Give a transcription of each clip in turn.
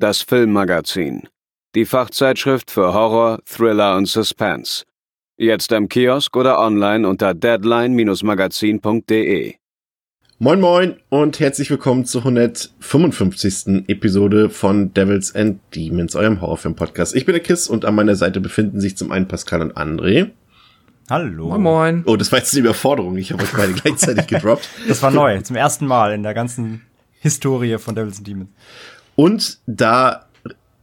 das Filmmagazin, die Fachzeitschrift für Horror, Thriller und Suspense. Jetzt im Kiosk oder online unter deadline-magazin.de. Moin Moin und herzlich willkommen zur 155. Episode von Devils and Demons, eurem Horrorfilm-Podcast. Ich bin der Chris und an meiner Seite befinden sich zum einen Pascal und André. Hallo. Moin Moin. Oh, das war jetzt eine Überforderung. Ich habe euch beide gleichzeitig gedroppt. Das war neu, zum ersten Mal in der ganzen Historie von Devils and Demons. Und da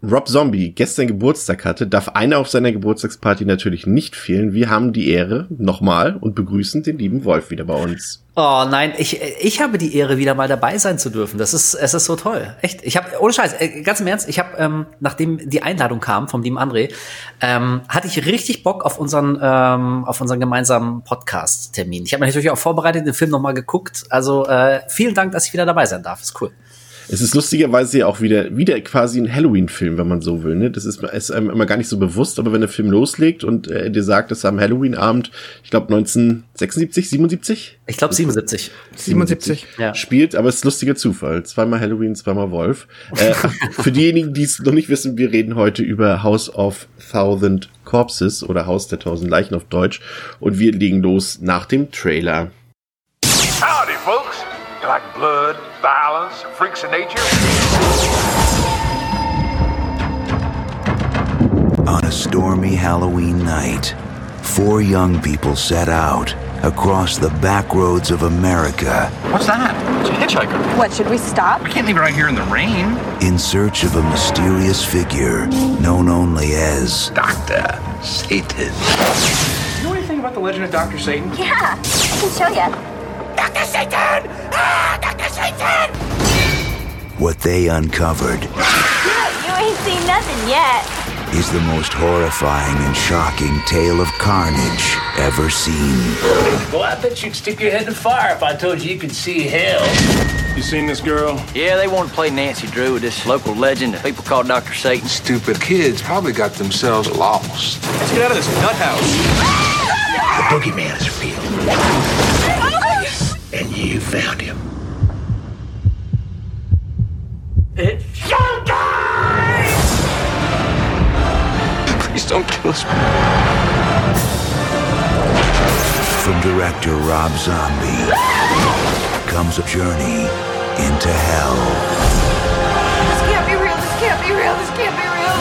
Rob Zombie gestern Geburtstag hatte, darf einer auf seiner Geburtstagsparty natürlich nicht fehlen. Wir haben die Ehre nochmal und begrüßen den lieben Wolf wieder bei uns. Oh nein, ich, ich habe die Ehre, wieder mal dabei sein zu dürfen. Das ist, es ist so toll. Echt. Ich habe, ohne Scheiß, äh, ganz im Ernst, ich habe, ähm, nachdem die Einladung kam vom lieben André, ähm, hatte ich richtig Bock auf unseren, ähm, auf unseren gemeinsamen Podcast-Termin. Ich habe mich natürlich auch vorbereitet, den Film nochmal geguckt. Also äh, vielen Dank, dass ich wieder dabei sein darf. Ist cool. Es ist lustigerweise ja auch wieder, wieder quasi ein Halloween-Film, wenn man so will. Ne? Das ist, ist einem immer gar nicht so bewusst, aber wenn der Film loslegt und äh, dir sagt, dass er am Halloween-Abend, ich glaube 1976, 77? Ich glaube 77. 77 Ja. spielt, aber es ist lustiger Zufall. Zweimal Halloween, zweimal Wolf. Äh, für diejenigen, die es noch nicht wissen, wir reden heute über House of Thousand Corpses oder Haus der tausend Leichen auf Deutsch und wir legen los nach dem Trailer. Howdy, folks. You like blood, freaks of nature? On a stormy Halloween night, four young people set out across the back roads of America What's that? It's a hitchhiker. What, should we stop? We can't leave it right here in the rain. in search of a mysterious figure known only as Doctor Satan. You know anything about the legend of Dr. Satan? Yeah, I can show you. What they uncovered You ain't seen nothing yet. is the most horrifying and shocking tale of carnage ever seen. Well, I bet you'd stick your head in fire if I told you you could see hell. You seen this girl? Yeah, they want to play Nancy Drew with this local legend that people call Dr. Satan. Stupid kids probably got themselves lost. Let's get out of this nut house. The boogeyman is real. And you found him. It's Please don't kill us. From director Rob Zombie comes a journey into hell. This can't be real. This can't be real. This can't be real.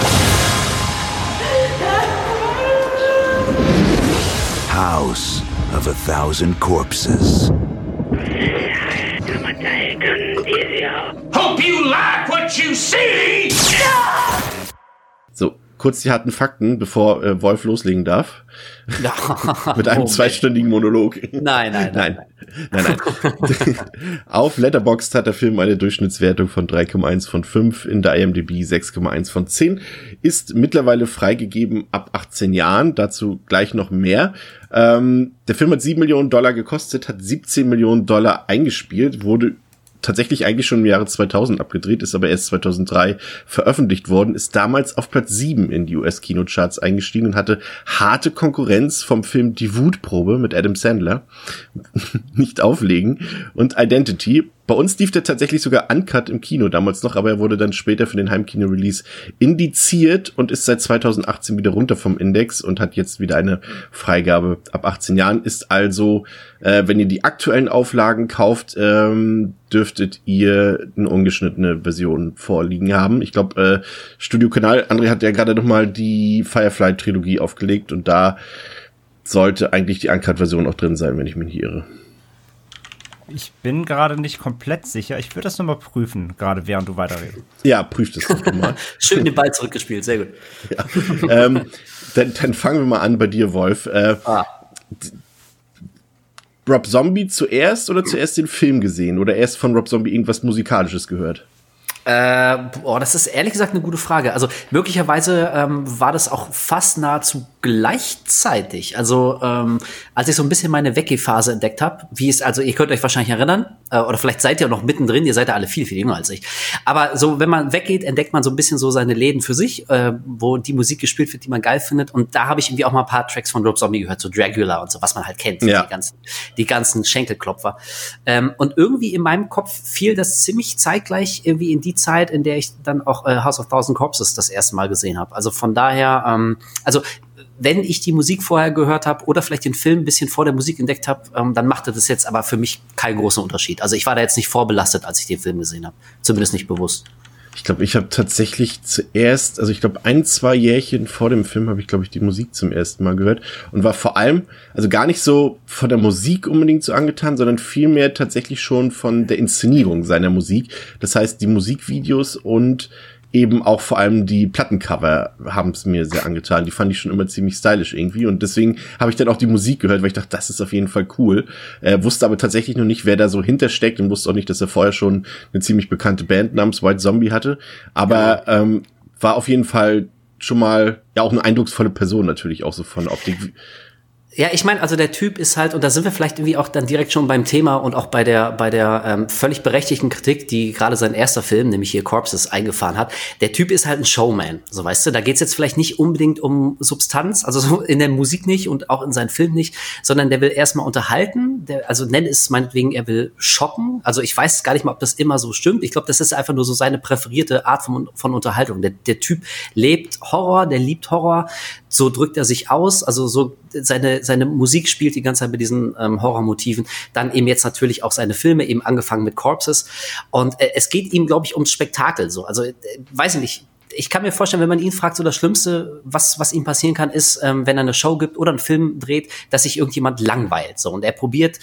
House of a Thousand Corpses. Hope you like what you see! So, kurz die harten Fakten, bevor äh, Wolf loslegen darf. Mit einem Oh, zweistündigen Monolog. Nein, nein, nein. Nein, nein, nein. Auf Letterboxd hat der Film eine Durchschnittswertung von 3,1 von 5, in der IMDb 6,1 von 10, ist mittlerweile freigegeben ab 18 Jahren, dazu gleich noch mehr. Ähm, der Film hat 7 Millionen Dollar gekostet, hat 17 Millionen Dollar eingespielt, wurde tatsächlich eigentlich schon im Jahre 2000 abgedreht, ist aber erst 2003 veröffentlicht worden, ist damals auf Platz 7 in die US-Kinocharts eingestiegen und hatte harte Konkurrenz vom Film Die Wutprobe mit Adam Sandler. Nicht auflegen. Und Identity. Bei uns lief der tatsächlich sogar uncut im Kino damals noch, aber er wurde dann später für den Heimkino-Release indiziert und ist seit 2018 wieder runter vom Index und hat jetzt wieder eine Freigabe ab 18 Jahren. Ist also, äh, wenn ihr die aktuellen Auflagen kauft, ähm, dürftet ihr eine ungeschnittene Version vorliegen haben. Ich glaube, äh, Studio Kanal, André hat ja gerade noch mal die Firefly-Trilogie aufgelegt und da sollte eigentlich die Uncut-Version auch drin sein, wenn ich mich nicht irre. Ich bin gerade nicht komplett sicher. Ich würde das nochmal prüfen, gerade während du weiterredest. Ja, prüft es doch mal. Schön den Ball zurückgespielt, sehr gut. ja. ähm, dann, dann fangen wir mal an bei dir, Wolf. Äh, Ah. Rob Zombie zuerst oder zuerst den Film gesehen oder erst von Rob Zombie irgendwas Musikalisches gehört? Äh, boah, das ist ehrlich gesagt eine gute Frage. Also möglicherweise ähm, war das auch fast nahezu gleichzeitig. Also ähm, als ich so ein bisschen meine Weggephase entdeckt habe, wie es also ihr könnt euch wahrscheinlich erinnern äh, oder vielleicht seid ihr auch noch mittendrin. Ihr seid ja alle viel viel jünger als ich. Aber so wenn man weggeht, entdeckt man so ein bisschen so seine Läden für sich, äh, wo die Musik gespielt wird, die man geil findet. Und da habe ich irgendwie auch mal ein paar Tracks von Rob Zombie gehört, so Dragula und so, was man halt kennt, Ja. die ganzen die ganzen Schenkelklopfer. Ähm, und irgendwie in meinem Kopf fiel das ziemlich zeitgleich irgendwie in die Zeit, in der ich dann auch äh, House of Thousand Corpses das erste Mal gesehen habe. Also von daher, ähm, also wenn ich die Musik vorher gehört habe oder vielleicht den Film ein bisschen vor der Musik entdeckt habe, ähm, dann machte das jetzt aber für mich keinen großen Unterschied. Also ich war da jetzt nicht vorbelastet, als ich den Film gesehen habe. Zumindest nicht bewusst. Ich glaube, ich habe tatsächlich zuerst, also ich glaube, ein, zwei Jährchen vor dem Film habe ich, glaube ich, die Musik zum ersten Mal gehört und war vor allem, also gar nicht so von der Musik unbedingt so angetan, sondern vielmehr tatsächlich schon von der Inszenierung seiner Musik. Das heißt, die Musikvideos und eben auch vor allem die Plattencover haben es mir sehr angetan. Die fand ich schon immer ziemlich stylisch irgendwie und deswegen habe ich dann auch die Musik gehört, weil ich dachte, das ist auf jeden Fall cool. Äh, wusste aber tatsächlich noch nicht, wer da so hintersteckt und wusste auch nicht, dass er vorher schon eine ziemlich bekannte Band namens White Zombie hatte. Aber ähm, war auf jeden Fall schon mal ja auch eine eindrucksvolle Person natürlich auch so von Optik. Ja, ich meine, also der Typ ist halt, und da sind wir vielleicht irgendwie auch dann direkt schon beim Thema und auch bei der, bei der ähm, völlig berechtigten Kritik, die gerade sein erster Film, nämlich hier Corpses, eingefahren hat. Der Typ ist halt ein Showman, so weißt du. Da geht's jetzt vielleicht nicht unbedingt um Substanz, also so in der Musik nicht und auch in seinem Film nicht, sondern der will erstmal unterhalten. Der, also nenn es meinetwegen, er will schocken. Also ich weiß gar nicht mal, ob das immer so stimmt. Ich glaube, das ist einfach nur so seine präferierte Art von, von Unterhaltung. Der, der Typ lebt Horror, der liebt Horror, so drückt er sich aus, also so seine, seine Musik spielt die ganze Zeit mit diesen ähm, Horrormotiven. Dann eben jetzt natürlich auch seine Filme, eben angefangen mit Corpses. Und äh, es geht ihm, glaube ich, ums Spektakel so. Also, äh, weiß ich nicht. Ich kann mir vorstellen, wenn man ihn fragt, so das Schlimmste, was, was ihm passieren kann, ist, ähm, wenn er eine Show gibt oder einen Film dreht, dass sich irgendjemand langweilt. So. Und er probiert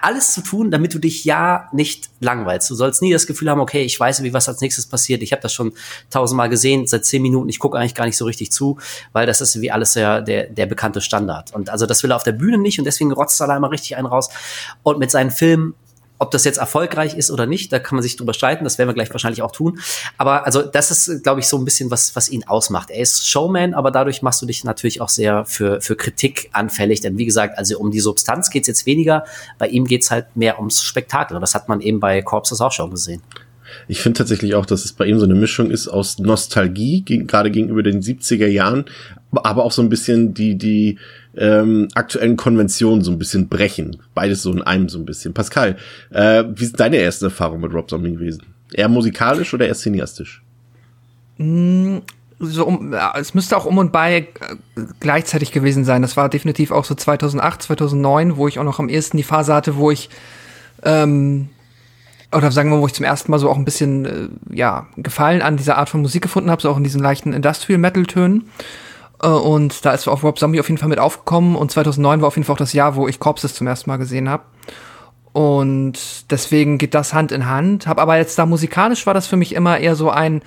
alles zu tun, damit du dich ja nicht langweilst. Du sollst nie das Gefühl haben, okay, ich weiß, wie was als nächstes passiert. Ich habe das schon tausendmal gesehen, seit zehn Minuten. Ich gucke eigentlich gar nicht so richtig zu, weil das ist wie alles ja der, der bekannte Standard. Und also das will er auf der Bühne nicht und deswegen rotzt er da immer richtig einen raus. Und mit seinen Filmen ob das jetzt erfolgreich ist oder nicht, da kann man sich drüber streiten, das werden wir gleich wahrscheinlich auch tun. Aber also das ist, glaube ich, so ein bisschen was, was ihn ausmacht. Er ist Showman, aber dadurch machst du dich natürlich auch sehr für, für Kritik anfällig. Denn wie gesagt, also um die Substanz geht's jetzt weniger, bei ihm geht's halt mehr ums Spektakel. Das hat man eben bei Corpses auch schon gesehen. Ich finde tatsächlich auch, dass es bei ihm so eine Mischung ist aus Nostalgie, gerade gegenüber den 70er Jahren, aber auch so ein bisschen die, die ähm, aktuellen Konventionen so ein bisschen brechen. Beides so in einem so ein bisschen. Pascal, äh, wie sind deine erste Erfahrung mit Rob Zombie gewesen? Eher musikalisch oder eher cineastisch? so um, es müsste auch um und bei äh, gleichzeitig gewesen sein. Das war definitiv auch so 2008, 2009, wo ich auch noch am ehesten die Phase hatte, wo ich ähm, oder sagen wir, wo ich zum ersten Mal so auch ein bisschen äh, ja Gefallen an dieser Art von Musik gefunden habe, so auch in diesen leichten Industrial Metal Tönen. Äh, und da ist auch Rob Zombie auf jeden Fall mit aufgekommen und 2009 war auf jeden Fall auch das Jahr, wo ich Corpses zum ersten Mal gesehen habe. Und deswegen geht das Hand in Hand. Hab aber jetzt da musikalisch war das für mich immer eher so ein,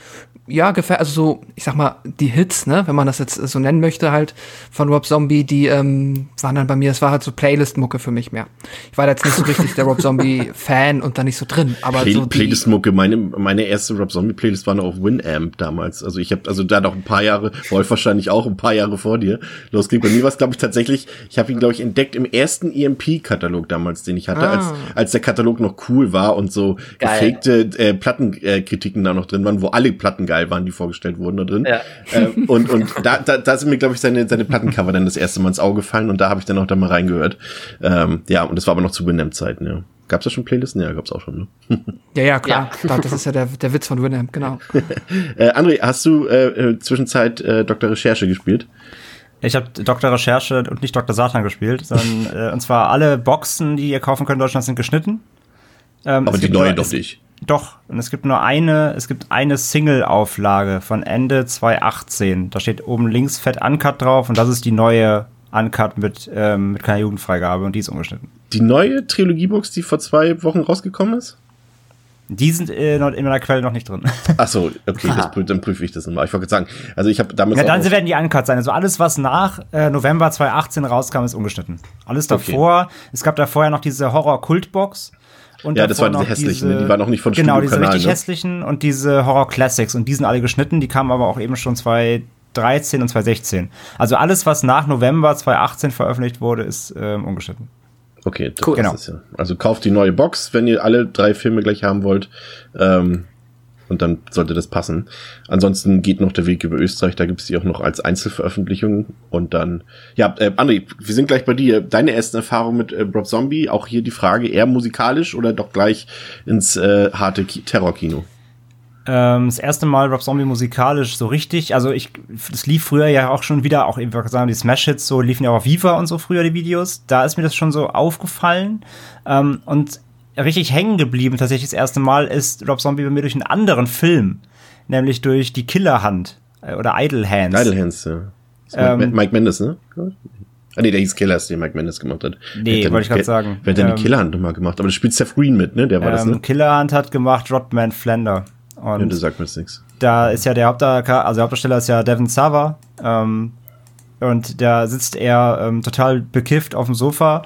ja, gefällt, also so, ich sag mal, die Hits, ne, wenn man das jetzt so nennen möchte, halt, von Rob Zombie, die ähm, waren dann bei mir, es war halt so Playlist-Mucke für mich mehr. Ich war da jetzt nicht so richtig der Rob Zombie-Fan und da nicht so drin, aber Play so die, Playlist-Mucke, meine, meine erste Rob Zombie-Playlist war noch auf Winamp damals. Also ich habe also da noch ein paar Jahre, Wolf wahrscheinlich auch ein paar Jahre vor dir, losging. Bei mir war es, glaube ich, tatsächlich, ich habe ihn, glaube ich, entdeckt im ersten EMP-Katalog damals, den ich hatte, Ah. als, als der Katalog noch cool war und so Geil. gefakte äh, Plattenkritiken da noch drin waren, wo alle Platten geil waren, die vorgestellt wurden da drin. Ja. Äh, und und da, da, da sind mir, glaube ich, seine, seine Plattencover dann das erste Mal ins Auge gefallen und da habe ich dann auch da mal reingehört. Ähm, ja, und das war aber noch zu Winamp-Zeiten, ja. Gab's da schon Playlisten? Ja, gab's auch schon, ne? ja, ja, klar, Da- das ist ja der, der Witz von Winamp, genau. Äh, André, hast du äh, äh, zwischenzeit äh, Dr. Recherche gespielt? Ich habe Dr. Recherche und nicht Dr. Satan gespielt, sondern äh, und zwar alle Boxen, die ihr kaufen könnt in Deutschland, sind geschnitten. Ähm, Aber die neue nur- doch nicht. Doch, und es gibt nur eine, es gibt eine Single-Auflage von Ende 2018. Da steht oben links fett Uncut drauf und das ist die neue Uncut mit, ähm, mit keiner Jugendfreigabe und die ist ungeschnitten. Die neue Trilogiebox, die vor zwei Wochen rausgekommen ist? Die sind äh, noch in meiner Quelle noch nicht drin. Ach so, okay, prü- dann prüfe ich das nochmal. Ich wollte sagen, also ich habe damals Ja, dann werden die Uncut sein. Also alles, was nach äh, November 2018 rauskam, ist ungeschnitten. Alles Okay. davor, es gab da vorher noch diese Horror-Kult-Box. Und ja, das waren diese noch hässlichen, ne? die waren auch nicht von Genau, Studio diese Kanal, richtig ne? hässlichen und diese Horror Classics und die sind alle geschnitten, die kamen aber auch eben schon 2013 und 2016. Also alles, was nach November 2018 veröffentlicht wurde, ist ähm, ungeschnitten. Okay, Cool. Genau. ja. Also kauft die neue Box, wenn ihr alle drei Filme gleich haben wollt. Ähm, und dann sollte das passen. Ansonsten geht noch der Weg über Österreich, da gibt's die auch noch als Einzelveröffentlichung. Und dann, ja, äh, André, wir sind gleich bei dir. Deine ersten Erfahrungen mit äh, Rob Zombie, auch hier die Frage, eher musikalisch oder doch gleich ins äh, harte Ki Terrorkino? Ähm, das erste Mal Rob Zombie musikalisch so richtig. Also ich, das lief früher ja auch schon wieder, auch eben sagen die Smash Hits so liefen ja auch auf Viva und so früher die Videos. Da ist mir das schon so aufgefallen ähm, und richtig hängen geblieben. Tatsächlich das erste Mal ist Rob Zombie bei mir durch einen anderen Film, nämlich durch die Killerhand äh, oder Idle Hands. Idle Hands, ja. Das Ähm, Mike, Mike Mendes, ne? Ah, nee, der hieß Killers, den Mike Mendes gemacht hat. Nee, wollte ich grad sagen. Wer hat denn Ähm, die Killerhand nochmal gemacht? Aber das spielt Seth Green mit, ne? Der war das, Ähm, ne? Killerhand hat gemacht Rodman Flander. Ja, Und das sagt mir jetzt nichts. da ist ja der Hauptdarsteller, also der Hauptdarsteller ist ja Devin Sava. Ähm, und da sitzt er ähm, total bekifft auf dem Sofa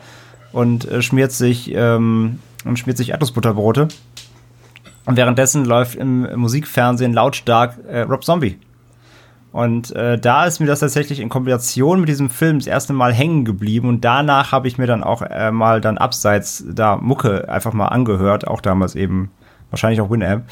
und äh, schmiert sich ähm, und schmiert sich Erdnussbutterbrote. Und währenddessen läuft im, im Musikfernsehen lautstark äh, Rob Zombie. Und äh, da ist mir das tatsächlich in Kombination mit diesem Film das erste Mal hängen geblieben. Und danach habe ich mir dann auch äh, mal dann abseits da Mucke einfach mal angehört, auch damals eben wahrscheinlich auch Winamp.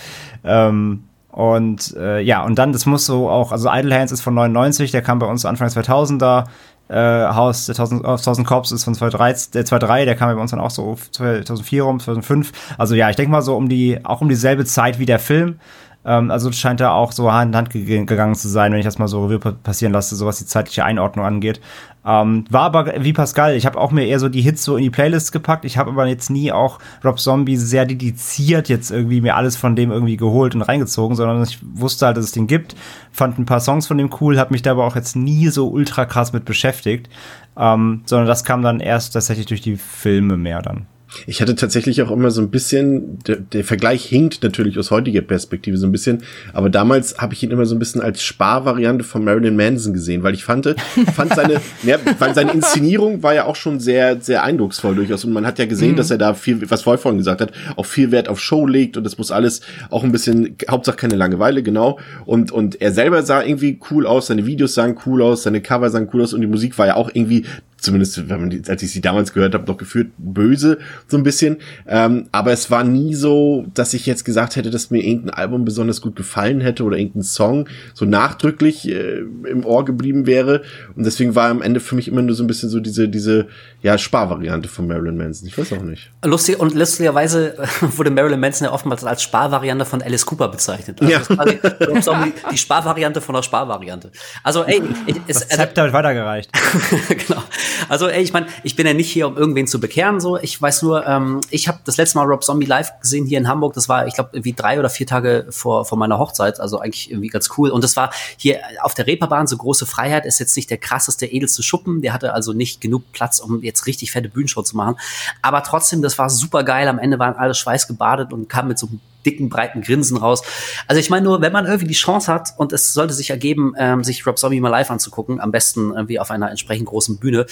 Ähm, und äh, ja, und dann, das muss so auch, also Idle Hands ist von 99, der kam bei uns Anfang 2000er. Äh, Haus der 1000, auf 1000 Cops ist von 2013, der 2003, der kam bei uns dann auch so auf 2004 rum, 2005. Also ja, ich denke mal so um die, auch um dieselbe Zeit wie der Film. Ähm, also scheint da auch so Hand in Hand ge gegangen zu sein, wenn ich das mal so Revue pa- passieren lasse, so was die zeitliche Einordnung angeht. Ähm, war aber wie Pascal, ich habe auch mir eher so die Hits so in die Playlist gepackt. Ich habe aber jetzt nie auch Rob Zombie sehr dediziert jetzt irgendwie mir alles von dem irgendwie geholt und reingezogen, sondern ich wusste halt, dass es den gibt, fand ein paar Songs von dem cool, habe mich da aber auch jetzt nie so ultra krass mit beschäftigt, ähm, sondern das kam dann erst tatsächlich durch die Filme mehr dann. Ich hatte tatsächlich auch immer so ein bisschen, der, der Vergleich hinkt natürlich aus heutiger Perspektive so ein bisschen, aber damals habe ich ihn immer so ein bisschen als Sparvariante von Marilyn Manson gesehen, weil ich fand, fand seine, ja, weil seine Inszenierung war ja auch schon sehr, sehr eindrucksvoll durchaus und man hat ja gesehen, Mhm. dass er da viel, was Wolf vorhin gesagt hat, auch viel Wert auf Show legt und das muss alles auch ein bisschen, Hauptsache keine Langeweile, genau und, und er selber sah irgendwie cool aus, seine Videos sahen cool aus, seine Cover sahen cool aus und die Musik war ja auch irgendwie zumindest wenn man die, als ich sie damals gehört habe, noch gefühlt böse so ein bisschen. Ähm, aber es war nie so, dass ich jetzt gesagt hätte, dass mir irgendein Album besonders gut gefallen hätte oder irgendein Song so nachdrücklich äh, im Ohr geblieben wäre. Und deswegen war am Ende für mich immer nur so ein bisschen so diese diese ja Sparvariante von Marilyn Manson. Ich weiß auch nicht. Lustig und lustigerweise wurde Marilyn Manson ja oftmals als Sparvariante von Alice Cooper bezeichnet. Also Ja. das ist quasi die Sparvariante von der Sparvariante. Also ey, ich, Das es, also, Zepter wird weitergereicht. genau. Also ey, ich meine, ich bin ja nicht hier, um irgendwen zu bekehren. So, ich weiß nur, ähm, ich habe das letzte Mal Rob Zombie live gesehen hier in Hamburg. Das war, ich glaube, irgendwie drei oder vier Tage vor vor meiner Hochzeit. Also eigentlich irgendwie ganz cool. Und das war hier auf der Reeperbahn so große Freiheit. Ist jetzt nicht der krasseste, edelste Schuppen. Der hatte also nicht genug Platz, um jetzt richtig fette Bühnenshow zu machen. Aber trotzdem, das war super geil. Am Ende waren alle schweißgebadet und kamen mit so einem dicken, breiten Grinsen raus. Also ich meine nur, wenn man irgendwie die Chance hat und es sollte sich ergeben, ähm, sich Rob Zombie mal live anzugucken, am besten irgendwie auf einer entsprechend großen Bühne.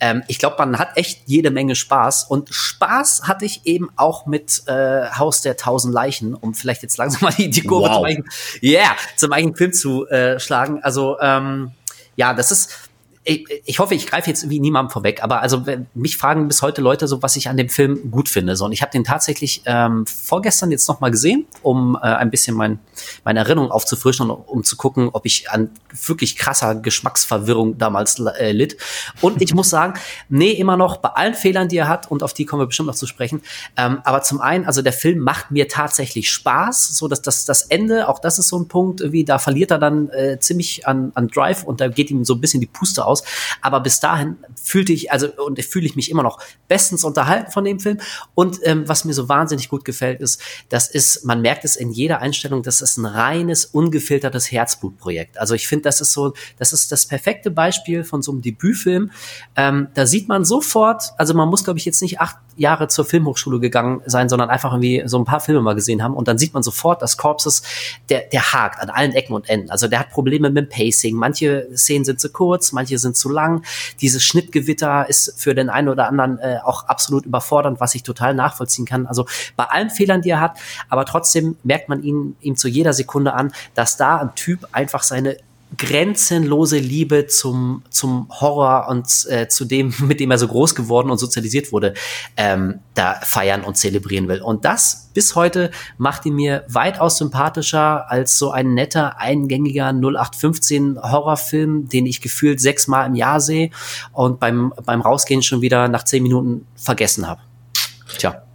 Ähm, ich glaube, man hat echt jede Menge Spaß und Spaß hatte ich eben auch mit äh, Haus der tausend Leichen, um vielleicht jetzt langsam mal die, die Kurve Wow. zum eigenen, yeah, zum eigenen Film zu äh, schlagen. Also ähm, ja, das ist ich, ich hoffe, ich greife jetzt irgendwie niemandem vorweg, aber also mich fragen bis heute Leute so, was ich an dem Film gut finde. So, und ich habe den tatsächlich ähm, vorgestern jetzt noch mal gesehen, um äh, ein bisschen mein, meine Erinnerung aufzufrischen und um zu gucken, ob ich an wirklich krasser Geschmacksverwirrung damals äh, litt. Und ich muss sagen, nee, immer noch bei allen Fehlern, die er hat, und auf die kommen wir bestimmt noch zu sprechen. Ähm, aber zum einen, also der Film macht mir tatsächlich Spaß, so dass das, das Ende, auch das ist so ein Punkt, irgendwie, da verliert er dann äh, ziemlich an, an Drive und da geht ihm so ein bisschen die Puste aus. Aber bis dahin fühlte ich, also und fühle ich mich immer noch bestens unterhalten von dem Film. Und ähm, was mir so wahnsinnig gut gefällt, ist, das ist, man merkt es in jeder Einstellung, das ist ein reines, ungefiltertes Herzblutprojekt. Also ich finde, das ist so, das ist das perfekte Beispiel von so einem Debütfilm. Ähm, da sieht man sofort, also man muss, glaube ich, jetzt nicht acht Jahre zur Filmhochschule gegangen sein, sondern einfach irgendwie so ein paar Filme mal gesehen haben und dann sieht man sofort, dass Corpses, der, der hakt an allen Ecken und Enden. Also der hat Probleme mit dem Pacing. Manche Szenen sind zu kurz, manche sind zu lang. Dieses Schnittgewitter ist für den einen oder anderen äh, auch absolut überfordernd, was ich total nachvollziehen kann. Also bei allen Fehlern, die er hat, aber trotzdem merkt man ihn, ihm zu jeder Sekunde an, dass da ein Typ einfach seine grenzenlose Liebe zum, zum Horror und äh, zu dem, mit dem er so groß geworden und sozialisiert wurde, ähm, da feiern und zelebrieren will. Und das bis heute macht ihn mir weitaus sympathischer als so ein netter, eingängiger 0815 Horrorfilm, den ich gefühlt sechsmal im Jahr sehe und beim, beim Rausgehen schon wieder nach zehn Minuten vergessen habe. Tja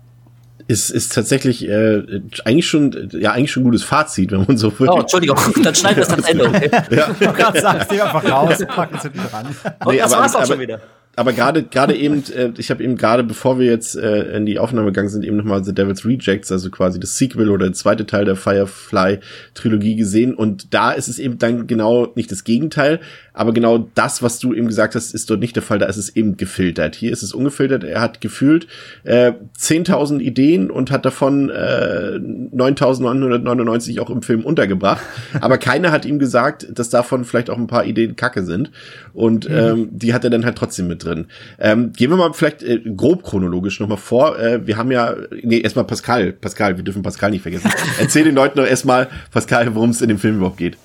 ist, ist tatsächlich äh, eigentlich schon ja eigentlich schon ein gutes Fazit, wenn man so will. Oh, Entschuldigung, dann schneiden wir es ans Ende. Okay? ja. Ich gerade sagen, einfach raus, packen es hinten dran. Und nee, das aber, war's auch aber, schon wieder aber gerade gerade eben, äh, ich habe eben gerade, bevor wir jetzt äh, in die Aufnahme gegangen sind, eben nochmal The Devil's Rejects, also quasi das Sequel oder der zweite Teil der Firefly-Trilogie gesehen. Und da ist es eben dann genau nicht das Gegenteil, aber genau das, was du eben gesagt hast, ist dort nicht der Fall. Da ist es eben gefiltert. Hier ist es ungefiltert. Er hat gefühlt äh, 10.000 Ideen und hat davon äh, 9.999 auch im Film untergebracht. aber keiner hat ihm gesagt, dass davon vielleicht auch ein paar Ideen Kacke sind. Und mhm. ähm, die hat er dann halt trotzdem mit drin. Ähm, gehen wir mal vielleicht äh, grob chronologisch nochmal vor. Äh, wir haben ja, nee, erstmal Pascal. Pascal, wir dürfen Pascal nicht vergessen. Erzähl den Leuten doch erstmal, Pascal, worum es in dem Film überhaupt geht.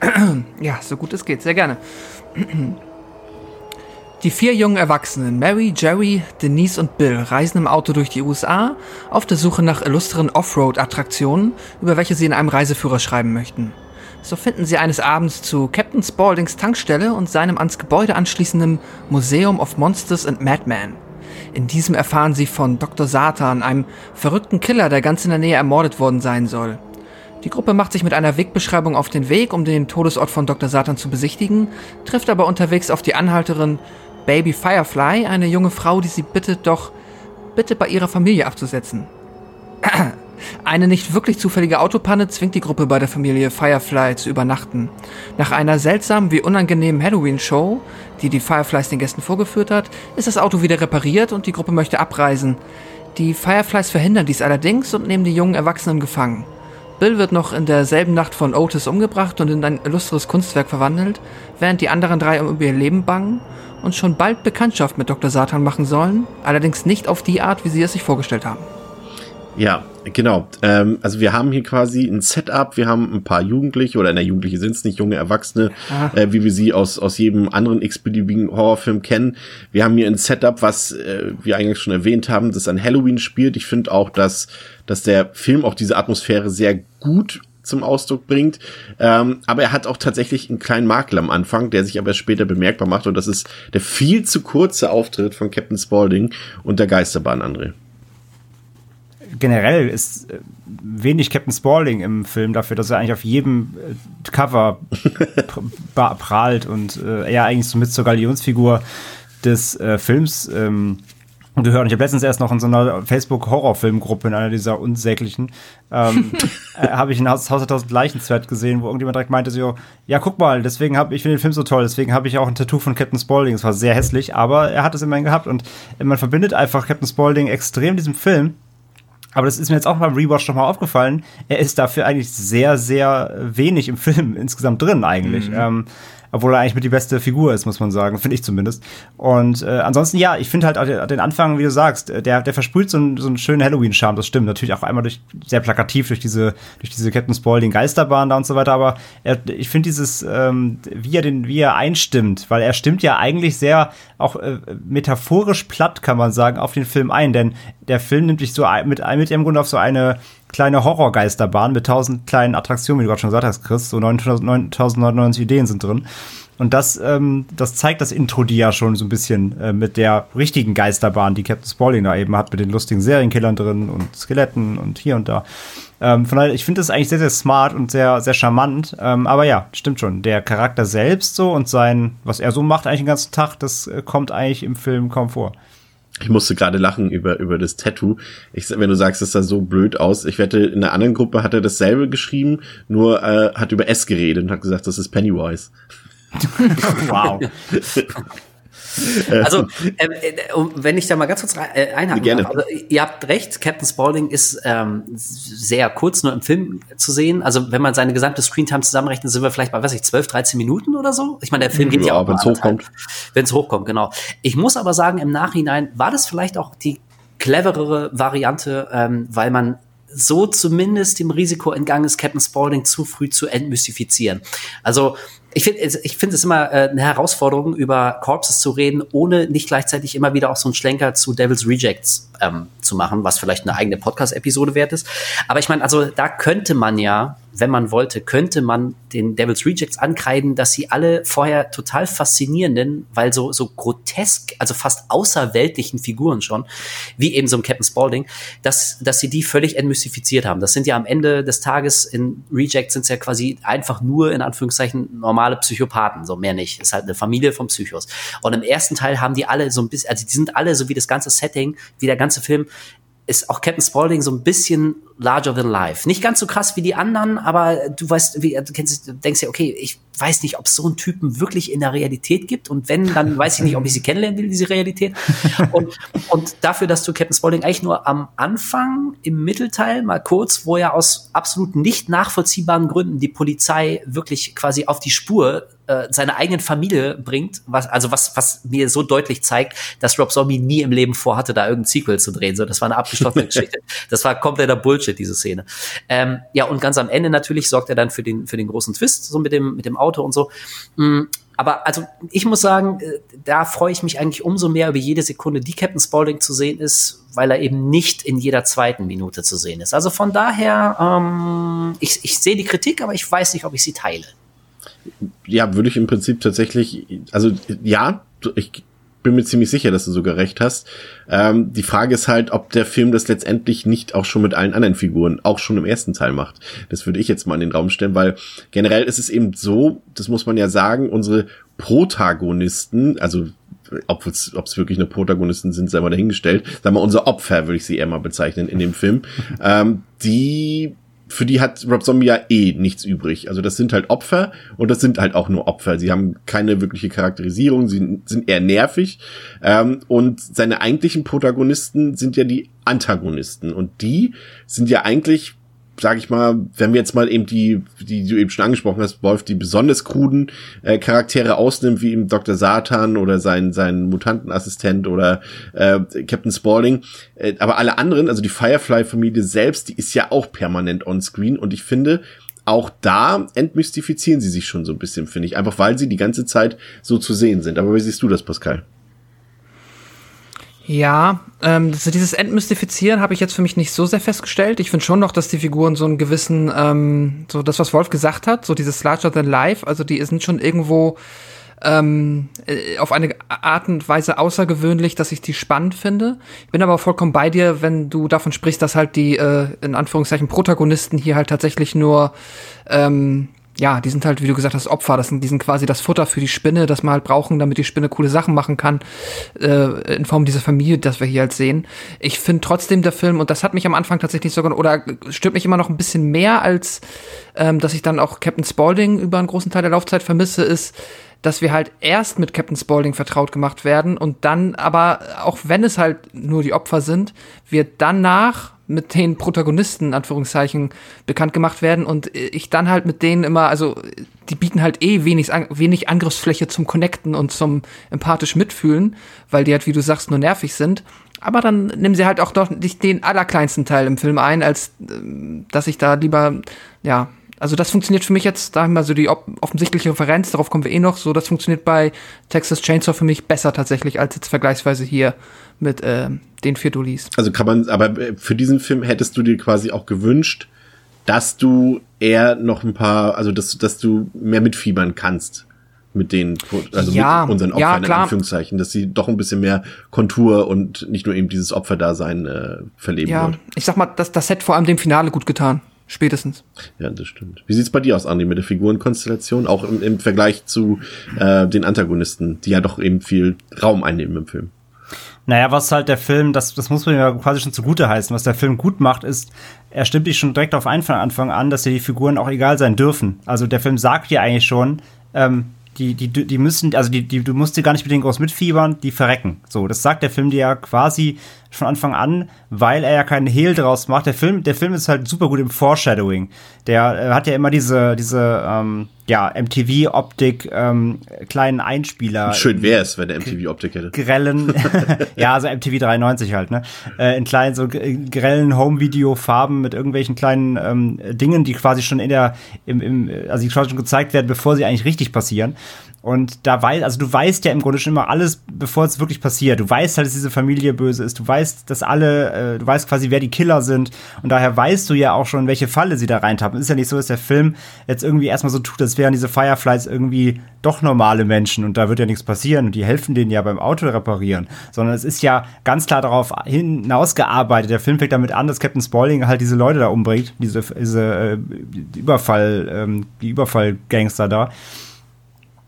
Ja, so gut es geht, sehr gerne. Die vier jungen Erwachsenen, Mary, Jerry, Denise und Bill, reisen im Auto durch die USA auf der Suche nach illustren Offroad-Attraktionen, über welche sie in einem Reiseführer schreiben möchten. So finden sie eines Abends zu Captain Spauldings Tankstelle und seinem ans Gebäude anschließenden Museum of Monsters and Madmen. In diesem erfahren sie von Dr. Satan, einem verrückten Killer, der ganz in der Nähe ermordet worden sein soll. Die Gruppe macht sich mit einer Wegbeschreibung auf den Weg, um den Todesort von Dr. Satan zu besichtigen, trifft aber unterwegs auf die Anhalterin Baby Firefly, eine junge Frau, die sie bittet, doch bitte bei ihrer Familie abzusetzen. Eine nicht wirklich zufällige Autopanne zwingt die Gruppe bei der Familie Firefly zu übernachten. Nach einer seltsamen wie unangenehmen Halloween-Show, die die Fireflies den Gästen vorgeführt hat, ist das Auto wieder repariert und die Gruppe möchte abreisen. Die Fireflies verhindern dies allerdings und nehmen die jungen Erwachsenen gefangen. Bill wird noch in derselben Nacht von Otis umgebracht und in ein illustres Kunstwerk verwandelt, während die anderen drei um ihr Leben bangen und schon bald Bekanntschaft mit Dr. Satan machen sollen, allerdings nicht auf die Art, wie sie es sich vorgestellt haben. Ja, genau. Ähm, also wir haben hier quasi ein Setup, wir haben ein paar Jugendliche oder in der Jugendliche sind es nicht, junge Erwachsene, ah. äh, wie wir sie aus, aus jedem anderen x-beliebigen Horrorfilm kennen. Wir haben hier ein Setup, was äh, wir eigentlich schon erwähnt haben, das an Halloween spielt. Ich finde auch, dass, dass der Film auch diese Atmosphäre sehr gut zum Ausdruck bringt. Ähm, aber er hat auch tatsächlich einen kleinen Makel am Anfang, der sich aber später bemerkbar macht. Und das ist der viel zu kurze Auftritt von Captain Spaulding und der Geisterbahn, André generell ist äh, wenig Captain Spaulding im Film dafür, dass er eigentlich auf jedem äh, Cover prahlt und äh, er eigentlich so mit zur Galionsfigur des äh, Films ähm, gehört. Und ich habe letztens erst noch in so einer Facebook-Horrorfilmgruppe, in einer dieser unsäglichen, ähm, äh, habe ich ein Haus, Haus der tausend Leichen-Thread gesehen, wo irgendjemand direkt meinte so, ja, guck mal, deswegen habe ich finde den Film so toll, deswegen habe ich auch ein Tattoo von Captain Spaulding. Es war sehr hässlich, aber er hat es immerhin gehabt und man verbindet einfach Captain Spaulding extrem diesem Film aber das ist mir jetzt auch beim Rewatch nochmal aufgefallen. Er ist dafür eigentlich sehr, sehr wenig im Film insgesamt drin eigentlich. Mhm. Ähm, obwohl er eigentlich mit die beste Figur ist, muss man sagen, finde ich zumindest. Und äh, ansonsten, ja, ich finde halt den Anfang, wie du sagst, äh, der, der versprüht so einen, so einen schönen Halloween-Charme, das stimmt. Natürlich auch einmal durch, sehr plakativ durch diese, durch diese Captain Spaulding Geisterbahn da und so weiter, aber er, ich finde dieses, ähm, wie er den, wie er einstimmt, weil er stimmt ja eigentlich sehr auch äh, metaphorisch platt, kann man sagen, auf den Film ein, denn der Film nimmt dich so mit, mit im Grunde auf so eine kleine Horrorgeisterbahn mit tausend kleinen Attraktionen, wie du gerade schon gesagt hast, Chris. So 9099 Ideen sind drin. Und das, ähm, das zeigt das Intro die ja schon so ein bisschen äh, mit der richtigen Geisterbahn, die Captain Spaulding da eben hat, mit den lustigen Serienkillern drin und Skeletten und hier und da. Ähm, von daher, ich finde das eigentlich sehr, sehr smart und sehr, sehr charmant. Ähm, aber ja, stimmt schon. Der Charakter selbst so und sein, was er so macht eigentlich den ganzen Tag, das äh, kommt eigentlich im Film kaum vor. Ich musste gerade lachen über, über das Tattoo. Ich, wenn du sagst, es sah so blöd aus. Ich wette, in einer anderen Gruppe hat er dasselbe geschrieben, nur äh, hat über S geredet und hat gesagt, das ist Pennywise. wow. Also, ähm, äh, wenn ich da mal ganz kurz äh, einhaken Gerne. darf. Also, ihr habt recht, Captain Spaulding ist ähm, sehr kurz nur im Film zu sehen. Also, wenn man seine gesamte Screentime zusammenrechnet, sind wir vielleicht bei, weiß ich, 12, 13 Minuten oder so. Ich meine, der Film geht ja, Ja, auch wenn's mal hochkommt. Wenn es hochkommt, genau. Ich muss aber sagen, im Nachhinein war das vielleicht auch die cleverere Variante, ähm, weil man so zumindest dem Risiko entgangen ist, Captain Spaulding zu früh zu entmystifizieren. Also ich finde ich finde es immer äh, eine Herausforderung, über Corpses zu reden, ohne nicht gleichzeitig immer wieder auch so einen Schlenker zu Devil's Rejects ähm, zu machen, was vielleicht eine eigene Podcast-Episode wert ist. Aber ich meine, also da könnte man ja, wenn man wollte, könnte man den Devil's Rejects ankreiden, dass sie alle vorher total faszinierenden, weil so, so grotesk, also fast außerweltlichen Figuren schon, wie eben so ein Captain Spaulding, dass, dass sie die völlig entmystifiziert haben. Das sind ja am Ende des Tages in Rejects sind es ja quasi einfach nur in Anführungszeichen normale Psychopathen, so mehr nicht. Ist halt eine Familie von Psychos. Und im ersten Teil haben die alle so ein bisschen, also die sind alle so wie das ganze Setting, wie der ganze Film, ist auch Captain Spaulding so ein bisschen larger than life. Nicht ganz so krass wie die anderen, aber du weißt, wie, du kennst, du denkst ja, okay, ich weiß nicht, ob es so einen Typen wirklich in der Realität gibt und wenn, dann weiß ich nicht, ob ich sie kennenlernen will, diese Realität. Und, und dafür, dass du Captain Spaulding eigentlich nur am Anfang, im Mittelteil, mal kurz, wo er aus absolut nicht nachvollziehbaren Gründen die Polizei wirklich quasi auf die Spur äh, seine eigenen Familie bringt, was, also was, was mir so deutlich zeigt, dass Rob Zombie nie im Leben vorhatte, da irgendein Sequel zu drehen. So, das war eine abgeschlossene Geschichte. Das war kompletter Bullshit, diese Szene. Ähm, ja, und ganz am Ende natürlich sorgt er dann für den, für den großen Twist, so mit dem, mit dem Auto und so. Mm, aber also ich muss sagen, äh, da freue ich mich eigentlich umso mehr über jede Sekunde, die Captain Spaulding zu sehen ist, weil er eben nicht in jeder zweiten Minute zu sehen ist. Also von daher, ähm, ich, ich sehe die Kritik, aber ich weiß nicht, ob ich sie teile. ja, würde ich im Prinzip tatsächlich, also ja, ich bin mir ziemlich sicher, dass du sogar recht hast. Ähm, die Frage ist halt, ob der Film das letztendlich nicht auch schon mit allen anderen Figuren, auch schon im ersten Teil macht. Das würde ich jetzt mal in den Raum stellen, weil generell ist es eben so, das muss man ja sagen, unsere Protagonisten, also ob es wirklich eine Protagonisten sind, sei mal dahingestellt. Sagen wir, unser Opfer würde ich sie eher mal bezeichnen in dem Film. Ähm, die für die hat Rob Zombie ja eh nichts übrig. Also das sind halt Opfer und das sind halt auch nur Opfer. Sie haben keine wirkliche Charakterisierung, sie sind eher nervig. Ähm, und seine eigentlichen Protagonisten sind ja die Antagonisten. Und die sind ja eigentlich sag ich mal, wenn wir jetzt mal eben die, die du eben schon angesprochen hast, Wolf, die besonders kruden äh, Charaktere ausnimmt, wie eben Dr. Satan oder sein, sein Mutantenassistent oder äh, Captain Spaulding. Äh, aber alle anderen, also die Firefly-Familie selbst, die ist ja auch permanent on-screen und ich finde, auch da entmystifizieren sie sich schon so ein bisschen, finde ich. Einfach weil sie die ganze Zeit so zu sehen sind. Aber wie siehst du das, Pascal? Ja, ähm, so dieses Entmystifizieren habe ich jetzt für mich nicht so sehr festgestellt. Ich finde schon noch, dass die Figuren so einen gewissen, ähm, so das, was Wolf gesagt hat, so dieses larger than life, also die sind schon irgendwo ähm, äh, auf eine Art und Weise außergewöhnlich, dass ich die spannend finde. Ich bin aber vollkommen bei dir, wenn du davon sprichst, dass halt die äh, in Anführungszeichen Protagonisten hier halt tatsächlich nur ähm, ja, die sind halt, wie du gesagt hast, Opfer. Das sind, die sind quasi das Futter für die Spinne, das wir halt brauchen, damit die Spinne coole Sachen machen kann, äh, in Form dieser Familie, das wir hier halt sehen. Ich finde trotzdem der Film, und das hat mich am Anfang tatsächlich sogar, oder stört mich immer noch ein bisschen mehr, als ähm, dass ich dann auch Captain Spaulding über einen großen Teil der Laufzeit vermisse, ist, dass wir halt erst mit Captain Spaulding vertraut gemacht werden und dann aber, auch wenn es halt nur die Opfer sind, wir danach mit den Protagonisten, Anführungszeichen, bekannt gemacht werden und ich dann halt mit denen immer, also die bieten halt eh wenig, wenig Angriffsfläche zum Connecten und zum empathisch mitfühlen, weil die halt, wie du sagst, nur nervig sind. Aber dann nehmen sie halt auch doch nicht den allerkleinsten Teil im Film ein, als äh, dass ich da lieber, ja, also das funktioniert für mich jetzt, da haben wir so die offensichtliche Referenz, darauf kommen wir eh noch, so das funktioniert bei Texas Chainsaw für mich besser tatsächlich als jetzt vergleichsweise hier mit äh, den vier Dullis. Also kann man, aber für diesen Film hättest du dir quasi auch gewünscht, dass du eher noch ein paar, also dass, dass du mehr mitfiebern kannst mit den, also ja, mit unseren Opfern ja, in. Anführungszeichen, dass sie doch ein bisschen mehr Kontur und nicht nur eben dieses Opferdasein äh, verleben Ja, wird. ich sag mal, das, das hätte vor allem dem Finale gut getan. Spätestens. Ja, das stimmt. Wie sieht's bei dir aus, Andi, mit der Figurenkonstellation? Auch im, im Vergleich zu äh, den Antagonisten, die ja doch eben viel Raum einnehmen im Film. Naja, was halt der Film, das, das muss man ja quasi schon zugute heißen, was der Film gut macht, ist, er stimmt dich schon direkt auf einen von Anfang an, dass dir die Figuren auch egal sein dürfen. Also der Film sagt dir eigentlich schon, ähm, die, die, die müssen, also die, die, du musst dir gar nicht mit denen groß mitfiebern, die verrecken. So, das sagt der Film dir ja quasi von Anfang an, weil er ja keinen Hehl draus macht. Der Film, der Film ist halt super gut im Foreshadowing. Der äh, hat ja immer diese, diese, ähm, ja, MTV-Optik, ähm, kleinen Einspieler. Schön wäre es, wenn der MTV-Optik hätte. Grellen, ja, also MTV 93 halt, ne? Äh, in kleinen, so grellen Home-Video-Farben mit irgendwelchen kleinen ähm, Dingen, die quasi schon in der, im, im, also die quasi schon gezeigt werden, bevor sie eigentlich richtig passieren. Und da weiß, also du weißt ja im Grunde schon immer alles, bevor es wirklich passiert. Du weißt halt, dass diese Familie böse ist. Du weißt, dass alle, äh, du weißt quasi, wer die Killer sind. Und daher weißt du ja auch schon, welche Falle sie da reintappen. Es ist ja nicht so, dass der Film jetzt irgendwie erstmal so tut, als wären diese Fireflies irgendwie doch normale Menschen und da wird ja nichts passieren und die helfen denen ja beim Auto reparieren. Sondern es ist ja ganz klar darauf hinausgearbeitet. Der Film fängt damit an, dass Captain Spaulding halt diese Leute da umbringt, diese, diese äh, Überfall, ähm, die Überfallgangster da.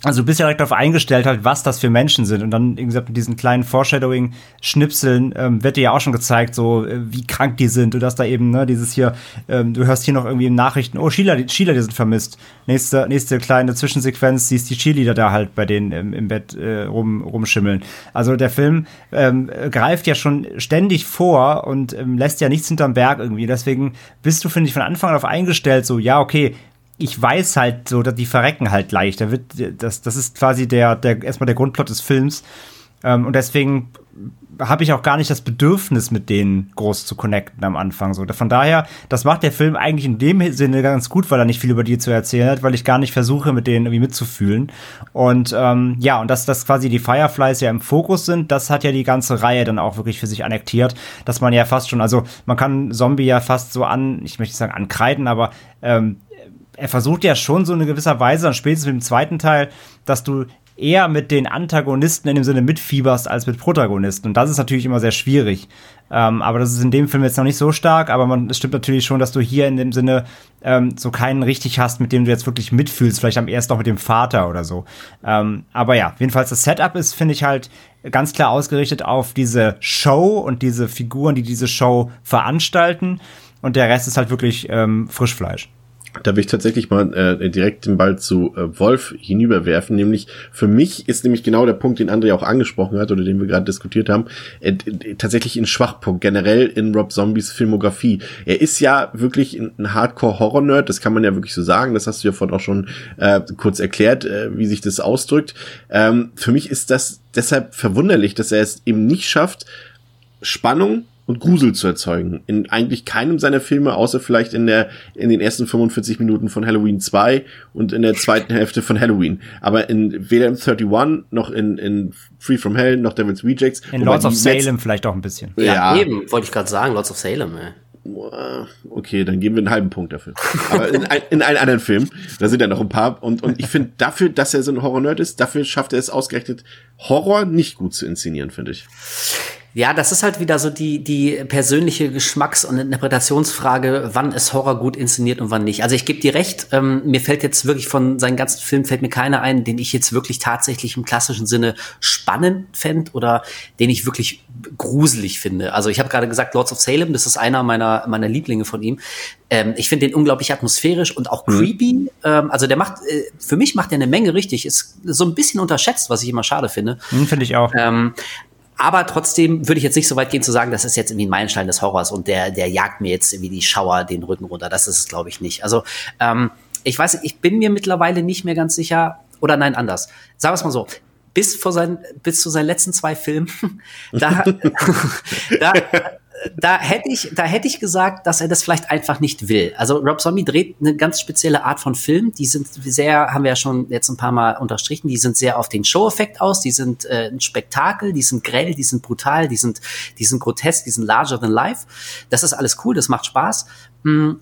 Also ja direkt darauf eingestellt, halt, was das für Menschen sind. Und dann, wie gesagt, mit diesen kleinen Foreshadowing-Schnipseln ähm, wird dir ja auch schon gezeigt, so äh, wie krank die sind. Du hast da eben, ne, dieses hier, ähm, du hörst hier noch irgendwie in Nachrichten, oh, Sheila, die, Sheila, die sind vermisst. Nächste, nächste kleine Zwischensequenz, siehst die Cheerleader da halt bei denen im, im Bett äh, rum, rumschimmeln. Also der Film ähm, greift ja schon ständig vor und ähm, lässt ja nichts hinterm Berg irgendwie. Deswegen bist du, finde ich, von Anfang an darauf eingestellt, so, ja, okay, ich weiß halt so, dass die verrecken halt leicht. Da wird, das, das ist quasi der, der, erstmal der Grundplot des Films. Ähm, und deswegen habe ich auch gar nicht das Bedürfnis, mit denen groß zu connecten am Anfang. So. Von daher, das macht der Film eigentlich in dem Sinne ganz gut, weil er nicht viel über die zu erzählen hat, weil ich gar nicht versuche, mit denen irgendwie mitzufühlen. Und ähm, ja, und dass, dass quasi die Fireflies ja im Fokus sind, das hat ja die ganze Reihe dann auch wirklich für sich annektiert, dass man ja fast schon, also man kann Zombie ja fast so an, ich möchte nicht sagen ankreiden, aber ähm, er versucht ja schon so eine gewisser Weise, dann spätestens mit dem zweiten Teil, dass du eher mit den Antagonisten in dem Sinne mitfieberst als mit Protagonisten. Und das ist natürlich immer sehr schwierig. Ähm, aber das ist in dem Film jetzt noch nicht so stark, aber man, es stimmt natürlich schon, dass du hier in dem Sinne ähm, so keinen richtig hast, mit dem du jetzt wirklich mitfühlst, vielleicht am ersten noch mit dem Vater oder so. Ähm, aber ja, jedenfalls das Setup ist, finde ich halt ganz klar ausgerichtet auf diese Show und diese Figuren, die diese Show veranstalten. Und der Rest ist halt wirklich ähm, Frischfleisch. Da will ich tatsächlich mal äh, direkt den Ball zu äh, Wolf hinüberwerfen. Nämlich für mich ist nämlich genau der Punkt, den André auch angesprochen hat oder den wir gerade diskutiert haben, äh, tatsächlich ein Schwachpunkt generell in Rob Zombies Filmografie. Er ist ja wirklich ein Hardcore-Horror-Nerd, das kann man ja wirklich so sagen. Das hast du ja vorhin auch schon äh, kurz erklärt, äh, wie sich das ausdrückt. Ähm, für mich ist das deshalb verwunderlich, dass er es eben nicht schafft, Spannung und Grusel zu erzeugen. In eigentlich keinem seiner Filme, außer vielleicht in der, in den ersten 45 Minuten von Halloween 2 und in der zweiten Hälfte von Halloween. Aber in weder im 31 noch in, in Free from Hell noch Devil's Rejects. In Lords of Salem vielleicht auch ein bisschen. Ja, ja. eben, wollte ich gerade sagen, Lords of Salem, ey. Okay, dann geben wir einen halben Punkt dafür. Aber in, in allen anderen Filmen, da sind ja noch ein paar. Und, und ich finde, dafür, dass er so ein Horror-Nerd ist, dafür schafft er es ausgerechnet, Horror nicht gut zu inszenieren, finde ich. Ja, das ist halt wieder so die, die persönliche Geschmacks- und Interpretationsfrage, wann ist Horror gut inszeniert und wann nicht. Also ich gebe dir recht, ähm, mir fällt jetzt wirklich von seinen ganzen Filmen fällt mir keiner ein, den ich jetzt wirklich tatsächlich im klassischen Sinne spannend fände oder den ich wirklich gruselig finde. Also ich habe gerade gesagt, Lords of Salem, das ist einer meiner, meiner Lieblinge von ihm. Ähm, ich finde den unglaublich atmosphärisch und auch mhm. creepy. Ähm, also der macht, äh, für mich macht er eine Menge richtig. Ist so ein bisschen unterschätzt, was ich immer schade finde. Mhm, finde ich auch. Ähm, aber trotzdem würde ich jetzt nicht so weit gehen zu sagen, das ist jetzt irgendwie ein Meilenstein des Horrors und der, der jagt mir jetzt wie die Schauer den Rücken runter. Das ist es, glaube ich, nicht. Also ähm, ich weiß, ich bin mir mittlerweile nicht mehr ganz sicher, oder nein, anders. Sagen wir es mal so. Bis vor seinen, bis zu seinen letzten zwei Filmen, da, da, da hätte ich, da hätte ich gesagt, dass er das vielleicht einfach nicht will. Also Rob Zombie dreht eine ganz spezielle Art von Film. Die sind sehr, haben wir ja schon jetzt ein paar Mal unterstrichen, die sind sehr auf den Show-Effekt aus, die sind äh, ein Spektakel, die sind grell, die sind brutal, die sind, die sind grotesk, die sind larger than life. Das ist alles cool, das macht Spaß. Mm,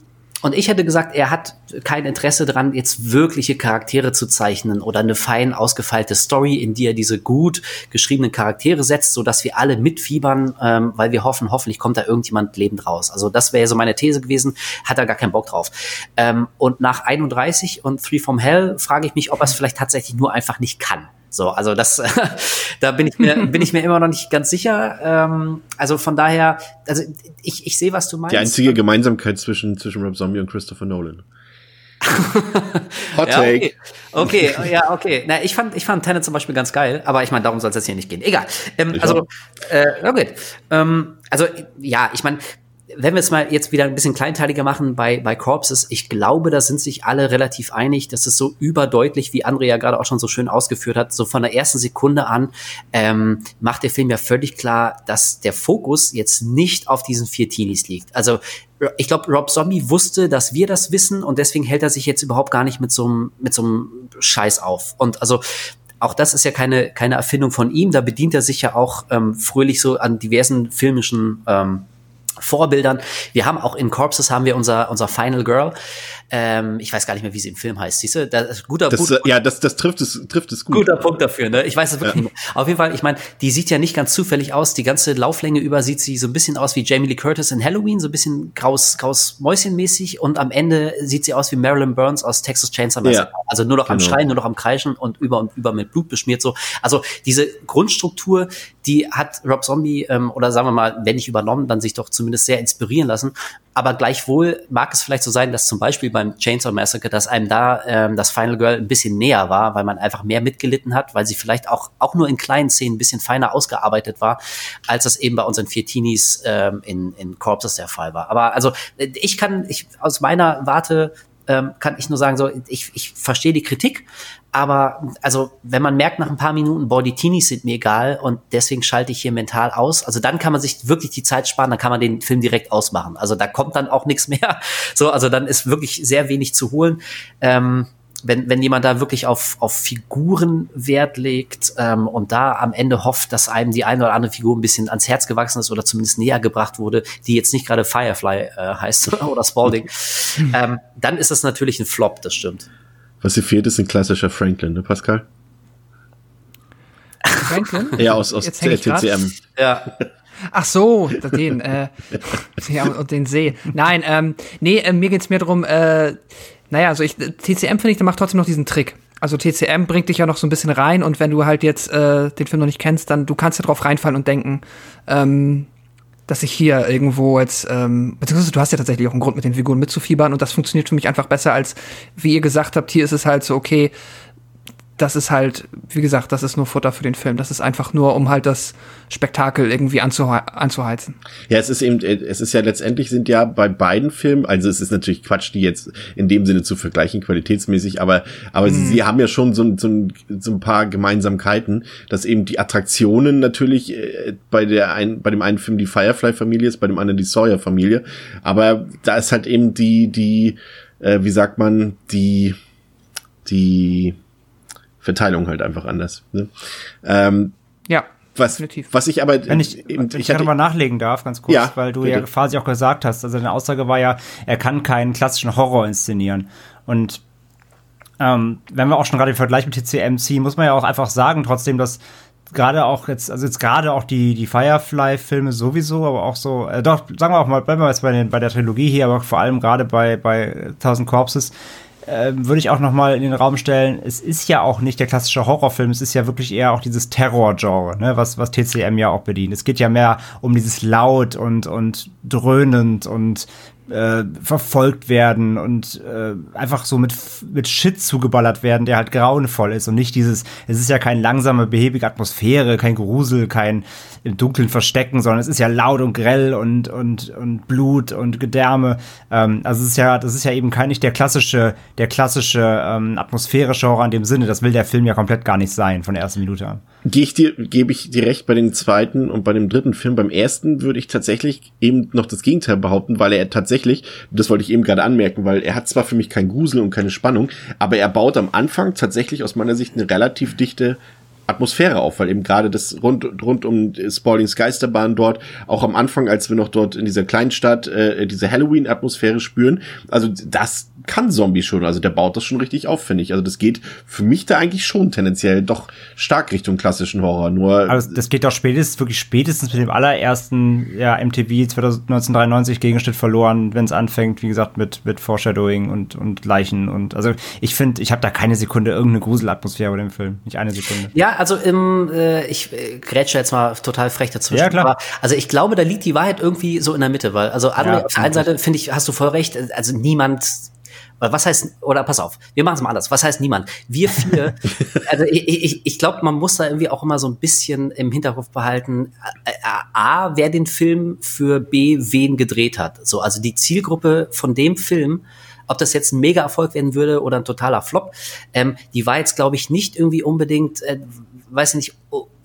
und ich hätte gesagt, er hat kein Interesse daran, jetzt wirkliche Charaktere zu zeichnen oder eine fein ausgefeilte Story, in die er diese gut geschriebenen Charaktere setzt, so dass wir alle mitfiebern, ähm, weil wir hoffen, hoffentlich kommt da irgendjemand lebend raus. Also das wäre so meine These gewesen, hat er gar keinen Bock drauf. Ähm, und nach 31 und Three from Hell frage ich mich, ob er es vielleicht tatsächlich nur einfach nicht kann. So, also das, da bin ich mir, bin ich mir immer noch nicht ganz sicher. Ähm, also von daher, also ich, ich sehe, was du meinst. Die einzige Gemeinsamkeit zwischen, zwischen Rob Zombie und Christopher Nolan. Hot Ja, Take. okay. okay, ja, okay. Na, ich fand, ich fand Tenet zum Beispiel ganz geil, aber ich meine, darum soll es jetzt hier nicht gehen. Egal. Ähm, also, äh, okay. Ähm, also, ja, ich meine, wenn wir es mal jetzt wieder ein bisschen kleinteiliger machen bei, bei Corpses, ich glaube, da sind sich alle relativ einig. Das ist so überdeutlich, wie Andrea ja gerade auch schon so schön ausgeführt hat. So von der ersten Sekunde an ähm, macht der Film ja völlig klar, dass der Fokus jetzt nicht auf diesen vier Teenies liegt. Also ich glaube, Rob Zombie wusste, dass wir das wissen und deswegen hält er sich jetzt überhaupt gar nicht mit so einem mit so einem Scheiß auf. Und also auch das ist ja keine keine Erfindung von ihm. Da bedient er sich ja auch ähm, fröhlich so an diversen filmischen ähm, Vorbildern. Wir haben auch in Corpses haben wir unser unser Final Girl. Ähm, ich weiß gar nicht mehr, wie sie im Film heißt. Siehst du, das ist guter Das, gut, äh, ja, das, das trifft es, trifft es gut. Guter Punkt dafür, ne? Ich weiß es wirklich nicht mehr. Auf jeden Fall, ich meine, die sieht ja nicht ganz zufällig aus. Die ganze Lauflänge über sieht sie so ein bisschen aus wie Jamie Lee Curtis in Halloween, so ein bisschen graus, graus Mäuschenmäßig. Und am Ende sieht sie aus wie Marilyn Burns aus Texas Chainsaw Massacre. Ja, also nur noch am genau. Schreien, nur noch am Kreischen und über und über mit Blut beschmiert so. Also diese Grundstruktur, die hat Rob Zombie, ähm, oder sagen wir mal, wenn nicht übernommen, dann sich doch zumindest sehr inspirieren lassen. Aber gleichwohl mag es vielleicht so sein, dass zum Beispiel beim Chainsaw Massacre, dass einem da ähm, das Final Girl ein bisschen näher war, weil man einfach mehr mitgelitten hat, weil sie vielleicht auch, auch nur in kleinen Szenen ein bisschen feiner ausgearbeitet war, als das eben bei unseren vier Teenies ähm, in, in Corpses der Fall war. Aber also äh, ich kann, ich aus meiner Warte ähm, kann ich nur sagen, so ich, ich verstehe die Kritik, aber also wenn man merkt nach ein paar Minuten, boah, die Teenies sind mir egal und deswegen schalte ich hier mental aus, also dann kann man sich wirklich die Zeit sparen, dann kann man den Film direkt ausmachen. Also da kommt dann auch nichts mehr. So, also dann ist wirklich sehr wenig zu holen. Ähm, wenn, wenn jemand da wirklich auf, auf Figuren Wert legt ähm, und da am Ende hofft, dass einem die eine oder andere Figur ein bisschen ans Herz gewachsen ist oder zumindest näher gebracht wurde, die jetzt nicht gerade Firefly äh, heißt oder Spalding, ähm, dann ist das natürlich ein Flop, das stimmt. Was hier fehlt, ist ein klassischer Franklin, ne, Pascal? Franklin? Ja, aus, aus. TCM. Ja. Ach so, den, äh, ja, und den See. Nein, ähm, nee, äh, mir geht's mehr darum, äh, naja, also ich, TCM finde ich, der macht trotzdem noch diesen Trick. Also TCM bringt dich ja noch so ein bisschen rein und wenn du halt jetzt äh, den Film noch nicht kennst, dann du kannst ja drauf reinfallen und denken, ähm, dass ich hier irgendwo jetzt, ähm, beziehungsweise du hast ja tatsächlich auch einen Grund mit den Figuren mitzufiebern und das funktioniert für mich einfach besser als, wie ihr gesagt habt, hier ist es halt so, okay, das ist halt, wie gesagt, das ist nur Futter für den Film. Das ist einfach nur, um halt das Spektakel irgendwie anzuhe anzuheizen. Ja, es ist eben, äh, es ist ja letztendlich sind ja bei beiden Filmen, also es ist natürlich Quatsch, die jetzt in dem Sinne zu vergleichen, qualitätsmäßig, aber, aber sie, sie haben ja schon so, ein- so, so ein paar Gemeinsamkeiten, dass eben die Attraktionen natürlich äh, bei der ein, bei dem einen Film die Firefly-Familie ist, bei dem anderen die Sawyer-Familie, aber da ist halt eben die, die, äh, wie sagt man, die, die Verteilung halt einfach anders. Ne? Ähm, Ja, was, definitiv. was ich aber, Wenn ich, eben, wenn ich gerade mal nachlegen darf, ganz kurz, Ja, weil du bitte. ja quasi auch gesagt hast, also deine Aussage war ja, er kann keinen klassischen Horror inszenieren. Und ähm, wenn wir auch schon gerade den Vergleich mit TCM ziehen, muss man ja auch einfach sagen, trotzdem, dass gerade auch jetzt, also jetzt gerade auch die, die Firefly-Filme sowieso, aber auch so, äh, doch, sagen wir auch mal, bleiben wir jetzt bei, den, bei der Trilogie hier, aber vor allem gerade bei, bei Thousand Corpses, äh, würde ich auch noch mal in den Raum stellen, es ist ja auch nicht der klassische Horrorfilm, es ist ja wirklich eher auch dieses Terror-Genre, ne, was, was TCM ja auch bedient. Es geht ja mehr um dieses laut und, und dröhnend und äh, verfolgt werden und äh, einfach so mit, mit Shit zugeballert werden, der halt grauenvoll ist und nicht dieses, es ist ja keine langsame, behäbige Atmosphäre, kein Grusel, kein im Dunkeln verstecken, sondern es ist ja laut und grell und, und, und Blut und Gedärme. Ähm, also es ist ja, das ist ja eben kein nicht der klassische, der klassische ähm, atmosphärische Horror in dem Sinne. Das will der Film ja komplett gar nicht sein von der ersten Minute an. Gehe ich dir, gebe ich dir recht bei dem zweiten und bei dem dritten Film. Beim ersten würde ich tatsächlich eben noch das Gegenteil behaupten, weil er tatsächlich, das wollte ich eben gerade anmerken, weil er hat zwar für mich kein Grusel und keine Spannung, aber er baut am Anfang tatsächlich aus meiner Sicht eine relativ dichte Atmosphäre auf, weil eben gerade das rund, rund um Spaldings Geisterbahn dort, auch am Anfang, als wir noch dort in dieser Kleinstadt äh, diese Halloween-Atmosphäre spüren, also das kann Zombie schon, also der baut das schon richtig auf, finde ich. Also das geht für mich da eigentlich schon tendenziell doch stark Richtung klassischen Horror, nur Aber das, geht doch spätestens, wirklich spätestens mit dem allerersten ja, MTV 2000 1993 Gegenschnitt verloren, wenn es anfängt, wie gesagt, mit, mit Foreshadowing und, und Leichen und also ich finde, ich habe da keine Sekunde irgendeine Gruselatmosphäre bei dem Film. Nicht eine Sekunde. Ja, also im, äh, ich äh, grätsche jetzt mal total frech dazwischen. Ja, klar. Aber, also ich glaube, da liegt die Wahrheit irgendwie so in der Mitte, weil, also Ja, auf der einen Seite finde ich, hast du voll recht, also niemand was heißt, oder pass auf, wir machen es mal anders. Was heißt niemand? Wir vier, also ich, ich, ich glaube, man muss da irgendwie auch immer so ein bisschen im Hinterkopf behalten, äh, A, wer den Film für B, wen gedreht hat. So, also die Zielgruppe von dem Film, ob das jetzt ein Mega-Erfolg werden würde oder ein totaler Flop, ähm, die war jetzt, glaube ich, nicht irgendwie unbedingt, äh, weiß nicht,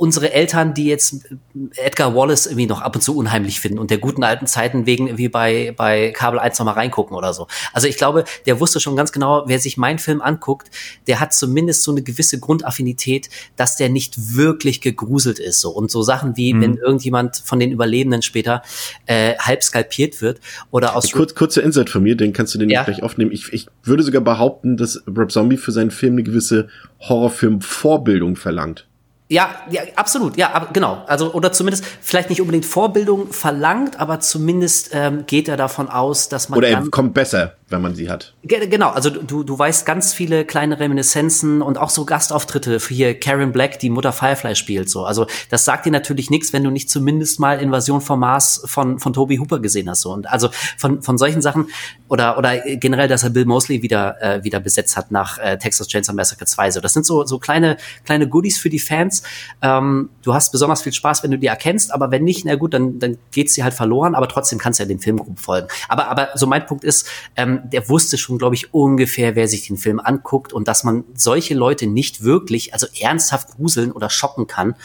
unsere Eltern, die jetzt Edgar Wallace irgendwie noch ab und zu unheimlich finden und der guten alten Zeiten wegen irgendwie bei, bei Kabel 1 nochmal reingucken oder so. Also ich glaube, der wusste schon ganz genau, wer sich meinen Film anguckt, der hat zumindest so eine gewisse Grundaffinität, dass der nicht wirklich gegruselt ist. So. Und so Sachen wie, mhm. wenn irgendjemand von den Überlebenden später äh, halb skalpiert wird oder aus. Kurz, kurzer Insight von mir, den kannst du den ja. gleich aufnehmen. Ich, ich würde sogar behaupten, dass Rob Zombie für seinen Film eine gewisse Horrorfilm-Vorbildung verlangt. Ja, ja, absolut, ja, aber genau. Also oder zumindest vielleicht nicht unbedingt Vorbildung verlangt, aber zumindest ähm, geht er davon aus, dass man oder er kommt besser wenn man sie hat. Genau, also du, du weißt ganz viele kleine Reminiszenzen und auch so Gastauftritte für hier Karen Black, die Mutter Firefly spielt. So, also das sagt dir natürlich nichts, wenn du nicht zumindest mal Invasion vom Mars von von Toby Hooper gesehen hast. So und also von von solchen Sachen oder oder generell, dass er Bill Mosley wieder äh, wieder besetzt hat nach äh, Texas Chainsaw Massacre 2. So, das sind so so kleine kleine Goodies für die Fans. Ähm, du hast besonders viel Spaß, wenn du die erkennst, aber wenn nicht, na gut, dann dann geht's dir halt verloren. Aber trotzdem kannst du ja dem Film folgen. Aber aber so mein Punkt ist ähm, der wusste schon, glaube ich, ungefähr, wer sich den Film anguckt und dass man solche Leute nicht wirklich, also ernsthaft gruseln oder schocken kann.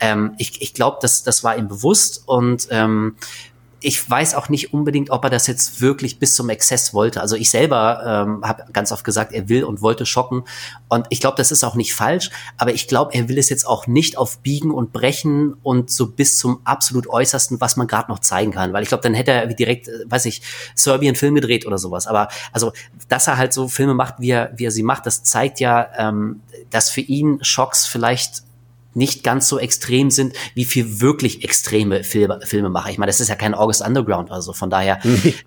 Ähm, ich ich glaube, das, das war ihm bewusst und ähm, ich weiß auch nicht unbedingt, ob er das jetzt wirklich bis zum Exzess wollte. Also ich selber ähm, habe ganz oft gesagt, er will und wollte schocken. Und ich glaube, das ist auch nicht falsch. Aber ich glaube, er will es jetzt auch nicht auf Biegen und Brechen und so bis zum absolut Äußersten, was man gerade noch zeigen kann. Weil ich glaube, dann hätte er direkt, äh, weiß ich, Serbian Film gedreht oder sowas. Aber also, dass er halt so Filme macht, wie er, wie er sie macht, das zeigt ja, ähm, dass für ihn Schocks vielleicht nicht ganz so extrem sind, wie viel wirklich extreme Filme, Filme mache. Ich meine, das ist ja kein August Underground, also von daher,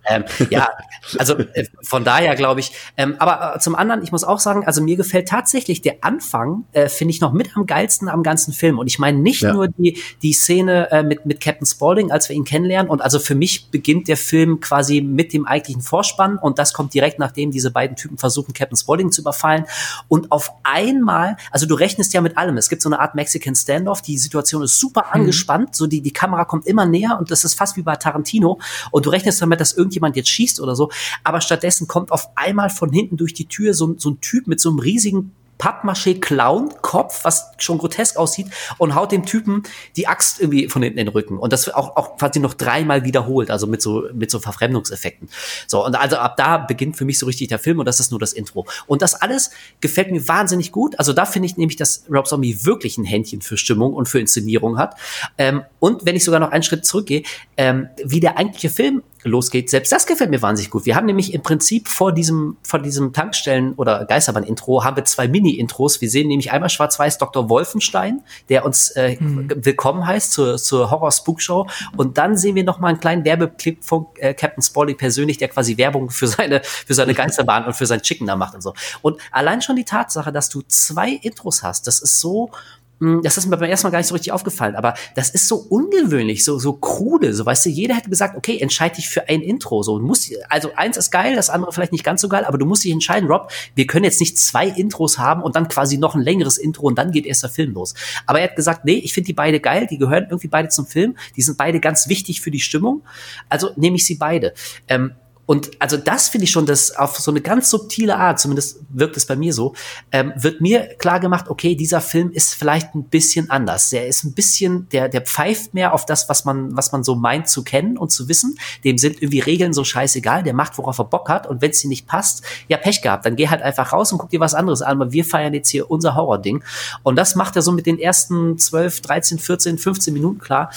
ähm, ja, also äh, von daher glaube ich. Ähm, aber äh, zum anderen, ich muss auch sagen, also mir gefällt tatsächlich der Anfang, äh, finde ich noch mit am geilsten am ganzen Film. Und ich meine nicht ja. nur die die Szene äh, mit mit Captain Spaulding, als wir ihn kennenlernen. Und also für mich beginnt der Film quasi mit dem eigentlichen Vorspann und das kommt direkt nachdem diese beiden Typen versuchen Captain Spaulding zu überfallen. Und auf einmal, also du rechnest ja mit allem. Es gibt so eine Art Max Mexican Standoff. Die Situation ist super mhm. angespannt, so die, die Kamera kommt immer näher und das ist fast wie bei Tarantino. Und du rechnest damit, dass irgendjemand jetzt schießt oder so. Aber stattdessen kommt auf einmal von hinten durch die Tür so, so ein Typ mit so einem riesigen Pappmaché-Clown-Kopf, was schon grotesk aussieht, und haut dem Typen die Axt irgendwie von hinten in den Rücken. Und das auch, auch quasi noch dreimal wiederholt, also mit so, mit so Verfremdungseffekten. So, und also ab da beginnt für mich so richtig der Film und das ist nur das Intro. Und das alles gefällt mir wahnsinnig gut. Also da finde ich nämlich, dass Rob Zombie wirklich ein Händchen für Stimmung und für Inszenierung hat. Ähm, und wenn ich sogar noch einen Schritt zurückgehe, ähm, wie der eigentliche Film losgeht. Selbst das gefällt mir wahnsinnig gut. Wir haben nämlich im Prinzip vor diesem, vor diesem Tankstellen- oder Geisterbahn-Intro haben wir zwei Mini-Intros. Wir sehen nämlich einmal schwarz-weiß Dr. Wolfenstein, der uns äh, mhm. willkommen heißt zur, zur Horror-Spook-Show. Und dann sehen wir noch mal einen kleinen Werbeclip von äh, Captain Spaulding persönlich, der quasi Werbung für seine, für seine Geisterbahn und für sein Chicken da macht und so. Und allein schon die Tatsache, dass du zwei Intros hast, das ist so, das ist mir beim ersten Mal gar nicht so richtig aufgefallen, aber das ist so ungewöhnlich, so, so krude, so, weißt du, jeder hätte gesagt, okay, entscheide dich für ein Intro, so, du musst, also eins ist geil, das andere vielleicht nicht ganz so geil, aber du musst dich entscheiden, Rob, wir können jetzt nicht zwei Intros haben und dann quasi noch ein längeres Intro und dann geht erst der Film los. Aber er hat gesagt, nee, ich finde die beide geil, die gehören irgendwie beide zum Film, die sind beide ganz wichtig für die Stimmung, also nehme ich sie beide. Ähm, und also das finde ich schon, dass auf so eine ganz subtile Art, zumindest wirkt es bei mir so, ähm, wird mir klar gemacht, okay, dieser Film ist vielleicht ein bisschen anders. Der ist ein bisschen, der, der pfeift mehr auf das, was man, was man so meint zu kennen und zu wissen. Dem sind irgendwie Regeln so scheißegal. Der macht, worauf er Bock hat. Und wenn es dir nicht passt, ja, Pech gehabt. Dann geh halt einfach raus und guck dir was anderes an. Aber wir feiern jetzt hier unser Horror-Ding. Und das macht er so mit den ersten 12, 13, 14, 15 Minuten klar.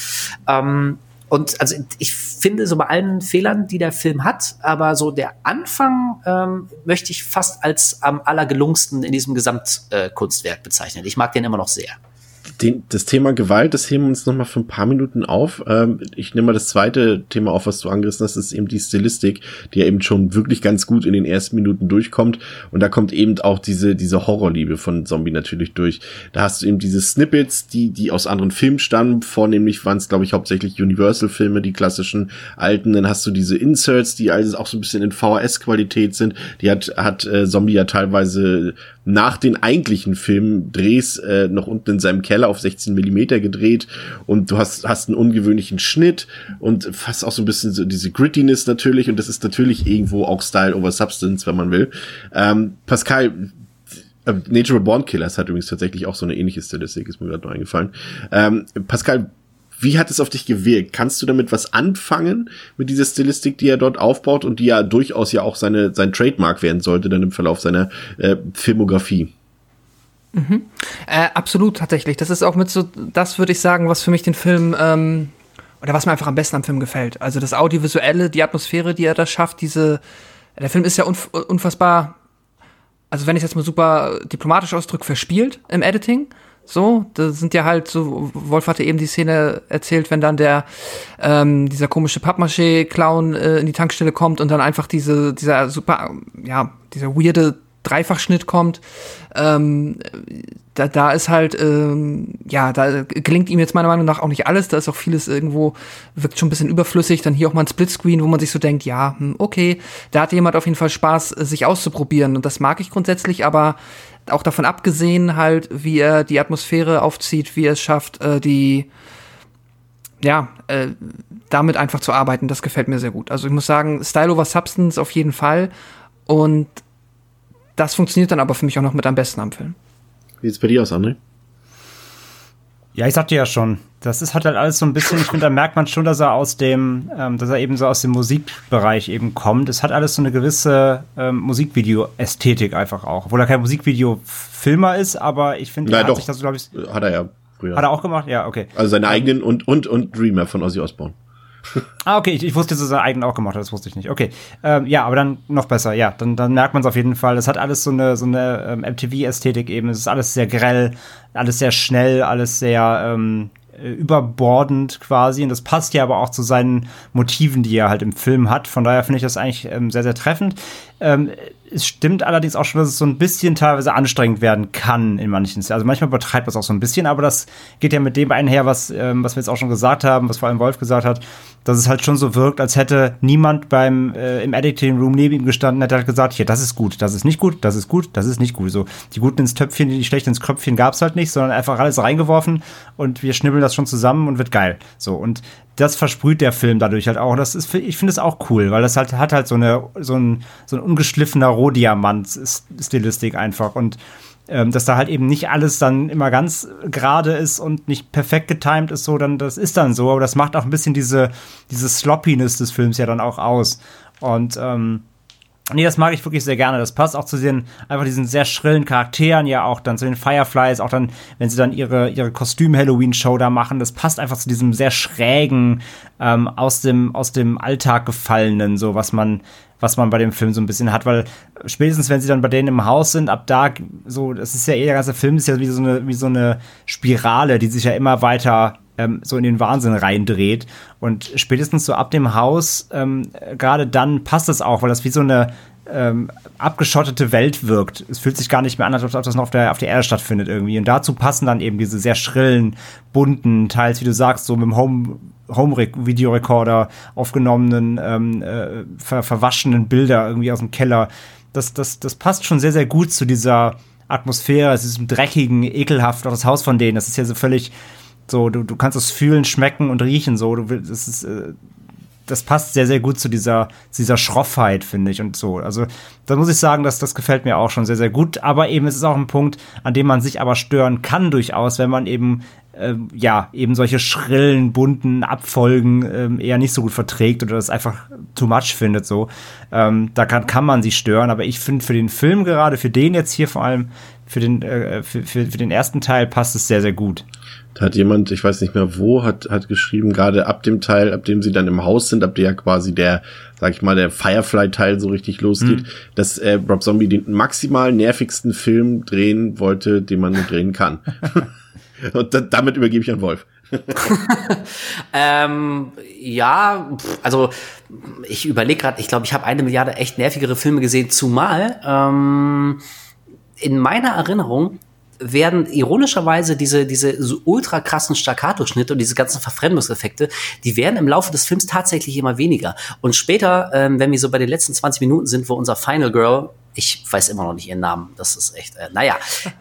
Ähm, und also ich finde so bei allen Fehlern, die der Film hat, aber so der Anfang ähm, möchte ich fast als am allergelungensten in diesem Gesamtkunstwerk äh, bezeichnen. Ich mag den immer noch sehr. Den, das Thema Gewalt, das heben wir uns noch mal für ein paar Minuten auf. Ähm, ich nehme mal das zweite Thema auf, was du angerissen hast, ist eben die Stilistik, die ja eben schon wirklich ganz gut in den ersten Minuten durchkommt. Und da kommt eben auch diese, diese Horrorliebe von Zombie natürlich durch. Da hast du eben diese Snippets, die, die aus anderen Filmen stammen. Vornehmlich waren es, glaube ich, hauptsächlich Universal-Filme, die klassischen alten. Dann hast du diese Inserts, die also auch so ein bisschen in VHS-Qualität sind. Die hat, hat äh, Zombie ja teilweise nach den eigentlichen Filmdrehs äh, noch unten in seinem Keller auf 16 Millimeter gedreht und du hast, hast einen ungewöhnlichen Schnitt und fast auch so ein bisschen so diese Grittiness natürlich und das ist natürlich irgendwo auch Style over Substance, wenn man will. Ähm, Pascal, äh, Natural Born Killers hat übrigens tatsächlich auch so eine ähnliche Stilistik, ist mir gerade noch eingefallen. Ähm, Pascal, wie hat es auf dich gewirkt? Kannst du damit was anfangen mit dieser Stilistik, die er dort aufbaut und die ja durchaus ja auch seine sein Trademark werden sollte dann im Verlauf seiner äh, Filmografie? Mhm. Äh, absolut tatsächlich. Das ist auch mit so, das würde ich sagen, was für mich den Film ähm, oder was mir einfach am besten am Film gefällt. Also das Audiovisuelle, die Atmosphäre, die er da schafft. Diese, der Film ist ja unf unfassbar. Also wenn ich jetzt mal super diplomatisch ausdrücke, verspielt im Editing. So, das sind ja halt so, Wolf hatte eben die Szene erzählt, wenn dann der, ähm, dieser komische Pappmaché-Clown äh, in die Tankstelle kommt und dann einfach diese, dieser super, ja, dieser weirde Dreifachschnitt kommt. Ähm, da, da ist halt, ähm, ja, da gelingt ihm jetzt meiner Meinung nach auch nicht alles. Da ist auch vieles irgendwo, wirkt schon ein bisschen überflüssig. Dann hier auch mal ein Splitscreen, wo man sich so denkt, ja, hm, okay, da hat jemand auf jeden Fall Spaß, sich auszuprobieren. Und das mag ich grundsätzlich, aber auch davon abgesehen halt, wie er die Atmosphäre aufzieht, wie er es schafft, äh, die ja, äh, damit einfach zu arbeiten, das gefällt mir sehr gut. Also ich muss sagen, Style over Substance auf jeden Fall. Und das funktioniert dann aber für mich auch noch mit am besten am Film. Wie sieht's bei dir aus, André? Ja, ich sagte ja schon, das ist hat halt alles so ein bisschen, ich finde, da merkt man schon, dass er aus dem, ähm, dass er eben so aus dem Musikbereich eben kommt. Es hat alles so eine gewisse ähm, Musikvideo-Ästhetik einfach auch. Obwohl er kein Musikvideo-Filmer ist, aber ich finde, er hat doch, sich das, glaube ich. Hat er ja früher. Hat er auch gemacht? Ja, okay. Also seine eigenen und, und, und Dreamer von Ozzy Osbourne. Ah, okay, ich, ich wusste, dass er eigenen auch gemacht hat, das wusste ich nicht. Okay, ähm, ja, aber dann noch besser, ja, dann, dann merkt man es auf jeden Fall. Es hat alles so eine, so eine ähm, MTV-Ästhetik eben. Es ist alles sehr grell, alles sehr schnell, alles sehr ähm, äh, überbordend quasi. Und das passt ja aber auch zu seinen Motiven, die er halt im Film hat. Von daher finde ich das eigentlich ähm, sehr, sehr treffend. Ähm, es stimmt allerdings auch schon, dass es so ein bisschen teilweise anstrengend werden kann in manchen Szenen. Also manchmal übertreibt man es auch so ein bisschen, aber das geht ja mit dem einher, was, ähm, was wir jetzt auch schon gesagt haben, was vor allem Wolf gesagt hat, dass es halt schon so wirkt, als hätte niemand beim äh, im Editing Room neben ihm gestanden, hätte halt gesagt, hier, das ist gut, das ist nicht gut, das ist gut, das ist nicht gut. So die guten ins Töpfchen, die schlechten ins Kröpfchen gab es halt nicht, sondern einfach alles reingeworfen und wir schnibbeln das schon zusammen und wird geil. So und das versprüht der Film dadurch halt auch. Das ist, ich finde es auch cool, weil das halt hat halt so eine so ein so ein ungeschliffener Rohdiamant-Stilistik einfach. Und ähm, dass da halt eben nicht alles dann immer ganz gerade ist und nicht perfekt getimed ist, so dann das ist dann so, aber das macht auch ein bisschen diese diese Sloppiness des Films ja dann auch aus. Und ähm, Nee, das mag ich wirklich sehr gerne. Das passt auch zu den, einfach diesen sehr schrillen Charakteren, ja auch dann zu den Fireflies, auch dann, wenn sie dann ihre, ihre Kostüm-Halloween-Show da machen. Das passt einfach zu diesem sehr schrägen, ähm, aus dem, aus dem Alltag gefallenen, so was man, was man bei dem Film so ein bisschen hat, weil spätestens wenn sie dann bei denen im Haus sind, ab da so, das ist ja eh der ganze Film ist ja wie so eine wie so eine Spirale, die sich ja immer weiter ähm, so in den Wahnsinn reindreht. Und spätestens so ab dem Haus, ähm, gerade dann passt es auch, weil das wie so eine ähm, abgeschottete Welt wirkt. Es fühlt sich gar nicht mehr an, als ob das noch auf der, auf der Erde stattfindet irgendwie. Und dazu passen dann eben diese sehr schrillen, bunten, teils, wie du sagst, so mit dem Home, Home-Videorekorder aufgenommenen, ähm, äh, ver verwaschenen Bilder irgendwie aus dem Keller. Das, das, das passt schon sehr, sehr gut zu dieser Atmosphäre, es ist dreckigen, ekelhaft, auch das Haus von denen. Das ist ja so völlig so, du, du kannst es fühlen, schmecken und riechen. So, du willst, das ist, äh, das passt sehr, sehr gut zu dieser, zu dieser Schroffheit, finde ich, und so. Also, da muss ich sagen, dass das gefällt mir auch schon sehr, sehr gut. Aber eben, es ist auch ein Punkt, an dem man sich aber stören kann durchaus, wenn man eben, äh, ja, eben solche schrillen, bunten Abfolgen äh, eher nicht so gut verträgt oder das einfach too much findet, so. Ähm, da kann, kann man sich stören. Aber ich finde für den Film gerade, für den jetzt hier vor allem, für den, äh, für, für, für den ersten Teil passt es sehr, sehr gut. Da hat jemand, ich weiß nicht mehr wo, hat, hat geschrieben, gerade ab dem Teil, ab dem sie dann im Haus sind, ab der ja quasi der, sag ich mal, der Firefly-Teil so richtig losgeht, mhm. dass äh, Rob Zombie den maximal nervigsten Film drehen wollte, den man nur drehen kann. Und da, damit übergebe ich an Wolf. ähm, ja, also ich überlege gerade, ich glaube, ich habe eine Milliarde echt nervigere Filme gesehen, zumal ähm, in meiner Erinnerung werden ironischerweise diese, diese so ultra krassen Staccato-Schnitte und diese ganzen Verfremdungseffekte, die werden im Laufe des Films tatsächlich immer weniger. Und später, ähm, wenn wir so bei den letzten 20 Minuten sind, wo unser Final Girl, ich weiß immer noch nicht ihren Namen, das ist echt, äh, naja,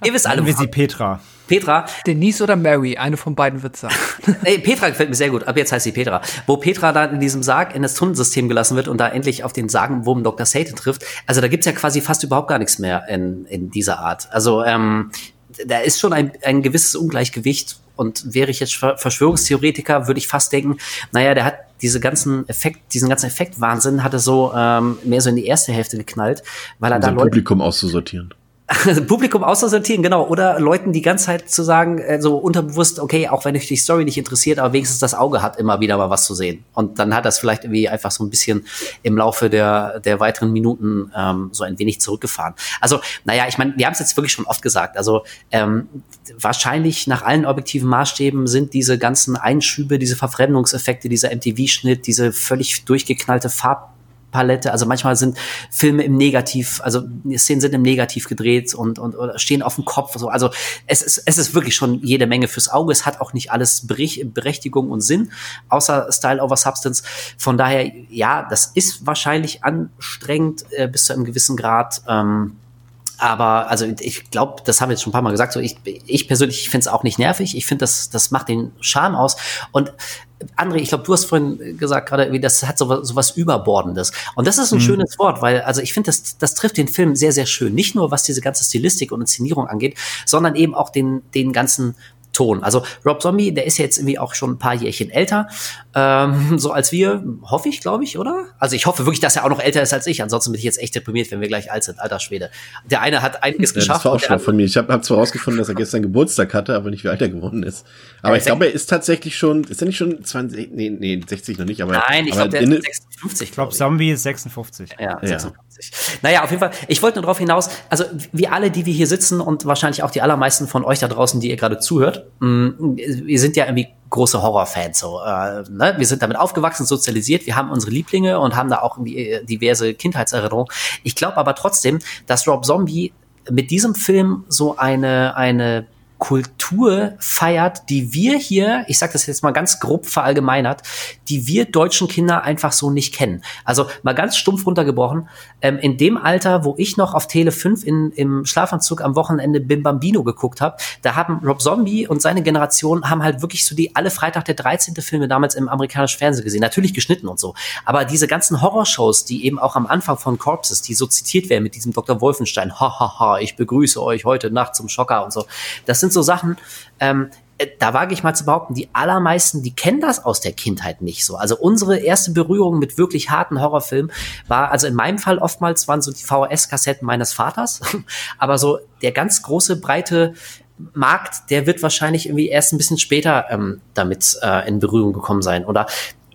ihr wisst alle. Wie sie Petra. Petra. Denise oder Mary, eine von beiden wird sein. Ey, Petra gefällt mir sehr gut. Ab jetzt heißt sie Petra. Wo Petra dann in diesem Sarg in das Tunnelsystem gelassen wird und da endlich auf den sagenwurm Dr. Satan trifft. Also da gibt's ja quasi fast überhaupt gar nichts mehr in, in dieser Art. Also ähm, da ist schon ein, ein gewisses Ungleichgewicht. Und wäre ich jetzt Verschwörungstheoretiker, würde ich fast denken, naja, der hat diese ganzen Effekt, diesen ganzen Effektwahnsinn hatte so ähm, mehr so in die erste Hälfte geknallt, weil er um da sein Publikum auszusortieren. Publikum auszusortieren, genau. Oder Leuten die ganze Zeit zu sagen, äh, so unterbewusst, okay, auch wenn euch die Story nicht interessiert, aber wenigstens das Auge hat immer wieder mal was zu sehen. Und dann hat das vielleicht irgendwie einfach so ein bisschen im Laufe der, der weiteren Minuten ähm, so ein wenig zurückgefahren. Also, naja, ich meine, wir haben es jetzt wirklich schon oft gesagt. Also ähm, wahrscheinlich nach allen objektiven Maßstäben sind diese ganzen Einschübe, diese Verfremdungseffekte, dieser MTV-Schnitt, diese völlig durchgeknallte Farb Palette. Also manchmal sind Filme im Negativ, also Szenen sind im Negativ gedreht und, und oder stehen auf dem Kopf. So. Also es ist, es ist wirklich schon jede Menge fürs Auge. Es hat auch nicht alles Berechtigung und Sinn, außer Style over Substance. Von daher, ja, das ist wahrscheinlich anstrengend äh, bis zu einem gewissen Grad. Ähm, aber also ich glaube, das haben wir jetzt schon ein paar Mal gesagt. So ich, ich persönlich finde es auch nicht nervig. Ich finde, das, das macht den Charme aus. Und André, ich glaube, du hast vorhin gesagt gerade, wie das hat so, so was Überbordendes. Und das ist ein mhm. schönes Wort, weil also ich finde, das, das trifft den Film sehr, sehr schön. Nicht nur was diese ganze Stilistik und Inszenierung angeht, sondern eben auch den, den ganzen Ton. Also Rob Zombie, der ist jetzt irgendwie auch schon ein paar Jährchen älter, ähm, so als wir, hoffe ich, glaube ich, oder? Also ich hoffe wirklich, dass er auch noch älter ist als ich. Ansonsten bin ich jetzt echt deprimiert, wenn wir gleich alt sind, alter Schwede. Der eine hat einiges ja, geschafft. Das war auch schon von mir. Ich habe hab zwar rausgefunden, dass er gestern Geburtstag hatte, aber nicht wie alt er geworden ist. Aber ja, ich glaube, er ist tatsächlich schon, ist er nicht schon 20, nee, nee, 60 noch nicht, aber. Nein, ich glaube, der ist 56. Ich Rob Zombie ist 56. Ja, 56. Ja. Naja, auf jeden Fall, ich wollte nur darauf hinaus, also wir alle, die wir hier sitzen und wahrscheinlich auch die allermeisten von euch da draußen, die ihr gerade zuhört, mm, wir sind ja irgendwie große Horrorfans. So, äh, ne? Wir sind damit aufgewachsen, sozialisiert, wir haben unsere Lieblinge und haben da auch äh, diverse Kindheitserinnerungen. Ich glaube aber trotzdem, dass Rob Zombie mit diesem Film so eine, eine Kultur feiert, die wir hier, ich sage das jetzt mal ganz grob verallgemeinert, die wir deutschen Kinder einfach so nicht kennen. Also mal ganz stumpf runtergebrochen, ähm, in dem Alter, wo ich noch auf Tele 5 in, im Schlafanzug am Wochenende Bim Bambino geguckt habe, da haben Rob Zombie und seine Generation haben halt wirklich so die alle Freitag der 13. Filme damals im amerikanischen Fernsehen gesehen, natürlich geschnitten und so, aber diese ganzen Horrorshows, die eben auch am Anfang von Corpses, die so zitiert werden mit diesem Dr. Wolfenstein, hahaha, ha, ha, ich begrüße euch heute Nacht zum Schocker und so, das sind sind so Sachen, ähm, äh, da wage ich mal zu behaupten, die allermeisten, die kennen das aus der Kindheit nicht so. Also unsere erste Berührung mit wirklich harten Horrorfilmen war, also in meinem Fall oftmals waren so die VHS-Kassetten meines Vaters, aber so der ganz große, breite Markt, der wird wahrscheinlich irgendwie erst ein bisschen später ähm, damit äh, in Berührung gekommen sein. Oder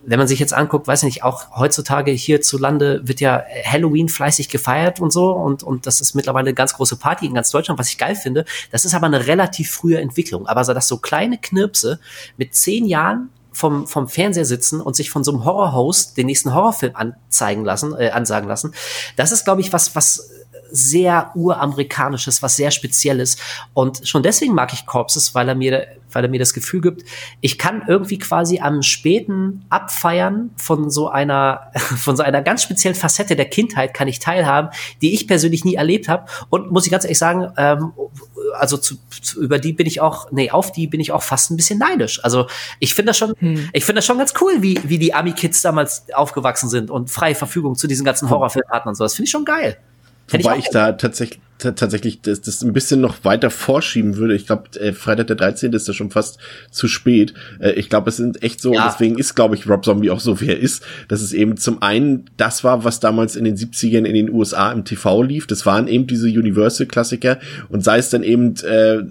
wenn man sich jetzt anguckt, weiß ich nicht, auch heutzutage hierzulande wird ja Halloween fleißig gefeiert und so und, und das ist mittlerweile eine ganz große Party in ganz Deutschland, was ich geil finde. Das ist aber eine relativ frühe Entwicklung. Aber so, dass so kleine Knirpse mit zehn Jahren vom, vom Fernseher sitzen und sich von so einem Horrorhost den nächsten Horrorfilm anzeigen lassen, äh, ansagen lassen, das ist, glaube ich, was, was sehr uramerikanisches, was sehr spezielles. Und schon deswegen mag ich Corpses, weil er mir, weil er mir das Gefühl gibt, ich kann irgendwie quasi am späten Abfeiern von so einer, von so einer ganz speziellen Facette der Kindheit kann ich teilhaben, die ich persönlich nie erlebt habe. Und muss ich ganz ehrlich sagen, ähm, also zu, zu, über die bin ich auch, nee, auf die bin ich auch fast ein bisschen neidisch. Also ich finde das schon, hm. ich finde das schon ganz cool, wie, wie die Ami-Kids damals aufgewachsen sind und freie Verfügung zu diesen ganzen Horrorfilmen hatten und so. Das finde ich schon geil. Wobei ich, ich da tatsächlich tatsächlich das, das ein bisschen noch weiter vorschieben würde. Ich glaube, äh, Freitag der 13. ist da schon fast zu spät. Äh, ich glaube, es sind echt so, ja. deswegen ist, glaube ich, Rob Zombie auch so, wie er ist, dass es eben zum einen das war, was damals in den 70ern in den USA im TV lief. Das waren eben diese Universal-Klassiker und sei es dann eben äh,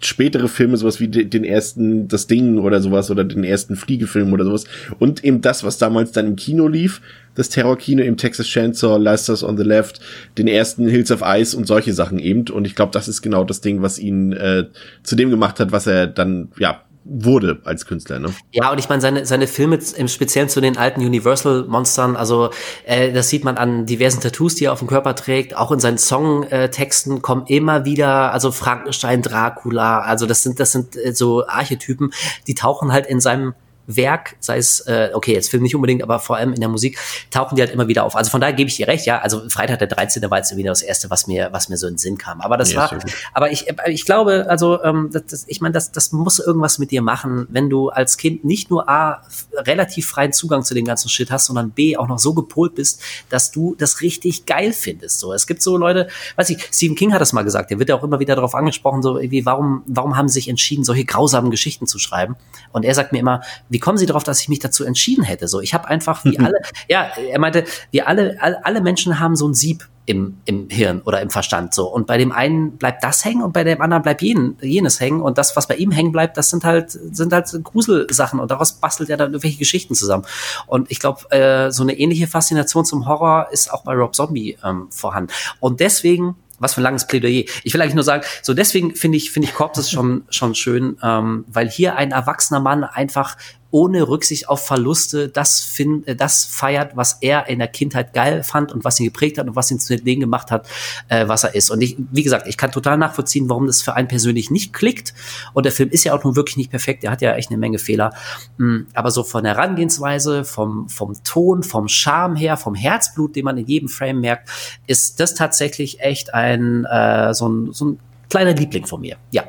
spätere Filme, sowas wie den ersten Das Ding oder sowas oder den ersten Fliegefilm oder sowas. Und eben das, was damals dann im Kino lief, das Terrorkino im Texas Chainsaw, Last on the Left, den ersten Hills of Ice und solche Sachen eben. Und ich glaube, das ist genau das Ding, was ihn äh, zu dem gemacht hat, was er dann ja wurde als Künstler. Ne? Ja, und ich meine, seine, seine Filme im Speziellen zu den alten Universal-Monstern, also äh, das sieht man an diversen Tattoos, die er auf dem Körper trägt, auch in seinen Songtexten kommen immer wieder, also Frankenstein, Dracula, also das sind, das sind äh, so Archetypen, die tauchen halt in seinem Werk, sei es, äh, okay, jetzt Film nicht unbedingt, aber vor allem in der Musik, tauchen die halt immer wieder auf. Also von daher gebe ich dir recht, ja. Also Freitag der 13. war jetzt wieder das erste, was mir, was mir so in den Sinn kam. Aber das ja, war, aber ich, ich glaube, also, ähm, das, das, ich meine, das, das muss irgendwas mit dir machen, wenn du als Kind nicht nur A, relativ freien Zugang zu dem ganzen Shit hast, sondern B, auch noch so gepolt bist, dass du das richtig geil findest. So, es gibt so Leute, weiß ich, Stephen King hat das mal gesagt, der wird ja auch immer wieder darauf angesprochen, so wie, warum, warum haben sie sich entschieden, solche grausamen Geschichten zu schreiben? Und er sagt mir immer, wie kommen Sie darauf, dass ich mich dazu entschieden hätte? So, ich habe einfach wie alle, ja, er meinte, wir alle, alle, alle Menschen haben so ein Sieb im, im Hirn oder im Verstand so. Und bei dem einen bleibt das hängen und bei dem anderen bleibt jen, jenes hängen. Und das, was bei ihm hängen bleibt, das sind halt, sind halt Gruselsachen und daraus bastelt er dann irgendwelche Geschichten zusammen. Und ich glaube, äh, so eine ähnliche Faszination zum Horror ist auch bei Rob Zombie ähm, vorhanden. Und deswegen was für ein langes Plädoyer. Ich will eigentlich nur sagen, so deswegen finde ich, finde ich Corpses schon, schon schön, ähm, weil hier ein erwachsener Mann einfach ohne Rücksicht auf Verluste das, find, äh, das feiert, was er in der Kindheit geil fand und was ihn geprägt hat und was ihn zu dem gemacht hat, äh, was er ist. Und ich, wie gesagt, ich kann total nachvollziehen, warum das für einen persönlich nicht klickt. Und der Film ist ja auch nun wirklich nicht perfekt. Er hat ja echt eine Menge Fehler. Mm, aber so von der Herangehensweise, vom, vom Ton, vom Charme her, vom Herzblut, den man in jedem Frame merkt, ist das tatsächlich echt ein, äh, so ein, so ein kleiner Liebling von mir. Ja.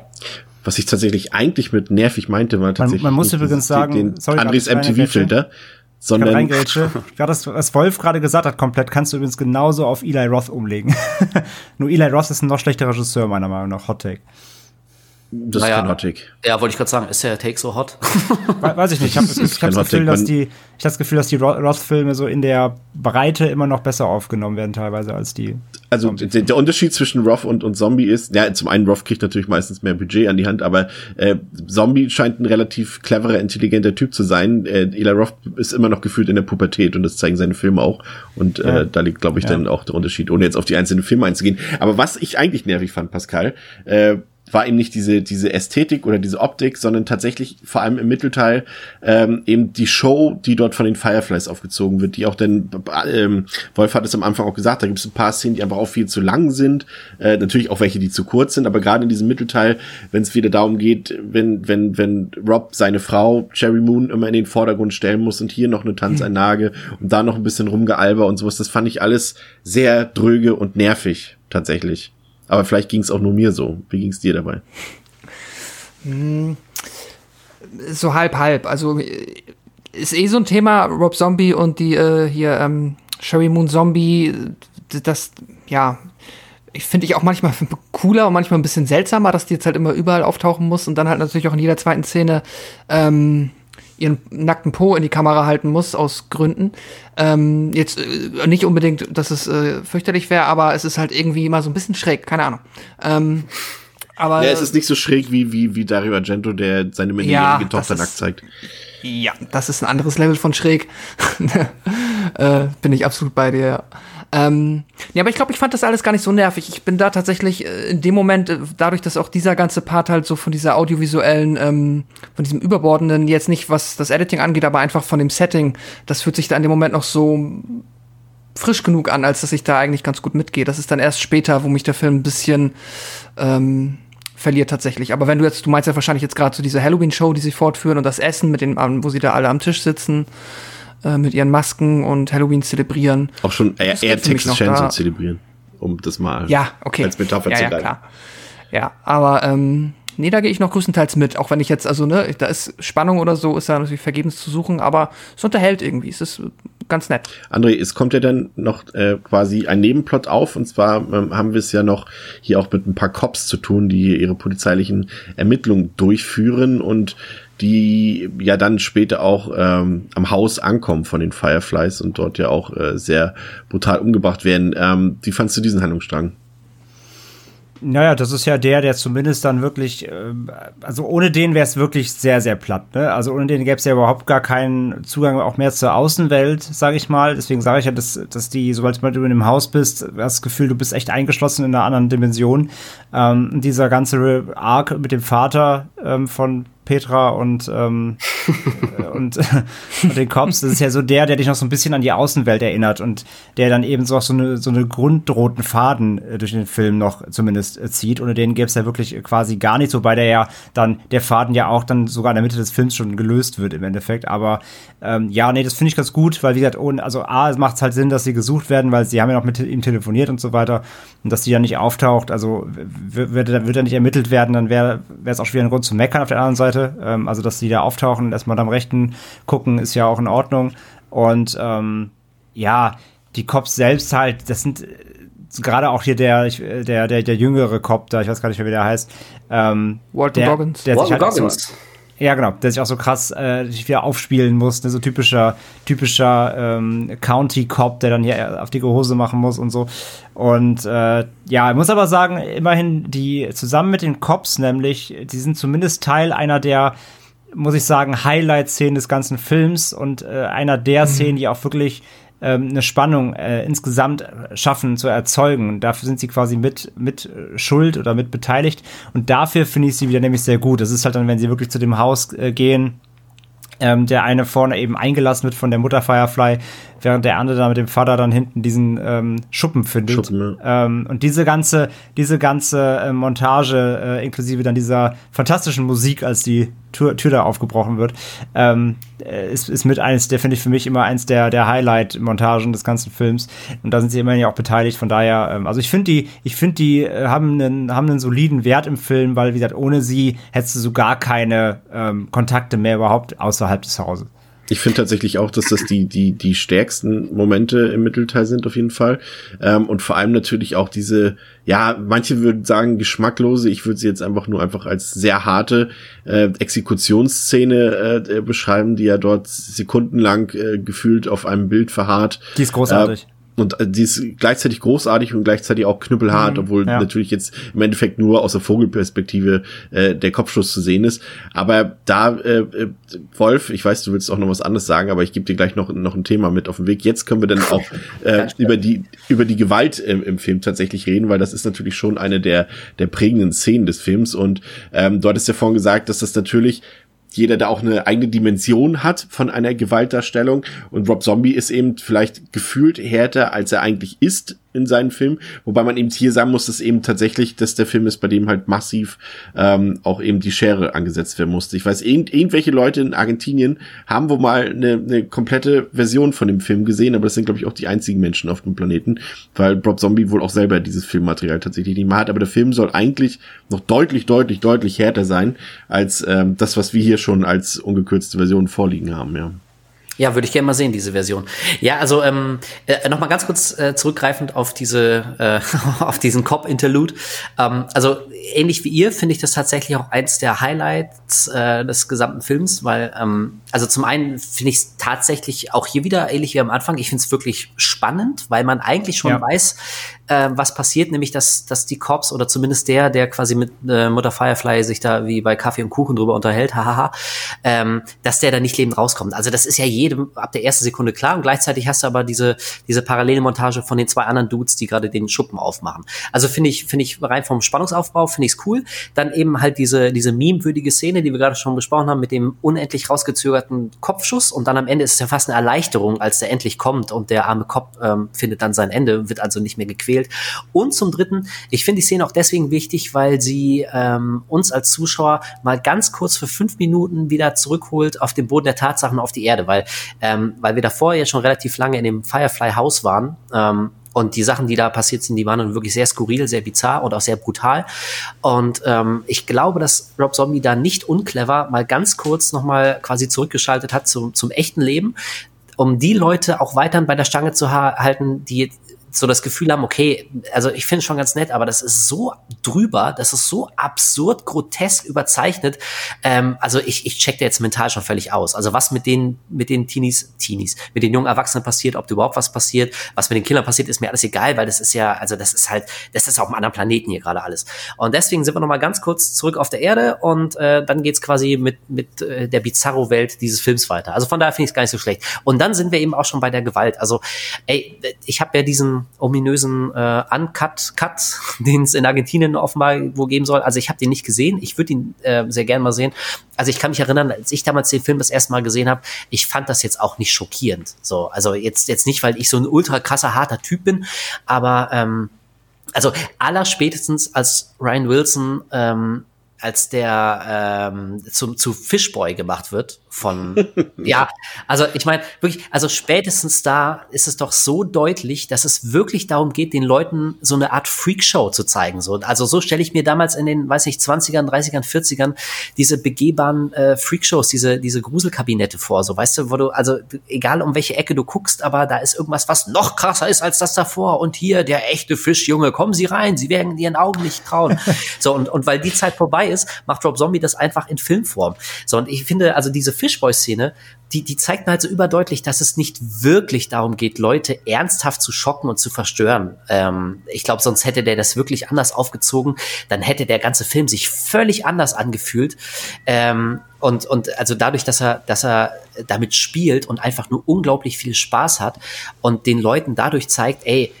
Was ich tatsächlich eigentlich mit nervig meinte, war tatsächlich. Man, man muss übrigens sagen, den sorry, Andres MTV-Filter. Sondern. Gerade das, was Wolf gerade gesagt hat, komplett, kannst du übrigens genauso auf Eli Roth umlegen. Nur Eli Roth ist ein noch schlechter Regisseur, meiner Meinung nach. Hot Take. Das naja, ist kein Hot Take. Ja, wollte ich gerade sagen, ist der Take so hot? Weiß ich nicht. Ich habe hab das Gefühl, dass die, ich hab das Gefühl, dass die Roth-Filme so in der Breite immer noch besser aufgenommen werden, teilweise als die. Also der, der, Unterschied zwischen Roth und, und Zombie ist, ja, zum einen Roth kriegt natürlich meistens mehr Budget an die Hand, aber äh, Zombie scheint ein relativ cleverer, intelligenter Typ zu sein. Äh, Eli Roth ist immer noch gefühlt in der Pubertät und das zeigen seine Filme auch. Und äh, ja. äh, da liegt, glaube ich, ja. dann auch der Unterschied, ohne jetzt auf die einzelnen Filme einzugehen. Aber was ich eigentlich nervig fand, Pascal, äh, war eben nicht diese, diese Ästhetik oder diese Optik, sondern tatsächlich vor allem im Mittelteil ähm, eben die Show, die dort von den Fireflies aufgezogen wird, die auch dann, ähm, Wolf hat es am Anfang auch gesagt, da gibt es ein paar Szenen, die einfach auch viel zu lang sind, äh, natürlich auch welche, die zu kurz sind, aber gerade in diesem Mittelteil, wenn es wieder darum geht, wenn, wenn, wenn Rob seine Frau Cherry Moon immer in den Vordergrund stellen muss und hier noch eine Tanzeinlage und da noch ein bisschen rumgealber und sowas, das fand ich alles sehr dröge und nervig, tatsächlich. Aber vielleicht ging es auch nur mir so. Wie ging es dir dabei? Hm, so halb halb. Also ist eh so ein Thema, Rob Zombie und die äh, hier ähm, Sherry Moon Zombie, das, ja, ich finde ich auch manchmal cooler und manchmal ein bisschen seltsamer, dass die jetzt halt immer überall auftauchen muss und dann halt natürlich auch in jeder zweiten Szene ähm, ihren nackten Po in die Kamera halten muss, aus Gründen. Ähm, jetzt äh, nicht unbedingt, dass es äh, fürchterlich wäre, aber es ist halt irgendwie immer so ein bisschen schräg, keine Ahnung. Ähm, aber ja, es ist nicht so schräg wie, wie, wie Dario Argento, der seine minderjährige ja, Tochter nackt zeigt. Ja, das ist ein anderes Level von schräg. äh, bin ich absolut bei dir. Ähm, ja, aber ich glaube, ich fand das alles gar nicht so nervig. Ich bin da tatsächlich äh, in dem Moment, äh, dadurch, dass auch dieser ganze Part halt so von dieser audiovisuellen, ähm, von diesem überbordenden, jetzt nicht was das Editing angeht, aber einfach von dem Setting, das fühlt sich da in dem Moment noch so frisch genug an, als dass ich da eigentlich ganz gut mitgehe. Das ist dann erst später, wo mich der Film ein bisschen ähm, verliert tatsächlich. Aber wenn du jetzt, du meinst ja wahrscheinlich jetzt gerade so diese Halloween-Show, die sie fortführen und das Essen mit den, wo sie da alle am Tisch sitzen äh, mit ihren Masken und Halloween zelebrieren. Auch schon eher, eher Texas Chainsaw zelebrieren, um das mal ja, okay. als Metapher ja, zu ja, klar. Ja, aber ähm, nee, da gehe ich noch größtenteils mit, auch wenn ich jetzt, also ne, da ist Spannung oder so, ist da natürlich vergebens zu suchen, aber es unterhält irgendwie, es ist ganz nett. André, es kommt ja dann noch äh, quasi ein Nebenplot auf, und zwar ähm, haben wir es ja noch hier auch mit ein paar Cops zu tun, die ihre polizeilichen Ermittlungen durchführen und die ja dann später auch ähm, am Haus ankommen von den Fireflies und dort ja auch äh, sehr brutal umgebracht werden. Ähm, wie fandst du diesen Handlungsstrang? Naja, das ist ja der, der zumindest dann wirklich, ähm, also ohne den wäre es wirklich sehr, sehr platt. Ne? Also ohne den gäbe es ja überhaupt gar keinen Zugang auch mehr zur Außenwelt, sage ich mal. Deswegen sage ich ja, dass, dass die, sobald du in einem Haus bist, das Gefühl, du bist echt eingeschlossen in einer anderen Dimension. Ähm, dieser ganze Arc mit dem Vater ähm, von Petra und, ähm, und, und den Cops. Das ist ja so der, der dich noch so ein bisschen an die Außenwelt erinnert und der dann eben so auch so eine, so eine grundroten Faden äh, durch den Film noch zumindest äh, zieht. Ohne den gäbe es ja wirklich quasi gar nichts, wobei der ja dann, der Faden ja auch dann sogar in der Mitte des Films schon gelöst wird im Endeffekt. Aber ähm, ja, nee, das finde ich ganz gut, weil wie gesagt, ohne, also A, es macht halt Sinn, dass sie gesucht werden, weil sie haben ja noch mit ihm telefoniert und so weiter und dass die ja nicht auftaucht, also wird, wird er nicht ermittelt werden, dann wäre es auch schon wieder ein Grund zu meckern auf der anderen Seite. Ähm, also, dass die da auftauchen und erstmal am Rechten gucken, ist ja auch in Ordnung. Und ähm, ja, die Cops selbst halt, das sind äh, gerade auch hier der, der, der, der jüngere Cop da, ich weiß gar nicht mehr, wie der heißt. Ähm, Walton der, Goggins. Der Walton halt Goggins. So, ja, genau, der sich auch so krass äh, wieder aufspielen muss, ne? so typischer, typischer ähm, County-Cop, der dann hier auf dicke Hose machen muss und so. Und äh, ja, ich muss aber sagen, immerhin, die zusammen mit den Cops nämlich, die sind zumindest Teil einer der, muss ich sagen, Highlight-Szenen des ganzen Films und äh, einer der Szenen, die auch wirklich ähm, eine Spannung äh, insgesamt schaffen zu erzeugen. Dafür sind sie quasi mit, mit Schuld oder mit beteiligt. Und dafür finde ich sie wieder nämlich sehr gut. Das ist halt dann, wenn sie wirklich zu dem Haus äh, gehen, ähm, der eine vorne eben eingelassen wird von der Mutter Firefly, während der andere da mit dem Vater dann hinten diesen ähm, Schuppen findet. Schuppen, ähm, und diese ganze, diese ganze äh, Montage, äh, inklusive dann dieser fantastischen Musik, als die Tür, Tür da aufgebrochen wird, ähm, äh, ist, ist mit eines, der finde ich für mich immer eins der, der Highlight-Montagen des ganzen Films. Und da sind sie immerhin ja auch beteiligt. Von daher, ähm, also ich finde die, ich finde die äh, haben einen, haben einen soliden Wert im Film, weil wie gesagt, ohne sie hättest du so gar keine ähm, Kontakte mehr überhaupt außerhalb des Hauses. Ich finde tatsächlich auch, dass das die, die, die stärksten Momente im Mittelteil sind, auf jeden Fall. Ähm, und vor allem natürlich auch diese, ja, manche würden sagen geschmacklose, ich würde sie jetzt einfach nur einfach als sehr harte äh, Exekutionsszene äh, beschreiben, die ja dort sekundenlang äh, gefühlt auf einem Bild verharrt. Die ist großartig. Äh, und äh, die ist gleichzeitig großartig und gleichzeitig auch knüppelhart, Mhm, obwohl ja. natürlich jetzt im Endeffekt nur aus der Vogelperspektive äh, der Kopfschuss zu sehen ist. Aber da, äh, äh, Wolf, ich weiß, du willst auch noch was anderes sagen, aber ich gebe dir gleich noch, noch ein Thema mit auf den Weg. Jetzt können wir dann auch äh, über die über die Gewalt im, im Film tatsächlich reden, weil das ist natürlich schon eine der der prägenden Szenen des Films. Und ähm, du hattest ja vorhin gesagt, dass das natürlich jeder da auch eine eigene Dimension hat von einer Gewaltdarstellung. Und Rob Zombie ist eben vielleicht gefühlt härter, als er eigentlich ist in seinen Filmen, wobei man eben hier sagen muss, dass eben tatsächlich, dass der Film ist, bei dem halt massiv ähm, auch eben die Schere angesetzt werden musste. Ich weiß, irgend, irgendwelche Leute in Argentinien haben wohl mal eine, eine komplette Version von dem Film gesehen, aber das sind, glaube ich, auch die einzigen Menschen auf dem Planeten, weil Rob Zombie wohl auch selber dieses Filmmaterial tatsächlich nicht mehr hat. Aber der Film soll eigentlich noch deutlich, deutlich, deutlich härter sein als ähm, das, was wir hier schon als ungekürzte Version vorliegen haben, ja. Ja, würde ich gerne mal sehen, diese Version. Ja, also ähm, äh, noch mal ganz kurz äh, zurückgreifend auf diese, äh, auf diesen Cop-Interlude. Ähm, also ähnlich wie ihr finde ich das tatsächlich auch eins der Highlights äh, des gesamten Films, weil ähm, also zum einen finde ich es tatsächlich auch hier wieder ähnlich wie am Anfang. Ich finde es wirklich spannend, weil man eigentlich schon Ja. weiß, äh, was passiert, nämlich dass, dass die Cops oder zumindest der, der quasi mit äh, Mutter Firefly sich da wie bei Kaffee und Kuchen drüber unterhält, hahaha, ähm, dass der da nicht lebend rauskommt. Also das ist ja jedem ab der ersten Sekunde klar und gleichzeitig hast du aber diese, diese parallele Montage von den zwei anderen Dudes, die gerade den Schuppen aufmachen. Also finde ich, finde ich rein vom Spannungsaufbau, finde ich es cool. Dann eben halt diese, diese meme-würdige Szene, die wir gerade schon besprochen haben, mit dem unendlich rausgezögerten Kopfschuss und dann am Ende ist es ja fast eine Erleichterung, als der endlich kommt und der arme Cop ähm, findet dann sein Ende, wird also nicht mehr gequält. Und zum Dritten, ich finde die Szene auch deswegen wichtig, weil sie ähm, uns als Zuschauer mal ganz kurz für fünf Minuten wieder zurückholt auf den Boden der Tatsachen, auf die Erde, weil, ähm, weil wir davor ja schon relativ lange in dem Firefly-Haus waren. Ähm, und die Sachen, die da passiert sind, die waren dann wirklich sehr skurril, sehr bizarr und auch sehr brutal. Und ähm, ich glaube, dass Rob Zombie da nicht unclever mal ganz kurz nochmal quasi zurückgeschaltet hat zum, zum echten Leben, um die Leute auch weiterhin bei der Stange zu ha halten, die so das Gefühl haben, okay, also ich finde es schon ganz nett, aber das ist so drüber, das ist so absurd, grotesk überzeichnet. Ähm, also ich, ich check da jetzt mental schon völlig aus. Also was mit den, mit den Teenies, Teenies, mit den jungen Erwachsenen passiert, ob da überhaupt was passiert, was mit den Kindern passiert, ist mir alles egal, weil das ist ja, also das ist halt, das ist auf einem anderen Planeten hier gerade alles. Und deswegen sind wir nochmal ganz kurz zurück auf der Erde und äh, dann geht's quasi mit, mit äh, der Bizarro-Welt dieses Films weiter. Also von daher finde ich es gar nicht so schlecht. Und dann sind wir eben auch schon bei der Gewalt. Also, ey, ich habe ja diesen ominösen äh, Uncut Cut, den es in Argentinien offenbar wo geben soll. Also ich habe den nicht gesehen. Ich würde ihn äh, sehr gerne mal sehen. Also ich kann mich erinnern, als ich damals den Film das erste Mal gesehen habe, ich fand das jetzt auch nicht schockierend. So, also jetzt jetzt nicht, weil ich so ein ultra krasser harter Typ bin, aber ähm, also aller spätestens als Ryan Wilson ähm, als der ähm, zum zu Fishboy gemacht wird von ja also ich meine wirklich also spätestens da ist es doch so deutlich dass es wirklich darum geht den Leuten so eine Art Freakshow zu zeigen. So also so stelle ich mir damals in den weiß ich 20ern 30ern 40ern diese begehbaren äh, Freakshows diese diese Gruselkabinette vor. So weißt du wo du also egal um welche Ecke du guckst aber da ist irgendwas was noch krasser ist als das davor. Und hier der echte Fischjunge kommen Sie rein Sie werden Ihren Augen nicht trauen. So und und weil die Zeit vorbei ist, macht Rob Zombie das einfach in Filmform. So, und ich finde, also diese Fishboy-Szene, die, die zeigt mir halt so überdeutlich, dass es nicht wirklich darum geht, Leute ernsthaft zu schocken und zu verstören. Ähm, ich glaube, sonst hätte der das wirklich anders aufgezogen. Dann hätte der ganze Film sich völlig anders angefühlt. Ähm, und, und also dadurch, dass er, dass er damit spielt und einfach nur unglaublich viel Spaß hat und den Leuten dadurch zeigt, ey,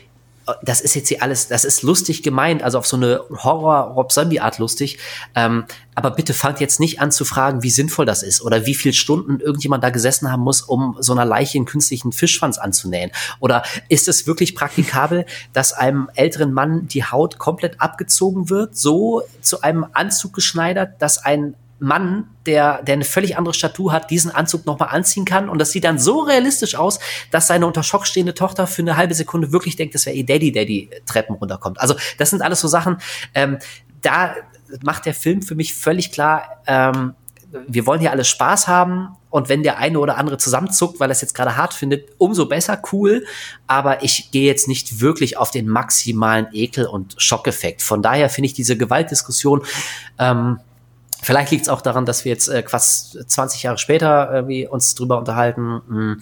das ist jetzt hier alles, das ist lustig gemeint, also auf so eine Horror-Rob-Zombie-Art lustig. Ähm, aber bitte fangt jetzt nicht an zu fragen, wie sinnvoll das ist oder wie viel Stunden irgendjemand da gesessen haben muss, um so einer Leiche einen künstlichen Fischschwanz anzunähen. Oder ist es wirklich praktikabel, dass einem älteren Mann die Haut komplett abgezogen wird, so zu einem Anzug geschneidert, dass ein Mann, der, der eine völlig andere Statur hat, diesen Anzug nochmal anziehen kann. Und das sieht dann so realistisch aus, dass seine unter Schock stehende Tochter für eine halbe Sekunde wirklich denkt, das wäre ihr Daddy, der die Treppen runterkommt. Also das sind alles so Sachen, ähm, da macht der Film für mich völlig klar, ähm, wir wollen hier alle Spaß haben und wenn der eine oder andere zusammenzuckt, weil er es jetzt gerade hart findet, umso besser, cool. Aber ich gehe jetzt nicht wirklich auf den maximalen Ekel und Schockeffekt. Von daher finde ich diese Gewaltdiskussion ähm, Vielleicht liegt es auch daran, dass wir jetzt äh, fast 20 Jahre später irgendwie uns drüber unterhalten. Hm,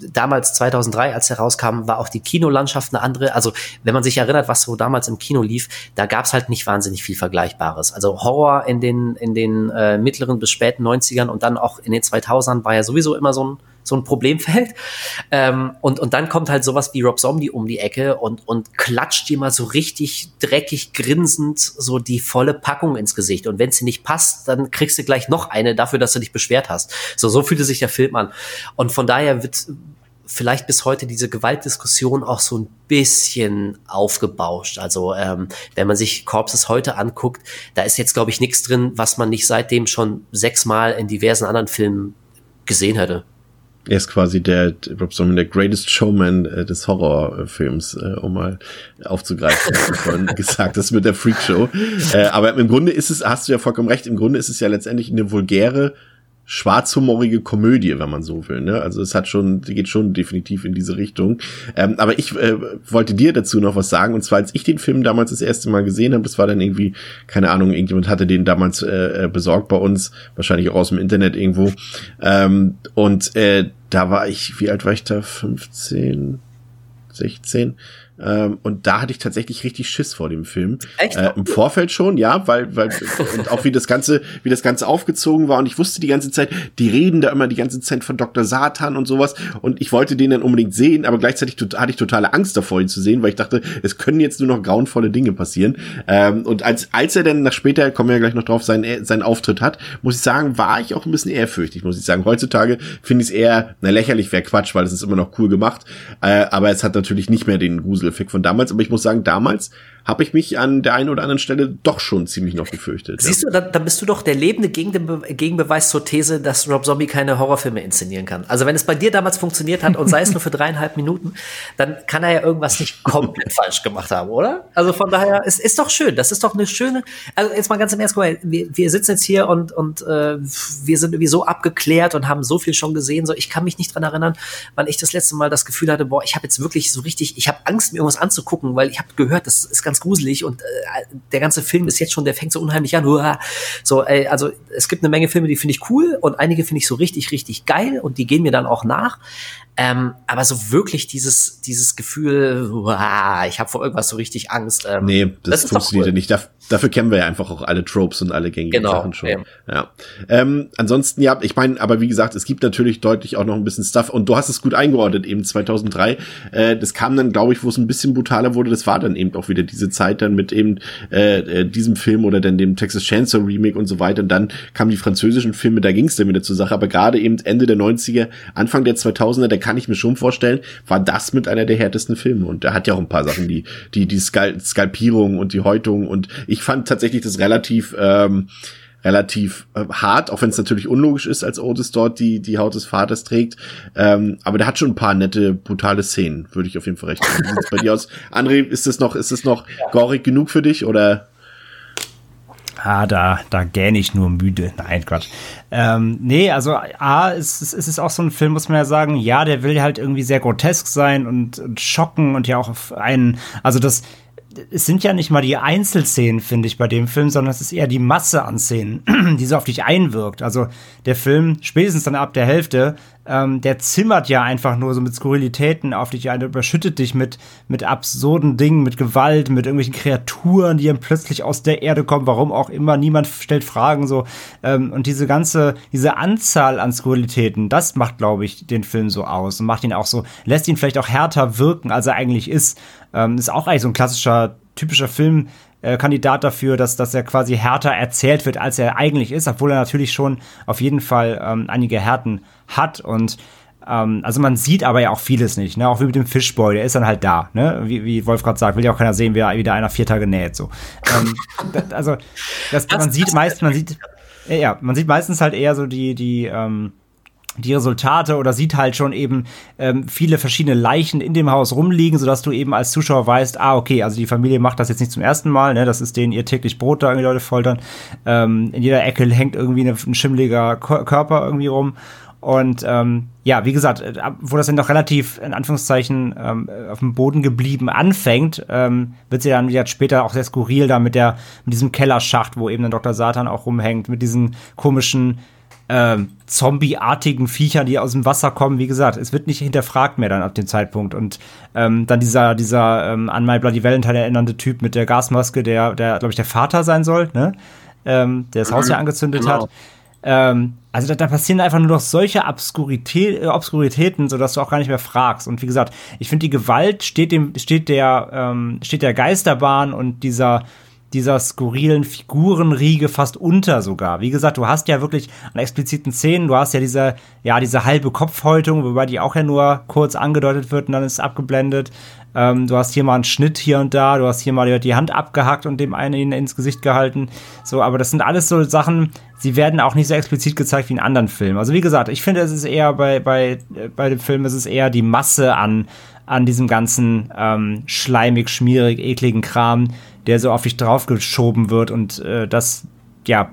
damals 2003, als er rauskam, war auch die Kinolandschaft eine andere. Also wenn man sich erinnert, was so damals im Kino lief, da gab es halt nicht wahnsinnig viel Vergleichbares. Also Horror in den in den äh, mittleren bis späten 90ern und dann auch in den 2000ern war ja sowieso immer so ein so ein Problemfeld. Ähm, und, und dann kommt halt sowas wie Rob Zombie um die Ecke und, und klatscht dir mal so richtig dreckig grinsend so die volle Packung ins Gesicht. Und wenn sie nicht passt, dann kriegst du gleich noch eine dafür, dass du dich beschwert hast. So, so fühlte sich der Film an. Und von daher wird vielleicht bis heute diese Gewaltdiskussion auch so ein bisschen aufgebauscht. Also ähm, wenn man sich Corpses heute anguckt, da ist jetzt, glaube ich, nichts drin, was man nicht seitdem schon sechsmal in diversen anderen Filmen gesehen hätte. Er ist quasi der, Rob Zombie, der Greatest Showman äh, des Horrorfilms, äh, um mal aufzugreifen, was du vorhin gesagt hast mit der Freakshow. Äh, aber im Grunde ist es, hast du ja vollkommen recht, im Grunde ist es ja letztendlich eine vulgäre schwarzhumorige Komödie, wenn man so will. Ne? Also es hat schon, geht schon definitiv in diese Richtung. Ähm, aber ich äh, wollte dir dazu noch was sagen. Und zwar, als ich den Film damals das erste Mal gesehen habe, das war dann irgendwie, keine Ahnung, irgendjemand hatte den damals äh, äh besorgt bei uns, wahrscheinlich auch aus dem Internet irgendwo. Ähm, und äh, da war ich, wie alt war ich da? 15, 16? Ähm, und da hatte ich tatsächlich richtig Schiss vor dem Film. Echt? Äh, Im Vorfeld schon, ja, weil, weil, und auch wie das Ganze, wie das Ganze aufgezogen war. Und ich wusste die ganze Zeit, die reden da immer die ganze Zeit von Dr. Satan und sowas. Und ich wollte den dann unbedingt sehen, aber gleichzeitig hatte ich totale Angst davor, ihn zu sehen, weil ich dachte, es können jetzt nur noch grauenvolle Dinge passieren. Ähm, und als, als er dann nach später, kommen wir ja gleich noch drauf, seinen, seinen Auftritt hat, muss ich sagen, war ich auch ein bisschen ehrfürchtig, muss ich sagen. Heutzutage finde ich es eher, na, lächerlich wäre Quatsch, weil es ist immer noch cool gemacht. Äh, aber es hat natürlich nicht mehr den Grusel Effekt von damals, aber ich muss sagen, damals habe ich mich an der einen oder anderen Stelle doch schon ziemlich noch gefürchtet. Siehst du, dann, dann bist du doch der lebende Gegenbe Gegenbeweis zur These, dass Rob Zombie keine Horrorfilme inszenieren kann. Also wenn es bei dir damals funktioniert hat und sei es nur für dreieinhalb Minuten, dann kann er ja irgendwas nicht komplett falsch gemacht haben, oder? Also von daher, es ist doch schön. Das ist doch eine schöne. Also jetzt mal ganz im Ernst, wir, wir sitzen jetzt hier und und äh, wir sind irgendwie so abgeklärt und haben so viel schon gesehen. So, ich kann mich nicht dran erinnern, wann ich das letzte Mal das Gefühl hatte, boah, ich habe jetzt wirklich so richtig, ich habe Angst, mir irgendwas anzugucken, weil ich habe gehört, das ist ganz gruselig und äh, der ganze Film ist jetzt schon, der fängt so unheimlich an. Uah. So, ey, also es gibt eine Menge Filme, die finde ich cool und einige finde ich so richtig, richtig geil und die gehen mir dann auch nach. Ähm, aber so wirklich dieses, dieses Gefühl, uah, ich habe vor irgendwas so richtig Angst. Ähm, Nee, das, das funktioniert ja cool. nicht. Daf- dafür kennen wir ja einfach auch alle Tropes und alle gängigen Genau, Sachen schon. eben. Ja. Ähm, ansonsten, ja, ich meine, aber wie gesagt, es gibt natürlich deutlich auch noch ein bisschen Stuff und du hast es gut eingeordnet, eben 2003. Äh, das kam dann, glaube ich, wo es ein bisschen brutaler wurde, das war dann eben auch wieder diese Zeit dann mit eben äh, äh, diesem Film oder dann dem Texas Chainsaw Remake und so weiter. Und dann kamen die französischen Filme, da ging es dann wieder zur Sache. Aber gerade eben Ende der 90er, Anfang der 2000er, da kann ich mir schon vorstellen, war das mit einer der härtesten Filme. Und er hat ja auch ein paar Sachen, die die die Skal Skalpierung und die Häutung. Und ich fand tatsächlich das relativ ähm, relativ äh, hart, auch wenn es natürlich unlogisch ist, als Otis dort die die Haut des Vaters trägt. Ähm, aber der hat schon ein paar nette, brutale Szenen, würde ich auf jeden Fall recht geben. Wie sieht's bei dir aus? André, ist das noch, ist das noch gorig genug für dich oder? Ah, da, da gähne ich nur müde. Nein, Quatsch. Ähm, nee, also A, es, es ist auch so ein Film, muss man ja sagen, ja, der will halt irgendwie sehr grotesk sein und, und schocken und ja auch auf einen, also das, es sind ja nicht mal die Einzelszenen, finde ich, bei dem Film, sondern es ist eher die Masse an Szenen, die so auf dich einwirkt. Also der Film, spätestens dann ab der Hälfte, ähm, der zimmert ja einfach nur so mit Skurrilitäten auf dich ein, überschüttet dich mit, mit absurden Dingen, mit Gewalt, mit irgendwelchen Kreaturen, die dann plötzlich aus der Erde kommen, warum auch immer, niemand stellt Fragen so. Ähm, und diese ganze, diese Anzahl an Skurrilitäten, das macht, glaube ich, den Film so aus und macht ihn auch so, lässt ihn vielleicht auch härter wirken, als er eigentlich ist. Ähm, ist auch eigentlich so ein klassischer, typischer Film, äh, Kandidat dafür, dass, dass er quasi härter erzählt wird, als er eigentlich ist, obwohl er natürlich schon auf jeden Fall ähm, einige Härten hat und ähm, also man sieht aber ja auch vieles nicht, ne? Auch wie mit dem Fishboy, der ist dann halt da, ne? Wie, wie Wolf gerade sagt, will ja auch keiner sehen, wie er wieder einer vier Tage näht. So. Ähm, da- also das, man sieht meist, man sieht, ja, ja, man sieht meistens halt eher so die, die, ähm, die Resultate oder sieht halt schon eben ähm, viele verschiedene Leichen in dem Haus rumliegen, sodass du eben als Zuschauer weißt, ah, okay, also die Familie macht das jetzt nicht zum ersten Mal, ne, das ist denen ihr täglich Brot, da irgendwie Leute foltern. Ähm, in jeder Ecke hängt irgendwie eine, ein schimmeliger Körper irgendwie rum. Und ähm, ja, wie gesagt, äh, wo das dann noch relativ in Anführungszeichen ähm, auf dem Boden geblieben anfängt, ähm, wird sie dann wieder später auch sehr skurril da mit der mit diesem Kellerschacht, wo eben dann Dr. Satan auch rumhängt, mit diesen komischen ähm, zombieartigen Viechern, die aus dem Wasser kommen. Wie gesagt, es wird nicht hinterfragt mehr dann ab dem Zeitpunkt. Und ähm, dann dieser, dieser ähm, an My Bloody Valentine erinnernde Typ mit der Gasmaske, der, der glaube ich, der Vater sein soll, ne? Ähm, der das Haus ja angezündet genau. hat. Ähm, also da, da passieren einfach nur noch solche Obskurität, äh, Obskuritäten, sodass du auch gar nicht mehr fragst. Und wie gesagt, ich finde, die Gewalt steht dem, steht der, ähm, steht der Geisterbahn und dieser, dieser skurrilen Figurenriege fast unter sogar. Wie gesagt, du hast ja wirklich an expliziten Szenen, du hast ja diese, ja, diese halbe Kopfhäutung, wobei die auch ja nur kurz angedeutet wird und dann ist abgeblendet. Ähm, du hast hier mal einen Schnitt hier und da, du hast hier mal die Hand abgehackt und dem einen ins Gesicht gehalten. So, aber das sind alles so Sachen, sie werden auch nicht so explizit gezeigt wie in anderen Filmen. Also wie gesagt, ich finde, es ist eher bei, bei, bei dem Film, es ist eher die Masse an, an diesem ganzen ähm, schleimig, schmierig, ekligen Kram, der so auf dich draufgeschoben wird und äh, das, ja,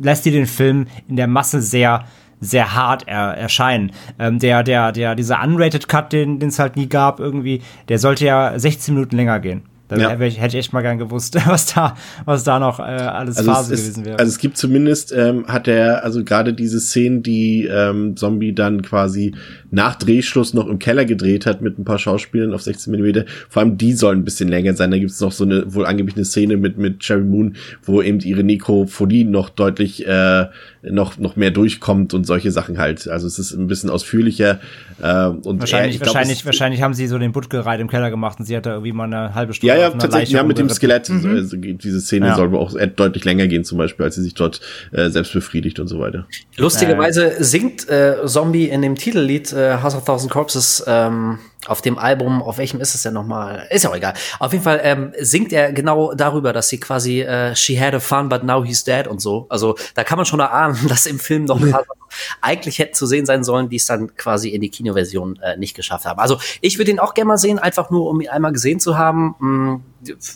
lässt dir den Film in der Masse sehr sehr hart er, erscheinen. Ähm, der, der, der, dieser Unrated Cut, den es halt nie gab, irgendwie, der sollte ja 16 Minuten länger gehen. Da Ja. ich- hätte ich echt mal gern gewusst, was da, was da noch äh, alles Also Phase es, gewesen ist, wäre. also es gibt zumindest, ähm, hat er, also gerade diese Szenen, die ähm, Zombie dann quasi nach Drehschluss noch im Keller gedreht hat mit ein paar Schauspielern auf 16 Millimeter, vor allem die sollen ein bisschen länger sein. Da gibt es noch so eine wohl angeblich eine Szene mit mit Cherry Moon, wo eben ihre Nekrophilie noch deutlich äh, noch noch mehr durchkommt und solche Sachen halt. Also es ist ein bisschen ausführlicher äh, und wahrscheinlich, er, glaub, wahrscheinlich, es, wahrscheinlich haben sie so den Buttgereit im Keller gemacht und sie hat da irgendwie mal eine halbe Stunde Ja, ja, einer tatsächlich, ja, mit dem. Skelett. Also, diese Szene Ja. soll auch eher deutlich länger gehen, zum Beispiel, als sie sich dort äh, selbst befriedigt und so weiter. Lustigerweise singt äh, Zombie in dem Titellied äh, House of Thousand Corpses ähm, auf dem Album, auf welchem ist es denn nochmal? Ist ja auch egal. Auf jeden Fall ähm, singt er genau darüber, dass sie quasi äh, She had a fun, but now he's dead und so. Also da kann man schon erahnen, dass im Film noch ein paar eigentlich hätten zu sehen sein sollen, die es dann quasi in die Kinoversion äh, nicht geschafft haben. Also ich würde ihn auch gerne mal sehen, einfach nur um ihn einmal gesehen zu haben. Hm,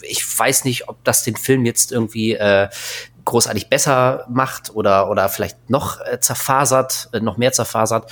Ich weiß nicht, ob das den Film jetzt irgendwie äh, großartig besser macht oder, oder vielleicht noch äh, zerfasert, äh, noch mehr zerfasert.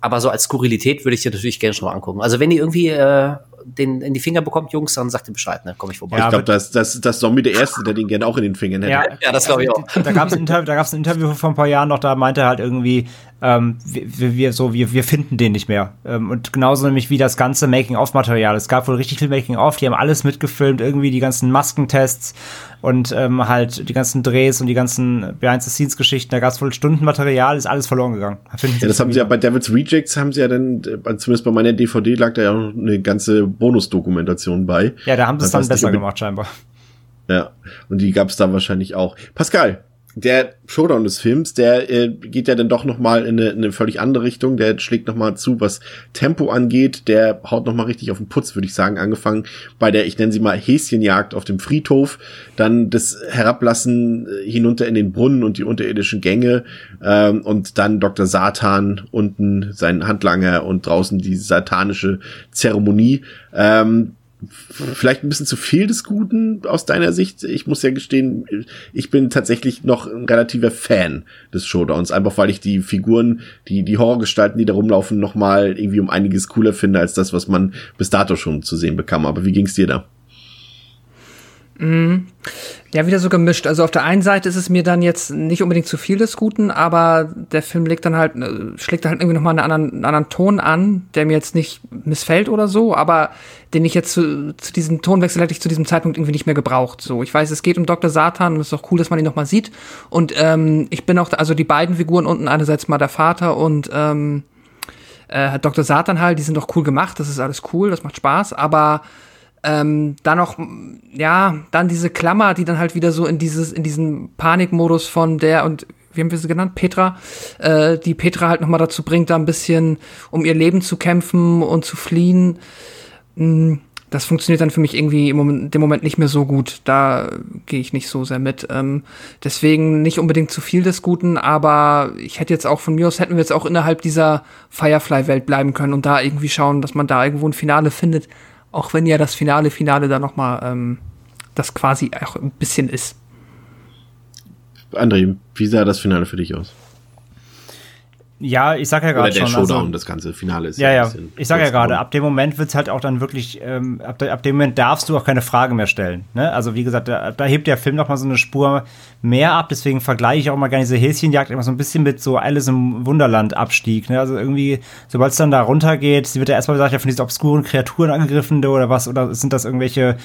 Aber so als Skurrilität würde ich dir natürlich gerne schon mal angucken. Also wenn ihr irgendwie äh, den in die Finger bekommt, Jungs, dann sagt ihr Bescheid, ne? Komm ich vorbei. ich glaube, das, das, das Zombie der Erste, der den gerne auch in den Fingern hätte. Ja, Ja, das glaube ich auch. Da gab es ein, Interview- da gab's ein Interview vor ein paar Jahren noch, da meinte er halt irgendwie, ähm, wir, wir, so, wir, wir finden den nicht mehr. Ähm, und genauso nämlich wie das ganze Making-of-Material. Es gab wohl richtig viel Making-of, die haben alles mitgefilmt, irgendwie die ganzen Maskentests und ähm, halt die ganzen Drehs und die ganzen Behind-the-Scenes-Geschichten. Da gab es wohl Stundenmaterial, ist alles verloren gegangen. Finden Ja, das haben sie ja bei Devil's Rejects haben sie ja dann, äh, zumindest bei meiner DVD lag da ja auch eine ganze Bonusdokumentation bei. ja, da haben sie es dann besser gemacht, scheinbar. Ja, und die gab's da wahrscheinlich auch. Pascal, der Showdown des Films, der äh, geht ja dann doch noch mal in eine, in eine völlig andere Richtung. Der schlägt noch mal zu, was Tempo angeht. Der haut noch mal richtig auf den Putz, würde ich sagen. Angefangen bei der, ich nenne sie mal Häschenjagd auf dem Friedhof, dann das Herablassen äh, hinunter in den Brunnen und die unterirdischen Gänge ähm, und dann Dr. Satan unten sein Handlanger und draußen die satanische Zeremonie. Ähm, vielleicht ein bisschen zu viel des Guten aus deiner Sicht. Ich muss ja gestehen, ich bin tatsächlich noch ein relativer Fan des Showdowns, einfach weil ich die Figuren, die, die Horrorgestalten, die da rumlaufen, noch mal irgendwie um einiges cooler finde als das, was man bis dato schon zu sehen bekam. Aber wie ging's dir da? Ja, wieder so gemischt. Also auf der einen Seite ist es mir dann jetzt nicht unbedingt zu viel des Guten, aber der Film legt dann halt, äh, schlägt halt irgendwie nochmal einen anderen, einen anderen Ton an, der mir jetzt nicht missfällt oder so, aber den ich jetzt zu, zu diesem Tonwechsel hätte ich zu diesem Zeitpunkt irgendwie nicht mehr gebraucht. So, ich weiß, es geht um Dr. Satan und es ist auch cool, dass man ihn nochmal sieht. Und ähm, ich bin auch, also die beiden Figuren unten, einerseits mal der Vater und ähm, äh, Dr. Satan halt, die sind doch cool gemacht, das ist alles cool, das macht Spaß, aber ähm, dann noch, ja, dann diese Klammer, die dann halt wieder so in dieses, in diesen Panikmodus von der und wie haben wir sie genannt? Petra, äh, die Petra halt nochmal dazu bringt, da ein bisschen um ihr Leben zu kämpfen und zu fliehen. Mm, Das funktioniert dann für mich irgendwie im Moment, dem Moment nicht mehr so gut. Da gehe ich nicht so sehr mit. Ähm, deswegen nicht unbedingt zu viel des Guten, aber ich hätte jetzt auch von mir aus hätten wir jetzt auch innerhalb dieser Firefly-Welt bleiben können und da irgendwie schauen, dass man da irgendwo ein Finale findet, auch wenn ja das Finale, Finale da noch mal ähm, das quasi auch ein bisschen ist. André, wie sah das Finale für dich aus? Ja, ich sag ja Oder gerade der schon. Showdown, also, das ganze Finale ist Ja, ein ja. bisschen Ich sage ja gerade, ab dem Moment wird's halt auch dann wirklich, ähm, ab, ab dem Moment darfst du auch keine Frage mehr stellen. Ne? Also wie gesagt, da, da hebt der Film noch mal so eine Spur mehr ab. Deswegen vergleiche ich auch mal gerne diese Häschenjagd immer so ein bisschen mit so Alice im Wunderland Abstieg. Ne? Also irgendwie, sobald es dann da runtergeht, sie wird ja erstmal gesagt, ja, von diesen obskuren Kreaturen angegriffen oder was, oder sind das irgendwelche,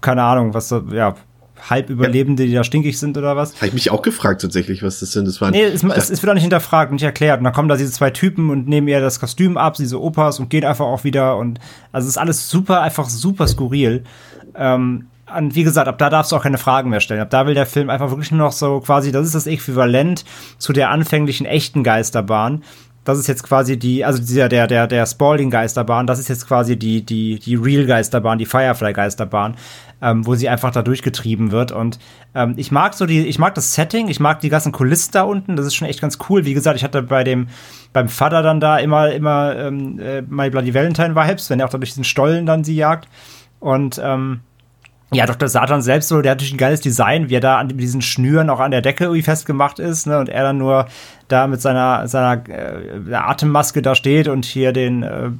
keine Ahnung, was so, ja, Halbüberlebende, die da stinkig sind oder was? Habe ich mich auch gefragt tatsächlich, was das sind. Das waren, Nee, es, ich es, wird auch nicht hinterfragt, nicht erklärt. Und dann kommen da diese zwei Typen und nehmen ihr das Kostüm ab, diese Opas, und gehen einfach auch wieder. Und also es ist alles super, einfach super skurril. Ähm, und wie gesagt, ab da darfst du auch keine Fragen mehr stellen. Ab da will der Film einfach wirklich nur noch so quasi, das ist das Äquivalent zu der anfänglichen echten Geisterbahn. Das ist jetzt quasi die, also dieser, der, der, der Spalding-Geisterbahn, das ist jetzt quasi die, die, die Real-Geisterbahn, die Firefly-Geisterbahn, ähm, wo sie einfach da durchgetrieben wird. Und ähm, ich mag so die, ich mag das Setting, ich mag die ganzen Kulissen da unten, das ist schon echt ganz cool. Wie gesagt, ich hatte bei dem, beim Vater dann da immer, immer ähm, äh, My Bloody Valentine Vibes, wenn er auch da durch diesen Stollen dann sie jagt. Und ähm, ja, Dr. Satan selbst so, der hat natürlich ein geiles Design, wie er da an diesen Schnüren auch an der Decke irgendwie festgemacht ist, ne, und er dann nur da mit seiner, seiner äh, Atemmaske da steht und hier den äh,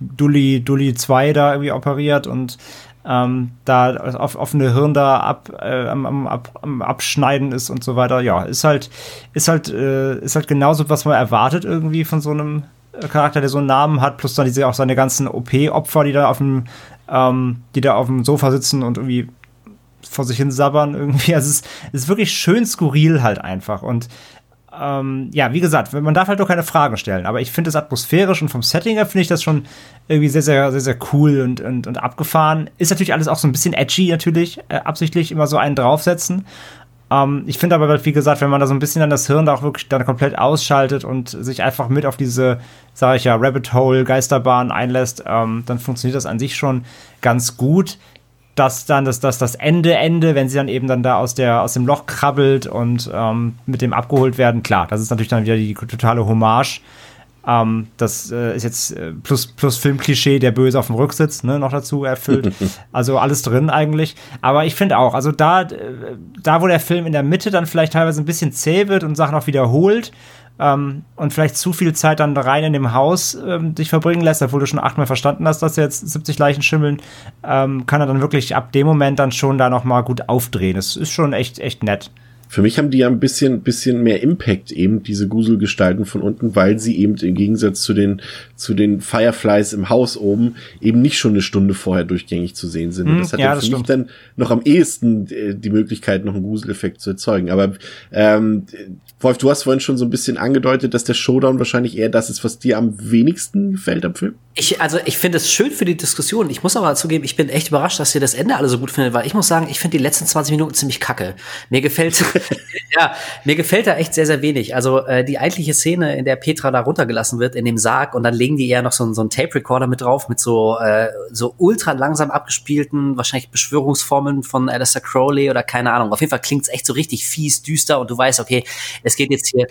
Dully, Dully 2 da irgendwie operiert und ähm, da auf offene Hirn da ab, äh, am, am, ab, am Abschneiden ist und so weiter. Ja, ist halt, ist halt, äh, ist halt genauso, was man erwartet irgendwie von so einem äh, Charakter, der so einen Namen hat, plus dann diese auch seine ganzen OP-Opfer, die da auf dem, ähm, die da auf dem Sofa sitzen und irgendwie vor sich hin sabbern irgendwie. Also es ist, es ist wirklich schön skurril halt einfach. Und ähm, ja, wie gesagt, man darf halt doch keine Fragen stellen. Aber ich finde es atmosphärisch und vom Setting her finde ich das schon irgendwie sehr, sehr, sehr, sehr cool und, und, und abgefahren. Ist natürlich alles auch so ein bisschen edgy natürlich, äh, absichtlich immer so einen draufsetzen. Ähm, ich finde aber, wie gesagt, wenn man da so ein bisschen dann das Hirn da auch wirklich dann komplett ausschaltet und sich einfach mit auf diese, sage ich ja, Rabbit Hole Geisterbahn einlässt, ähm, dann funktioniert das an sich schon ganz gut. Dass dann das, das, das Ende, Ende, wenn sie dann eben dann da aus, der, aus dem Loch krabbelt und ähm, mit dem abgeholt werden, klar, das ist natürlich dann wieder die totale Hommage. Ähm, das äh, ist jetzt äh, plus, plus Filmklischee, der Böse auf dem Rücksitz, ne, noch dazu erfüllt. also alles drin eigentlich. Aber ich finde auch, also da, äh, da, wo der Film in der Mitte dann vielleicht teilweise ein bisschen zäh wird und Sachen auch wiederholt, ähm, und vielleicht zu viel Zeit dann rein in dem Haus ähm, dich verbringen lässt, obwohl du schon achtmal verstanden hast, dass jetzt 70 Leichen schimmeln, ähm, kann er dann wirklich ab dem Moment dann schon da noch mal gut aufdrehen. Das ist schon echt, echt nett. Für mich haben die ja ein bisschen, bisschen mehr Impact eben, diese Gruselgestalten von unten, weil sie eben im Gegensatz zu den, zu den Fireflies im Haus oben eben nicht schon eine Stunde vorher durchgängig zu sehen sind. Und Hm, das hat ja, ja, das für mich stimmt. dann noch am ehesten äh, die Möglichkeit, noch einen Gruseleffekt zu erzeugen. Aber ähm, Wolf, du hast vorhin schon so ein bisschen angedeutet, dass der Showdown wahrscheinlich eher das ist, was dir am wenigsten gefällt am Film. Ich, also ich finde es schön für die Diskussion. Ich muss aber zugeben, ich bin echt überrascht, dass ihr das Ende alle so gut findet, weil ich muss sagen, ich finde die letzten 20 Minuten ziemlich kacke. Mir gefällt, ja, mir gefällt da echt sehr, sehr wenig. Also äh, die eigentliche Szene, in der Petra da runtergelassen wird in dem Sarg und dann legen die eher noch so, so einen Tape-Recorder mit drauf mit so äh, so ultra langsam abgespielten, wahrscheinlich Beschwörungsformeln von Alistair Crowley oder keine Ahnung. Auf jeden Fall klingt's echt so richtig fies, düster und du weißt, okay, es geht jetzt hier.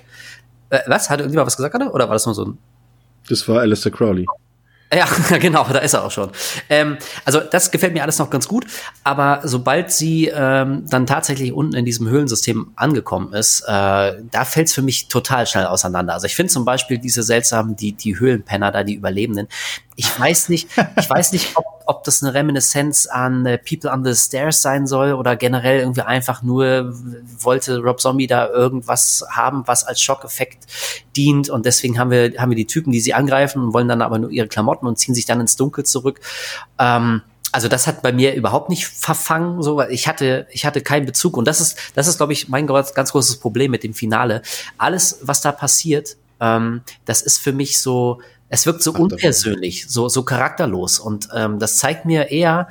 Äh, was? Hat irgendjemand was gesagt gerade? Oder war das nur so ein Das war Alistair Crowley. Ja, genau, da ist er auch schon. Ähm, also das gefällt mir alles noch ganz gut, aber sobald sie ähm, dann tatsächlich unten in diesem Höhlensystem angekommen ist, äh, da fällt es für mich total schnell auseinander. Also ich finde zum Beispiel diese seltsamen, die, die Höhlenpenner da, die Überlebenden, ich weiß nicht, ich weiß nicht, ob, ob das eine Reminiszenz an äh, People on the Stairs sein soll oder generell irgendwie einfach nur wollte Rob Zombie da irgendwas haben, was als Schockeffekt dient und deswegen haben wir, haben wir die Typen, die sie angreifen und wollen dann aber nur ihre Klamotten und ziehen sich dann ins Dunkel zurück. Ähm, also das hat bei mir überhaupt nicht verfangen, so, weil ich hatte, ich hatte keinen Bezug und das ist, das ist, glaube ich, mein ganz, ganz großes Problem mit dem Finale. Alles, was da passiert, ähm, das ist für mich so, es wirkt so unpersönlich, so, so charakterlos und ähm, das zeigt mir eher,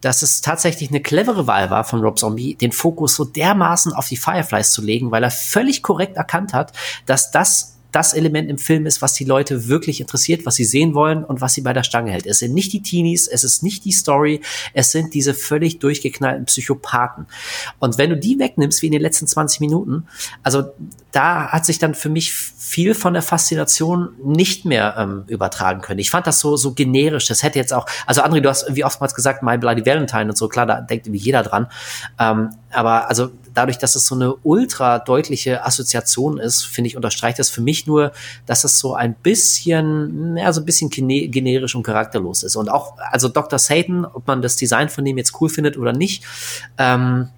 dass es tatsächlich eine clevere Wahl war von Rob Zombie, den Fokus so dermaßen auf die Fireflies zu legen, weil er völlig korrekt erkannt hat, dass das das Element im Film ist, was die Leute wirklich interessiert, was sie sehen wollen und was sie bei der Stange hält. Es sind nicht die Teenies, es ist nicht die Story, es sind diese völlig durchgeknallten Psychopathen. Und wenn du die wegnimmst, wie in den letzten 20 Minuten, also da hat sich dann für mich viel von der Faszination nicht mehr ähm, übertragen können. Ich fand das so, so generisch. Das hätte jetzt auch, also André, du hast wie oftmals gesagt, My Bloody Valentine und so, klar, da denkt irgendwie jeder dran. Ähm, aber also dadurch, dass es so eine ultra deutliche Assoziation ist, finde ich, unterstreicht das für mich nur, dass es so ein bisschen, ja, so ein bisschen gene generisch und charakterlos ist. Und auch, also Dr. Satan, ob man das Design von dem jetzt cool findet oder nicht, ähm,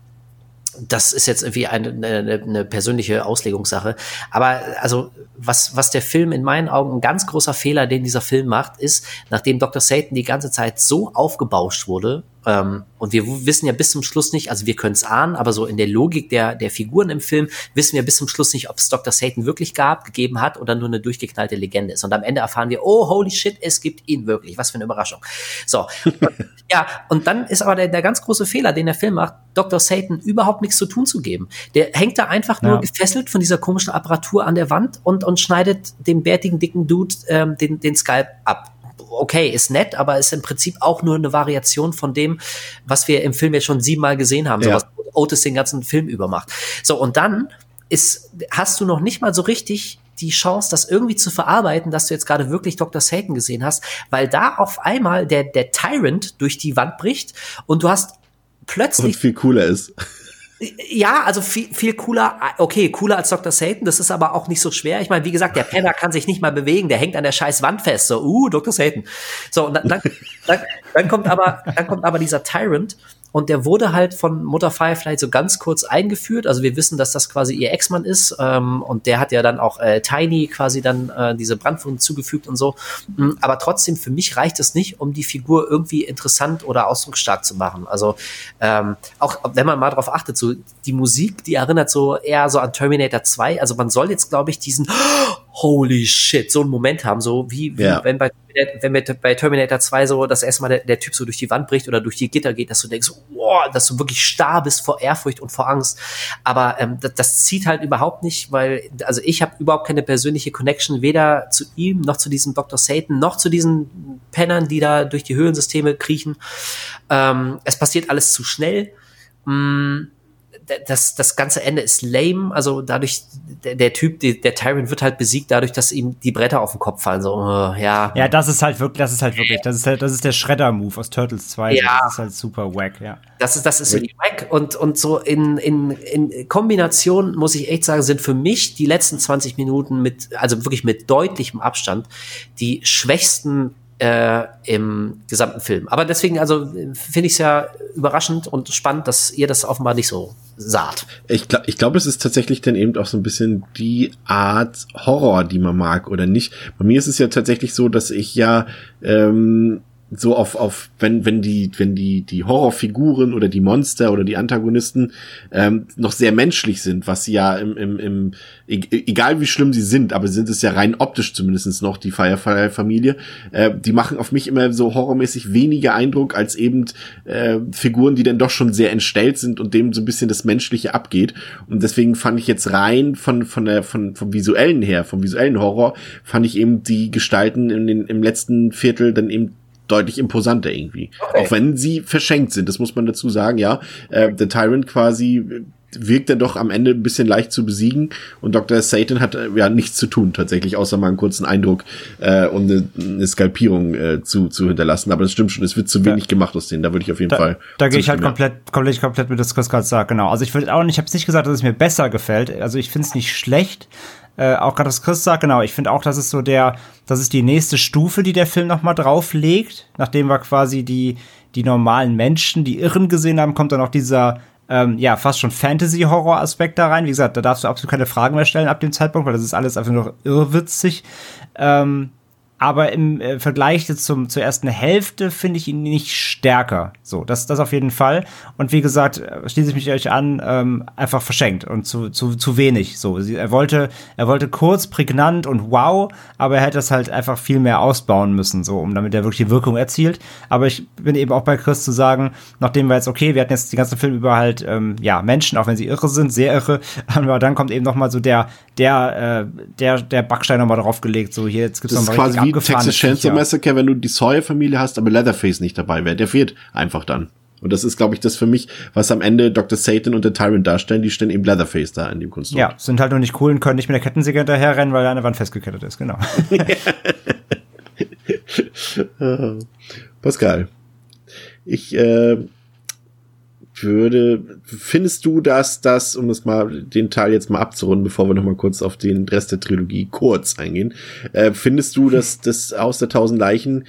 das ist jetzt irgendwie eine, eine, eine persönliche Auslegungssache. Aber also, was, was der Film in meinen Augen ein ganz großer Fehler, den dieser Film macht, ist, nachdem Dr. Satan die ganze Zeit so aufgebauscht wurde, ähm, und wir wissen ja bis zum Schluss nicht, also wir können es ahnen, aber so in der Logik der, der Figuren im Film wissen wir bis zum Schluss nicht, ob es Dr. Satan wirklich gab, gegeben hat oder nur eine durchgeknallte Legende ist. Und am Ende erfahren wir, oh, holy shit, es gibt ihn wirklich. Was für eine Überraschung. So. ja, und dann ist aber der, der ganz große Fehler, den der Film macht, Dr. Satan überhaupt nichts zu tun zu geben. Der hängt da einfach nur Ja. gefesselt von dieser komischen Apparatur an der Wand und, und schneidet dem bärtigen, dicken Dude ähm, den, den Skalp ab. Okay, ist nett, aber ist im Prinzip auch nur eine Variation von dem, was wir im Film jetzt schon siebenmal gesehen haben, so Ja. was Otis den ganzen Film über macht. So, und dann ist, hast du noch nicht mal so richtig die Chance, das irgendwie zu verarbeiten, dass du jetzt gerade wirklich Dr. Satan gesehen hast, weil da auf einmal der, der Tyrant durch die Wand bricht und du hast plötzlich Und viel cooler ist. Ja, also viel, viel cooler, okay, cooler als Dr. Satan, das ist aber auch nicht so schwer. Ich meine, wie gesagt, der Penner kann sich nicht mal bewegen, der hängt an der scheiß Wand fest, so, uh, Dr. Satan. So, und dann, dann, dann, kommt aber, dann kommt aber dieser Tyrant und der wurde halt von Mutter Firefly so ganz kurz eingeführt. Also wir wissen, dass das quasi ihr Ex-Mann ist ähm, und der hat ja dann auch äh, Tiny quasi dann äh, diese Brandwunden zugefügt und so. Mm, Aber trotzdem, für mich reicht es nicht, um die Figur irgendwie interessant oder ausdrucksstark zu machen. Also ähm, auch wenn man mal drauf achtet, so die Musik, die erinnert so eher so an Terminator 2. Also man soll jetzt, glaube ich, diesen Holy shit, so einen Moment haben, so wie, wie Ja. wenn bei wenn wir bei Terminator 2 so das erste Mal der, der Typ so durch die Wand bricht oder durch die Gitter geht, dass du denkst, wow, dass du wirklich starr bist vor Ehrfurcht und vor Angst. Aber ähm, das, das zieht halt überhaupt nicht, weil, also ich habe überhaupt keine persönliche Connection, weder zu ihm, noch zu diesem Dr. Satan, noch zu diesen Pennern, die da durch die Höhlensysteme kriechen. Ähm, es passiert alles zu schnell. Mm, das, das ganze Ende ist lame. Also dadurch, der, der Typ, der, der Tyrant wird halt besiegt dadurch, dass ihm die Bretter auf den Kopf fallen. So, äh, ja. Ja, das ist halt wirklich, das ist halt wirklich, das ist halt, das ist der Shredder-Move aus Turtles 2. Ja. Das ist halt super wack, ja. Das ist, das ist wirklich wack. Und, und so in, in, in Kombination, muss ich echt sagen, sind für mich die letzten 20 Minuten mit, also wirklich mit deutlichem Abstand, die schwächsten äh, im gesamten Film. Aber deswegen, also finde ich es ja überraschend und spannend, dass ihr das offenbar nicht so saht. Ich glaube, ich glaub, es ist tatsächlich dann eben auch so ein bisschen die Art Horror, die man mag oder nicht. Bei mir ist es ja tatsächlich so, dass ich ja ähm, so auf, auf wenn, wenn die, wenn die, die Horrorfiguren oder die Monster oder die Antagonisten ähm, noch sehr menschlich sind, was sie ja im, im, im e- egal wie schlimm sie sind, aber sind es ja rein optisch zumindestens noch, die Firefly-Familie, äh, die machen auf mich immer so horrormäßig weniger Eindruck als eben äh, Figuren, die dann doch schon sehr entstellt sind und dem so ein bisschen das Menschliche abgeht. Und deswegen fand ich jetzt rein von, von der, von, vom visuellen her, vom visuellen Horror, fand ich eben die Gestalten in den, im letzten Viertel dann eben deutlich imposanter irgendwie. Okay. Auch wenn sie verschenkt sind, das muss man dazu sagen, ja. Äh, der Tyrant quasi äh, wirkt dann doch am Ende ein bisschen leicht zu besiegen und Dr. Satan hat äh, ja nichts zu tun tatsächlich, außer mal einen kurzen Eindruck äh, und eine, eine Skalpierung äh, zu, zu hinterlassen. Aber das stimmt schon, es wird zu wenig gemacht aus denen, da würde ich auf jeden Da, Fall. da gehe ich halt komplett, komplett, komplett mit das Chris gerade sagt, genau. Also ich würde auch nicht, ich habe es nicht gesagt, dass es mir besser gefällt. Also ich finde es nicht schlecht. Äh, auch gerade das Chris sagt, genau. Ich finde auch, dass es so der, das ist die nächste Stufe, die der Film noch mal drauflegt. Nachdem wir quasi die die normalen Menschen, die Irren gesehen haben, kommt dann auch dieser ähm, ja, fast schon Fantasy-Horror-Aspekt da rein. Wie gesagt, da darfst du absolut keine Fragen mehr stellen ab dem Zeitpunkt, weil das ist alles einfach nur irrwitzig. Ähm, aber im äh, Vergleich jetzt zum, zur ersten Hälfte finde ich ihn nicht stärker. So, das, das auf jeden Fall. Und wie gesagt, äh, schließe ich mich euch an, ähm, einfach verschenkt und zu, zu, zu wenig. So, er wollte, er wollte kurz, prägnant und wow, aber er hätte das halt einfach viel mehr ausbauen müssen, so, um damit er wirklich die Wirkung erzielt. Aber ich bin eben auch bei Chris zu sagen, nachdem wir jetzt, okay, wir hatten jetzt den ganzen Film über halt, ähm, ja, Menschen, auch wenn sie irre sind, sehr irre, aber dann kommt eben noch mal so der, der, äh, der, der Backstein noch mal draufgelegt, so hier, jetzt gibt's noch mal wie Texas Chainsaw. Massacre, wenn du die Sawyer-Familie hast, aber Leatherface nicht dabei wäre. Der fehlt einfach dann. Und das ist, glaube ich, das für mich, was am Ende Dr. Satan und der Tyrant darstellen. Die stellen eben Leatherface da in dem Konstrukt. Ja, sind halt nur nicht cool und können nicht mit der Kettensäge hinterherrennen, weil er an der Wand festgekettet ist, genau. Pascal, ich äh, würde, findest du, dass das, um das mal, den Teil jetzt mal abzurunden, bevor wir nochmal kurz auf den Rest der Trilogie kurz eingehen, äh, findest du, dass das aus der tausend Leichen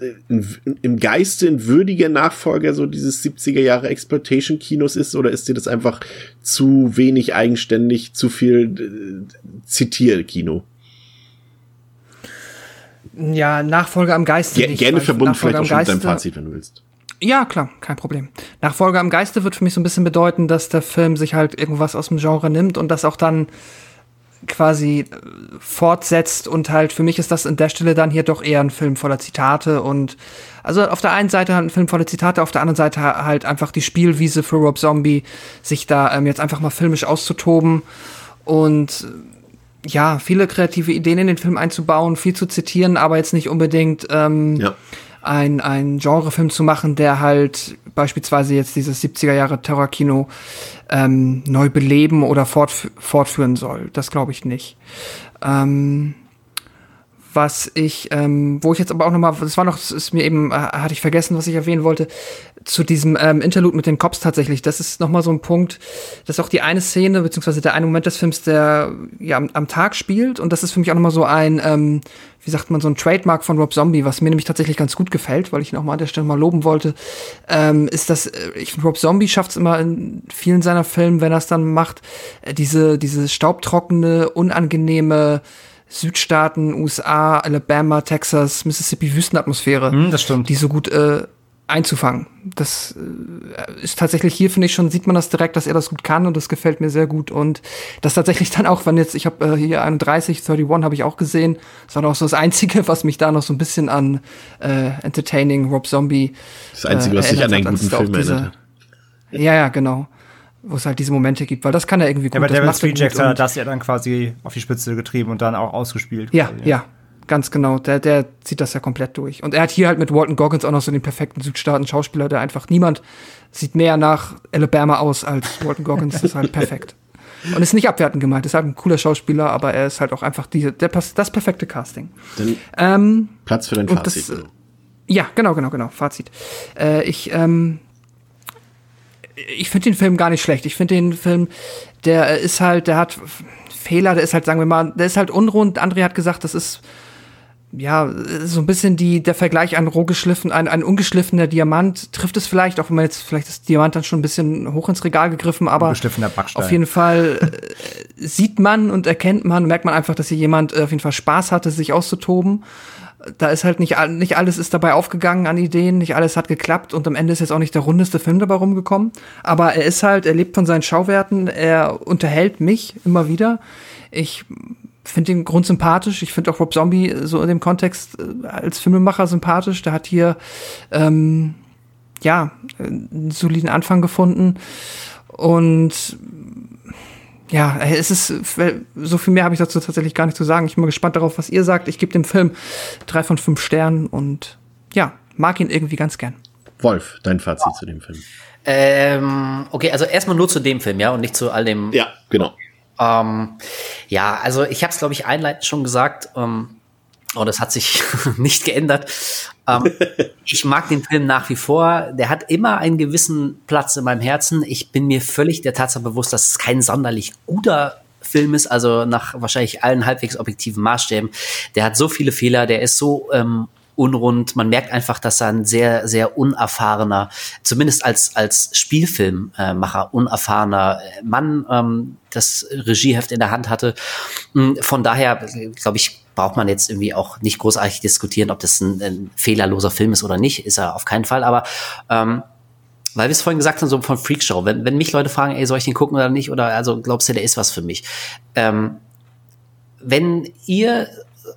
äh, in, im Geiste ein würdiger Nachfolger so dieses 70er Jahre Exploitation-Kinos ist, oder ist dir das einfach zu wenig eigenständig, zu viel äh, Zitierkino? Ja, Nachfolger am Geiste. Ge nicht, gerne verbunden vielleicht auch schon mit deinem Fazit, wenn du willst. Ja, klar, kein Problem. Nachfolger am Geiste wird für mich so ein bisschen bedeuten, dass der Film sich halt irgendwas aus dem Genre nimmt und das auch dann quasi äh, fortsetzt und halt für mich ist das an der Stelle dann hier doch eher ein Film voller Zitate und also auf der einen Seite halt ein Film voller Zitate, auf der anderen Seite halt einfach die Spielwiese für Rob Zombie, sich da ähm, jetzt einfach mal filmisch auszutoben und äh, ja, viele kreative Ideen in den Film einzubauen, viel zu zitieren, aber jetzt nicht unbedingt ähm, Ja. Ein, ein Genrefilm zu machen, der halt beispielsweise jetzt dieses 70er Jahre Terrorkino ähm, neu beleben oder fortf fortführen soll. Das glaube ich nicht. Ähm, was ich, ähm, wo ich jetzt aber auch noch mal, das war noch, das ist mir eben, äh, hatte ich vergessen, was ich erwähnen wollte, zu diesem ähm, Interlude mit den Cops tatsächlich. Das ist noch mal so ein Punkt, das ist auch die eine Szene, beziehungsweise der eine Moment des Films, der ja am, am Tag spielt. Und das ist für mich auch noch mal so ein, ähm, wie sagt man, so ein Trademark von Rob Zombie, was mir nämlich tatsächlich ganz gut gefällt, weil ich ihn auch mal an der Stelle mal loben wollte, ähm, ist das, äh, ich finde, Rob Zombie schafft es immer in vielen seiner Filmen, wenn er es dann macht, äh, diese, diese staubtrockene, unangenehme, Südstaaten, USA, Alabama, Texas, Mississippi Wüstenatmosphäre, Hm, das stimmt. die so gut äh, einzufangen. Das äh, ist tatsächlich hier finde ich schon sieht man das direkt, dass er das gut kann und das gefällt mir sehr gut und das tatsächlich dann auch, wenn jetzt ich habe äh, hier 31 31 habe ich auch gesehen, das war noch so das einzige, was mich da noch so ein bisschen an äh, entertaining Rob Zombie Das Einzige, was dich an einen guten Film erinnert. Ja, ja, genau. Wo es halt diese Momente gibt, weil das kann er irgendwie gut. Ja, bei das Devil macht er Street gut Jackson und- hat das ja dann quasi auf die Spitze getrieben und dann auch ausgespielt. Ja, quasi, ja, ganz genau. Der, der zieht das ja komplett durch. Und er hat hier halt mit Walton Goggins auch noch so den perfekten Südstaaten-Schauspieler, der einfach niemand sieht mehr nach Alabama aus als Walton Goggins. Das ist halt perfekt. Und ist nicht abwertend gemeint, ist halt ein cooler Schauspieler, aber er ist halt auch einfach die, der, das perfekte Casting. Ähm, Platz für dein und Fazit. das, ja, genau, genau, genau. Fazit. Äh, ich, ähm, ich finde den Film gar nicht schlecht. Ich finde den Film, der ist halt, der hat Fehler, der ist halt, sagen wir mal, der ist halt unrund. André hat gesagt, das ist ja so ein bisschen die der Vergleich ein roh geschliffen, ein, ein ungeschliffener Diamant trifft es vielleicht, auch wenn man jetzt vielleicht das Diamant dann schon ein bisschen hoch ins Regal gegriffen, aber auf jeden Fall äh, sieht man und erkennt man, merkt man einfach, dass hier jemand äh, auf jeden Fall Spaß hatte, sich auszutoben. Da ist halt nicht, nicht alles ist dabei aufgegangen an Ideen, nicht alles hat geklappt und am Ende ist jetzt auch nicht der rundeste Film dabei rumgekommen. Aber er ist halt, er lebt von seinen Schauwerten, er unterhält mich immer wieder. Ich finde ihn grundsympathisch. Ich finde auch Rob Zombie so in dem Kontext äh, als Filmemacher sympathisch. Der hat hier ähm, ja einen soliden Anfang gefunden und ja, es ist so viel mehr habe ich dazu tatsächlich gar nicht zu sagen. Ich bin mal gespannt darauf, was ihr sagt. Ich gebe dem Film drei von fünf Sternen und ja, mag ihn irgendwie ganz gern. Wolf, dein Fazit zu dem Film. Ähm, okay, also erstmal nur zu dem Film, ja, und nicht zu all dem. Ja, genau. Ähm, ja, also ich habe es, glaube ich, einleitend schon gesagt, ähm, und es hat sich nicht geändert. Ähm, ich mag den Film nach wie vor. Der hat immer einen gewissen Platz in meinem Herzen. Ich bin mir völlig der Tatsache bewusst, dass es kein sonderlich guter Film ist, also nach wahrscheinlich allen halbwegs objektiven Maßstäben. Der hat so viele Fehler, der ist so ähm, unrund. Man merkt einfach, dass er ein sehr, sehr unerfahrener, zumindest als, als Spielfilmmacher, unerfahrener Mann ähm, das Regieheft in der Hand hatte. Mm, Von daher, glaube ich, braucht man jetzt irgendwie auch nicht großartig diskutieren, ob das ein, ein fehlerloser Film ist oder nicht. Ist er auf keinen Fall. Aber ähm, weil wir es vorhin gesagt haben, so von Freakshow, wenn, wenn mich Leute fragen, ey, soll ich den gucken oder nicht, oder also glaubst du, der ist was für mich? Ähm, wenn ihr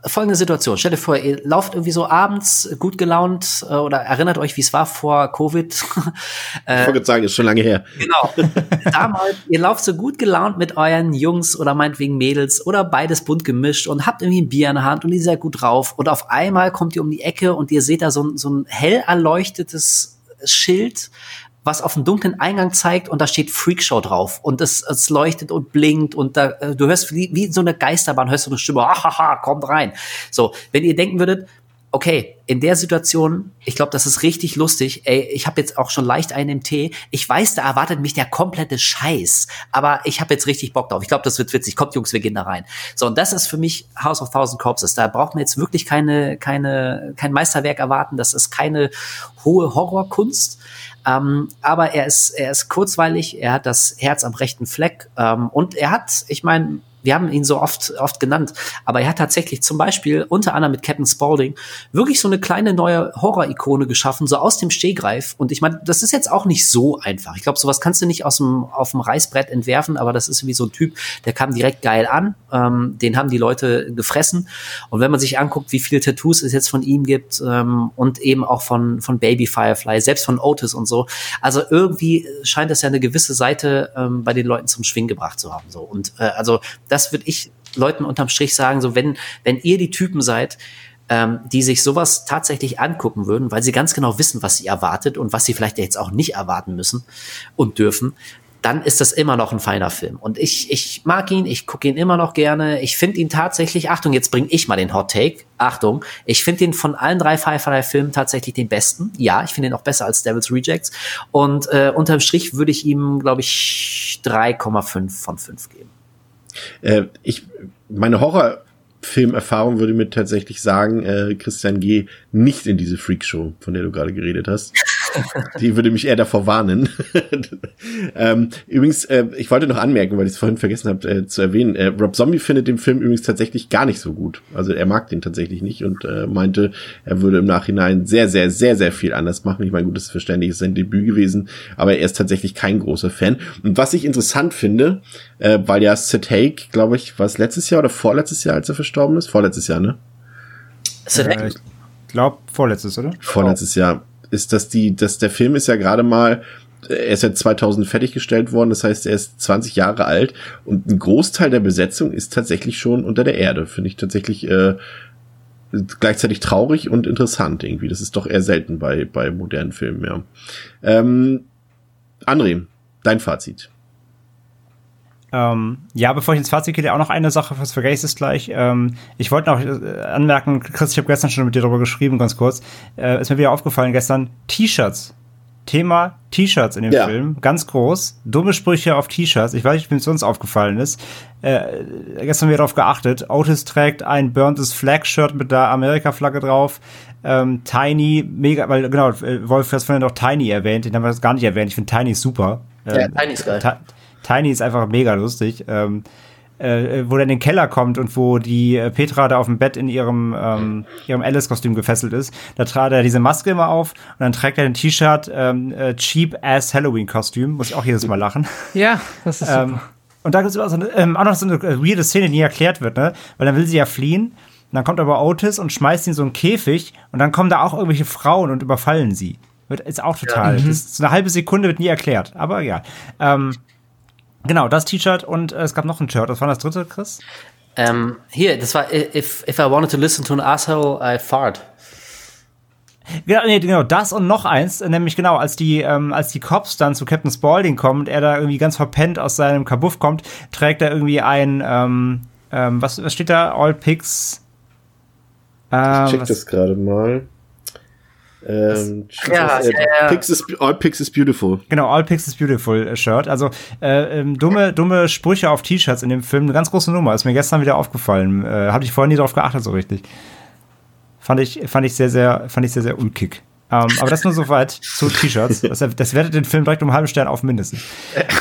folgende Situation, stellt dir vor, ihr lauft irgendwie so abends gut gelaunt äh, oder erinnert euch, wie es war vor Covid. Ich wollte sagen, ist schon lange her. Genau. Damals, ihr lauft so gut gelaunt mit euren Jungs oder meinetwegen Mädels oder beides bunt gemischt und habt irgendwie ein Bier in der Hand und ihr seid gut drauf. Und auf einmal kommt ihr um die Ecke und ihr seht da so, so ein hell erleuchtetes Schild, was auf den dunklen Eingang zeigt und da steht Freakshow drauf und es, es leuchtet und blinkt und da, äh, du hörst wie, wie so eine Geisterbahn, hörst du eine Stimme, hahaha, kommt rein. So, wenn ihr denken würdet, okay, in der Situation, ich glaube, das ist richtig lustig. Ey, ich habe jetzt auch schon leicht einen im Tee. Ich weiß, da erwartet mich der komplette Scheiß, aber ich habe jetzt richtig Bock drauf. Ich glaube, das wird witzig. Kommt, Jungs, wir gehen da rein. So, und das ist für mich House of Thousand Corpses. Da braucht man jetzt wirklich keine, keine, kein Meisterwerk erwarten. Das ist keine hohe Horrorkunst. Ähm, aber er ist, er ist kurzweilig, er hat das Herz am rechten Fleck ähm, und er hat, ich meine, wir haben ihn so oft, oft genannt, aber er hat tatsächlich zum Beispiel unter anderem mit Captain Spaulding wirklich so eine kleine neue Horror-Ikone geschaffen, so aus dem Stehgreif. Und ich meine, das ist jetzt auch nicht so einfach. Ich glaube, sowas kannst du nicht aus dem, auf dem Reißbrett entwerfen, aber das ist wie so ein Typ, der kam direkt geil an. Ähm, den haben die Leute gefressen. Und wenn man sich anguckt, wie viele Tattoos es jetzt von ihm gibt ähm, und eben auch von, von Baby Firefly, selbst von Otis und so. Also irgendwie scheint es ja eine gewisse Seite ähm, bei den Leuten zum Schwingen gebracht zu haben. So. Und äh, also das würde ich Leuten unterm Strich sagen, so wenn, wenn ihr die Typen seid, ähm, die sich sowas tatsächlich angucken würden, weil sie ganz genau wissen, was sie erwartet und was sie vielleicht jetzt auch nicht erwarten müssen und dürfen, dann ist das immer noch ein feiner Film. Und ich, ich mag ihn, ich gucke ihn immer noch gerne. Ich finde ihn tatsächlich, Achtung, jetzt bringe ich mal den Hot Take. Achtung, ich finde ihn von allen drei Firefly-Filmen tatsächlich den besten. Ja, ich finde ihn auch besser als Devil's Rejects. Und äh, unterm Strich würde ich ihm, glaube ich, 3,5 von 5 geben. Äh, ich, meine Horrorfilmerfahrung würde mir tatsächlich sagen, äh, Christian G. nicht in diese Freakshow, von der du gerade geredet hast. Die würde mich eher davor warnen. ähm, übrigens, äh, ich wollte noch anmerken, weil ich es vorhin vergessen habe äh, zu erwähnen, äh, Rob Zombie findet den Film übrigens tatsächlich gar nicht so gut. Also er mag den tatsächlich nicht und äh, meinte, er würde im Nachhinein sehr, sehr, sehr, sehr viel anders machen. Ich meine, gut, das ist verständlich, es ist sein Debüt gewesen, aber er ist tatsächlich kein großer Fan. Und was ich interessant finde, äh, weil ja Sid Haig, glaube ich, war es letztes Jahr oder vorletztes Jahr, als er verstorben ist? Vorletztes Jahr, ne? Äh, ich glaube, vorletztes, oder? Vorletztes Jahr ist, dass die, dass der Film ist ja gerade mal, er ist ja 2000 fertiggestellt worden, das heißt, er ist 20 Jahre alt und ein Großteil der Besetzung ist tatsächlich schon unter der Erde. Finde ich tatsächlich äh, gleichzeitig traurig und interessant irgendwie. Das ist doch eher selten bei, bei modernen Filmen, ja. Ähm, André, dein Fazit. Ähm, ja, bevor ich ins Fazit gehe, auch noch eine Sache, was vergesse ich gleich. Ähm, ich wollte noch äh, anmerken, Chris, ich habe gestern schon mit dir darüber geschrieben, ganz kurz. Äh, ist mir wieder aufgefallen gestern, T-Shirts. Thema T-Shirts in dem Ja. Film, ganz groß. Dumme Sprüche auf T-Shirts. Ich weiß nicht, wem es uns aufgefallen ist. Äh, gestern wieder darauf geachtet. Otis trägt ein Burned Flag-Shirt mit der Amerika-Flagge drauf. Ähm, Tiny, mega, weil genau, äh, Wolf hat vorhin noch Tiny erwähnt, den haben wir jetzt gar nicht erwähnt. Ich finde Tiny super. Ja, Ähm, Tiny ist geil. Ti- Tiny ist einfach mega lustig. Ähm, äh, wo der in den Keller kommt und wo die äh, Petra da auf dem Bett in ihrem, ähm, ihrem Alice-Kostüm gefesselt ist, da trat er diese Maske immer auf und dann trägt er ein T-Shirt, ähm, äh, Cheap Ass Halloween-Kostüm, muss ich auch jedes Mal lachen. Ja, das ist Ähm, super. und da gibt es auch, so eine, ähm, auch noch so eine äh, weirde Szene, die nie erklärt wird, ne? Weil dann will sie ja fliehen. Und dann kommt aber Otis und schmeißt ihn in so einen Käfig und dann kommen da auch irgendwelche Frauen und überfallen sie. Wird, ist auch total. Ja. Das ist so eine halbe Sekunde wird nie erklärt. Aber ja. Ähm, genau, das T-Shirt und äh, es gab noch ein Shirt. Was war das dritte, Chris? Ähm, hier, das war if, if I wanted to listen to an asshole, I fart. Genau, nee, genau, das und noch eins, äh, nämlich genau, als die, ähm, als die Cops dann zu Captain Spaulding kommen und er da irgendwie ganz verpennt aus seinem Kabuff kommt, trägt er irgendwie ein, ähm, ähm, was, was steht da? All Pigs. Ähm, Ich check was- das gerade mal. Ähm, Ja, äh, ja, ja. Pix is, all Pix is beautiful. Genau, All Pigs is Beautiful äh, Shirt. Also äh, ähm, dumme, dumme Sprüche auf T-Shirts in dem Film, eine ganz große Nummer. Ist mir gestern wieder aufgefallen. Äh, Hatte ich vorher nie darauf geachtet so richtig. Fand ich, fand ich sehr, sehr, fand ich sehr, sehr ulkig. Ähm, aber das nur soweit zu T-Shirts. Das, das wertet den Film direkt um einen halben Stern auf mindestens.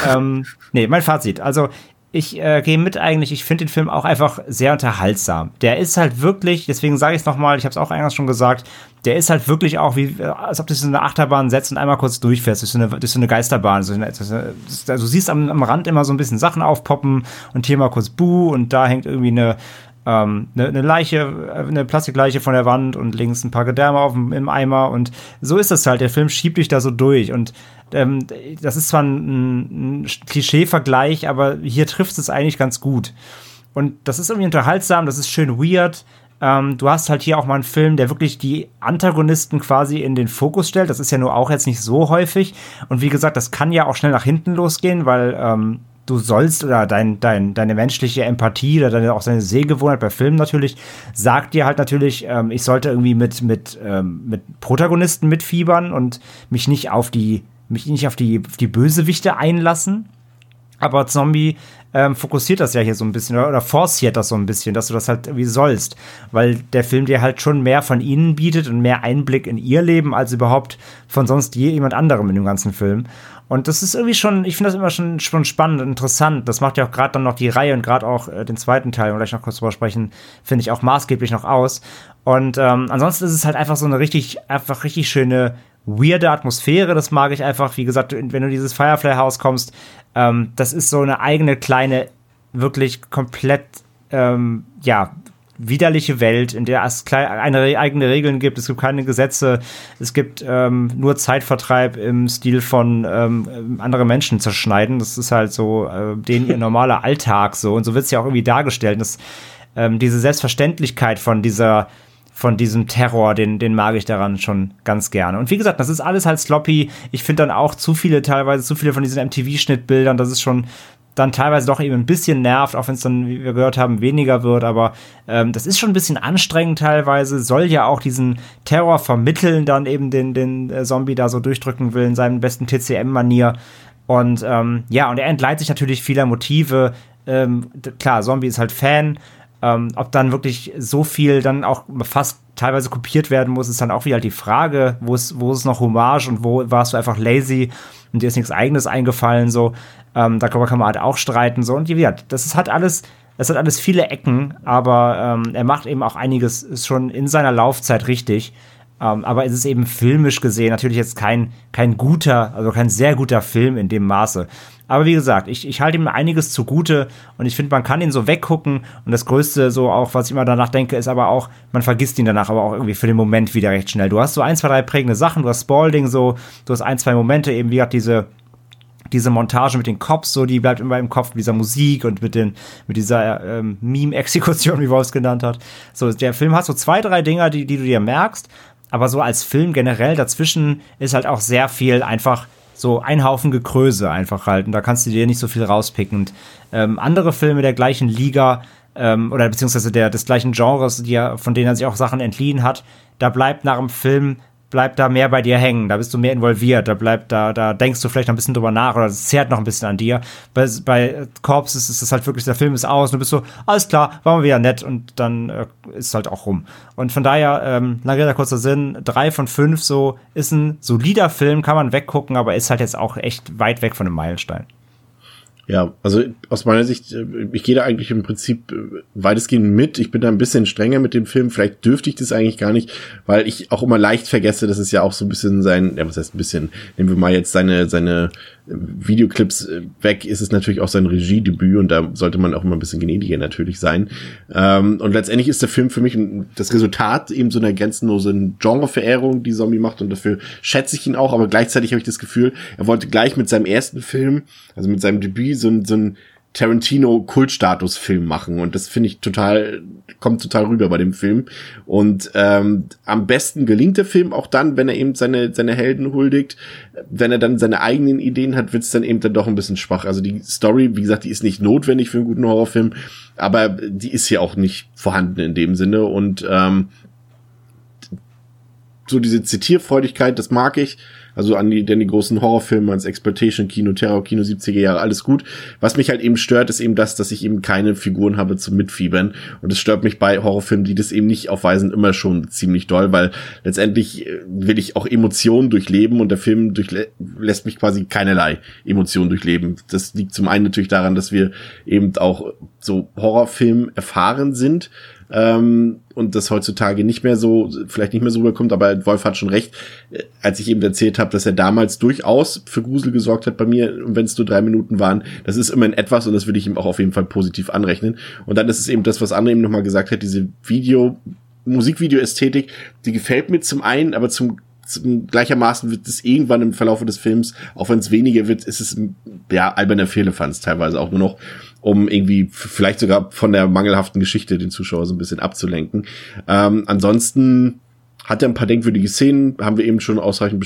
ähm, nee, mein Fazit. Also ich äh, gehe mit eigentlich, ich finde den Film auch einfach sehr unterhaltsam. Der ist halt wirklich, deswegen sage ich es nochmal, ich habe es auch eingangs schon gesagt, der ist halt wirklich auch wie, als ob du so eine Achterbahn setzt und einmal kurz durchfährst, durch so eine, durch so eine Geisterbahn. So eine, das, das, also du siehst am, am Rand immer so ein bisschen Sachen aufpoppen und hier mal kurz Buh und da hängt irgendwie eine, ähm, eine, eine Leiche, äh, eine Plastikleiche von der Wand und links ein paar Gedärme auf im Eimer und so ist das halt. Der Film schiebt dich da so durch und ähm, das ist zwar ein, ein Klischee-Vergleich, aber hier trifft es eigentlich ganz gut. Und das ist irgendwie unterhaltsam, das ist schön weird. Ähm, du hast halt hier auch mal einen Film, der wirklich die Antagonisten quasi in den Fokus stellt. Das ist ja nur auch jetzt nicht so häufig. Und wie gesagt, das kann ja auch schnell nach hinten losgehen, weil ähm, du sollst oder dein, dein, deine menschliche Empathie oder deine, auch deine Sehgewohnheit bei Filmen natürlich sagt dir halt natürlich, ähm, ich sollte irgendwie mit, mit, ähm, mit Protagonisten mitfiebern und mich nicht auf die, mich nicht auf die, auf die Bösewichte einlassen. Aber Zombie ähm, fokussiert das ja hier so ein bisschen oder, oder forciert das so ein bisschen, dass du das halt irgendwie sollst, weil der Film dir halt schon mehr von ihnen bietet und mehr Einblick in ihr Leben als überhaupt von sonst je jemand anderem in dem ganzen Film. Und das ist irgendwie schon, ich finde das immer schon, schon spannend und interessant. Das macht ja auch gerade dann noch die Reihe und gerade auch äh, den zweiten Teil, wir gleich noch kurz drüber sprechen, finde ich auch maßgeblich noch aus. Und ähm, ansonsten ist es halt einfach so eine richtig, einfach richtig schöne, weirde Atmosphäre. Das mag ich einfach. Wie gesagt, wenn du dieses Firefly-Haus kommst, ähm, das ist so eine eigene kleine, wirklich komplett, ähm, ja, widerliche Welt, in der es eine eigene Regeln gibt, es gibt keine Gesetze, es gibt ähm, nur Zeitvertreib im Stil von ähm, andere Menschen zerschneiden. Das ist halt so äh, den ihr normaler Alltag so und so wird es ja auch irgendwie dargestellt. Das, ähm, diese Selbstverständlichkeit von dieser von diesem Terror, den, den mag ich daran schon ganz gerne. Und wie gesagt, das ist alles halt sloppy. Ich finde dann auch zu viele, teilweise zu viele von diesen MTV-Schnittbildern, das ist schon dann teilweise doch eben ein bisschen nervt, auch wenn es dann, wie wir gehört haben, weniger wird. Aber ähm, das ist schon ein bisschen anstrengend teilweise, soll ja auch diesen Terror vermitteln, dann eben den, den äh, Zombie da so durchdrücken will in seinem besten TCM-Manier. Und ähm, ja, und er entleiht sich natürlich vieler Motive. Ähm, klar, Zombie ist halt Fan. Ähm, ob dann wirklich so viel dann auch fast teilweise kopiert werden muss, ist dann auch wieder die Frage, wo ist, wo ist noch Hommage und wo warst du einfach lazy und dir ist nichts eigenes eingefallen, so. Ähm, darüber kann man halt auch streiten, so. Und wie gesagt, das ist halt alles, das hat alles viele Ecken, aber ähm, er macht eben auch einiges schon in seiner Laufzeit richtig. Ähm, aber es ist eben filmisch gesehen natürlich jetzt kein, kein guter, also kein sehr guter Film in dem Maße. Aber wie gesagt, ich, ich halte ihm einiges zugute und ich finde, man kann ihn so weggucken. Und das Größte, so auch, was ich immer danach denke, ist aber auch, man vergisst ihn danach aber auch irgendwie für den Moment wieder recht schnell. Du hast so ein, zwei, drei prägende Sachen, du hast Spalding so, du hast ein, zwei Momente, eben wie gesagt, diese diese Montage mit den Cops, so, die bleibt immer im Kopf mit dieser Musik und mit, den, mit dieser ähm, Meme-Exekution, wie Wolf es genannt hat. So, der Film hat so zwei, drei Dinger, die, die du dir merkst, aber so als Film generell dazwischen ist halt auch sehr viel einfach so ein Haufen Gekröse einfach halt. Und da kannst du dir nicht so viel rauspicken. Und ähm, andere Filme der gleichen Liga ähm, oder beziehungsweise der, des gleichen Genres, die von denen er sich auch Sachen entliehen hat, da bleibt nach dem Film bleibt da mehr bei dir hängen, da bist du mehr involviert, da bleibt da, da denkst du vielleicht noch ein bisschen drüber nach oder es zehrt noch ein bisschen an dir. Bei, bei Corps ist es halt wirklich, der Film ist aus und du bist so, alles klar, war mal wieder nett und dann äh, ist halt auch rum. Und von daher, ähm, lange Rede, kurzer Sinn, drei von fünf so, ist ein solider Film, kann man weggucken, aber ist halt jetzt auch echt weit weg von einem Meilenstein. Ja, also aus meiner Sicht, äh, ich gehe da eigentlich im Prinzip äh, weitestgehend mit. Ich bin da ein bisschen strenger mit dem Film. Vielleicht dürfte ich das eigentlich gar nicht, weil ich auch immer leicht vergesse, dass es ja auch so ein bisschen sein, ja, was heißt ein bisschen, nehmen wir mal jetzt seine, seine Videoclips äh, weg, ist es natürlich auch sein Regiedebüt und da sollte man auch immer ein bisschen gnädiger natürlich sein. Ähm, und letztendlich ist der Film für mich das Resultat eben so einer grenzenlosen Genreverehrung, die Zombie macht und dafür schätze ich ihn auch, aber gleichzeitig habe ich das Gefühl, er wollte gleich mit seinem ersten Film, also mit seinem Debüt, so, so ein Tarantino-Kultstatus-Film machen. Und das finde ich total, kommt total rüber bei dem Film. Und ähm, am besten gelingt der Film auch dann, wenn er eben seine, seine Helden huldigt. Wenn er dann seine eigenen Ideen hat, wird es dann eben dann doch ein bisschen schwach. Also die Story, wie gesagt, die ist nicht notwendig für einen guten Horrorfilm, aber die ist ja auch nicht vorhanden in dem Sinne. Und ähm, so diese Zitierfreudigkeit, das mag ich. Also an die, denn die großen Horrorfilme, ans Exploitation-Kino, Terror-Kino, 70er Jahre, alles gut. Was mich halt eben stört, ist eben das, dass ich eben keine Figuren habe zum Mitfiebern. Und es stört mich bei Horrorfilmen, die das eben nicht aufweisen, immer schon ziemlich doll, weil letztendlich äh, will ich auch Emotionen durchleben und der Film lässt mich quasi keinerlei Emotionen durchleben. Das liegt zum einen natürlich daran, dass wir eben auch so Horrorfilm erfahren sind ähm, und das heutzutage nicht mehr so, vielleicht nicht mehr so rüberkommt, aber Wolf hat schon recht, äh, als ich eben erzählt habe, dass er damals durchaus für Grusel gesorgt hat bei mir, und wenn es nur drei Minuten waren, das ist immerhin etwas und das würde ich ihm auch auf jeden Fall positiv anrechnen. Und dann ist es eben das, was André eben nochmal gesagt hat, diese Video, Musikvideo-Ästhetik, die gefällt mir zum einen, aber zum gleichermaßen wird es irgendwann im Verlauf des Films, auch wenn es weniger wird, ist es ja alberner Fehlefanz teilweise auch nur noch, um irgendwie vielleicht sogar von der mangelhaften Geschichte den Zuschauer so ein bisschen abzulenken. Ähm, ansonsten hat er ein paar denkwürdige Szenen, haben wir eben schon ausreichend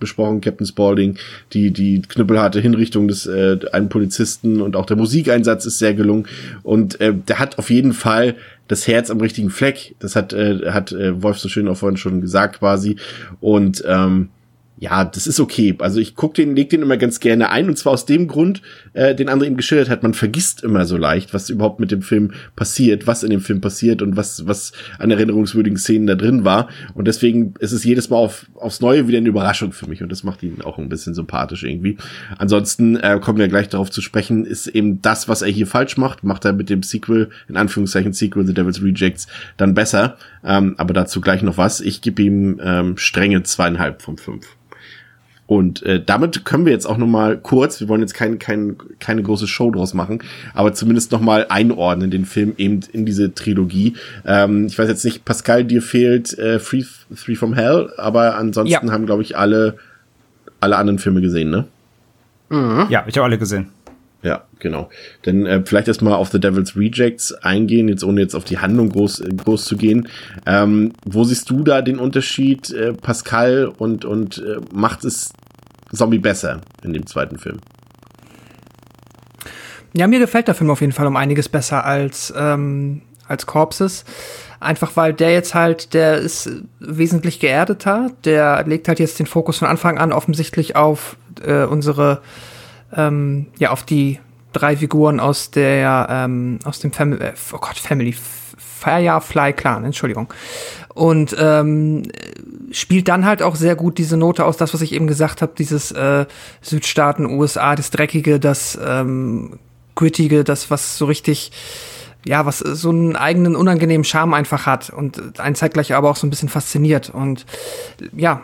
besprochen, Captain Spaulding, die, die knüppelharte Hinrichtung des äh, einen Polizisten und auch der Musikeinsatz ist sehr gelungen. Und äh, der hat auf jeden Fall das Herz am richtigen Fleck. Das hat, äh, hat äh, Wolf so schön auch vorhin schon gesagt quasi. Und ähm, ja, das ist okay. Also ich guck den, leg den immer ganz gerne ein und zwar aus dem Grund, äh, den André eben geschildert hat. Man vergisst immer so leicht, was überhaupt mit dem Film passiert, was in dem Film passiert und was was an erinnerungswürdigen Szenen da drin war. Und deswegen ist es jedes Mal auf, aufs Neue wieder eine Überraschung für mich und das macht ihn auch ein bisschen sympathisch irgendwie. Ansonsten äh, kommen wir gleich darauf zu sprechen, ist eben das, was er hier falsch macht, macht er mit dem Sequel in Anführungszeichen Sequel The Devil's Rejects dann besser. Ähm, aber dazu gleich noch was. Ich gebe ihm ähm, strenge zweieinhalb von fünf. Und äh, damit können wir jetzt auch noch mal kurz, wir wollen jetzt kein, kein, keine große Show draus machen, aber zumindest noch mal einordnen den Film eben in diese Trilogie. Ähm, ich weiß jetzt nicht, Pascal, dir fehlt äh, Free, Three from Hell, aber ansonsten ja. haben, glaube ich, alle, alle anderen Filme gesehen, ne? Mhm. Ja, ich habe alle gesehen. Ja, genau. Denn äh, vielleicht erstmal auf The Devil's Rejects eingehen, jetzt ohne jetzt auf die Handlung groß, äh, groß zu gehen. Ähm, wo siehst du da den Unterschied, äh, Pascal, und, und äh, macht es Zombie besser in dem zweiten Film? Ja, mir gefällt der Film auf jeden Fall um einiges besser als, ähm, als Corpses. Einfach weil der jetzt halt, der ist wesentlich geerdeter. Der legt halt jetzt den Fokus von Anfang an offensichtlich auf äh, unsere ähm, ja auf die drei Figuren aus der ähm, aus dem Family äh, oh Gott Family Firefly Clan Entschuldigung. Und ähm, spielt dann halt auch sehr gut diese Note aus das was ich eben gesagt habe dieses äh, Südstaaten USA das dreckige das ähm, grittige das was so richtig ja, was so einen eigenen unangenehmen Charme einfach hat und einen zeitgleich aber auch so ein bisschen fasziniert. Und ja,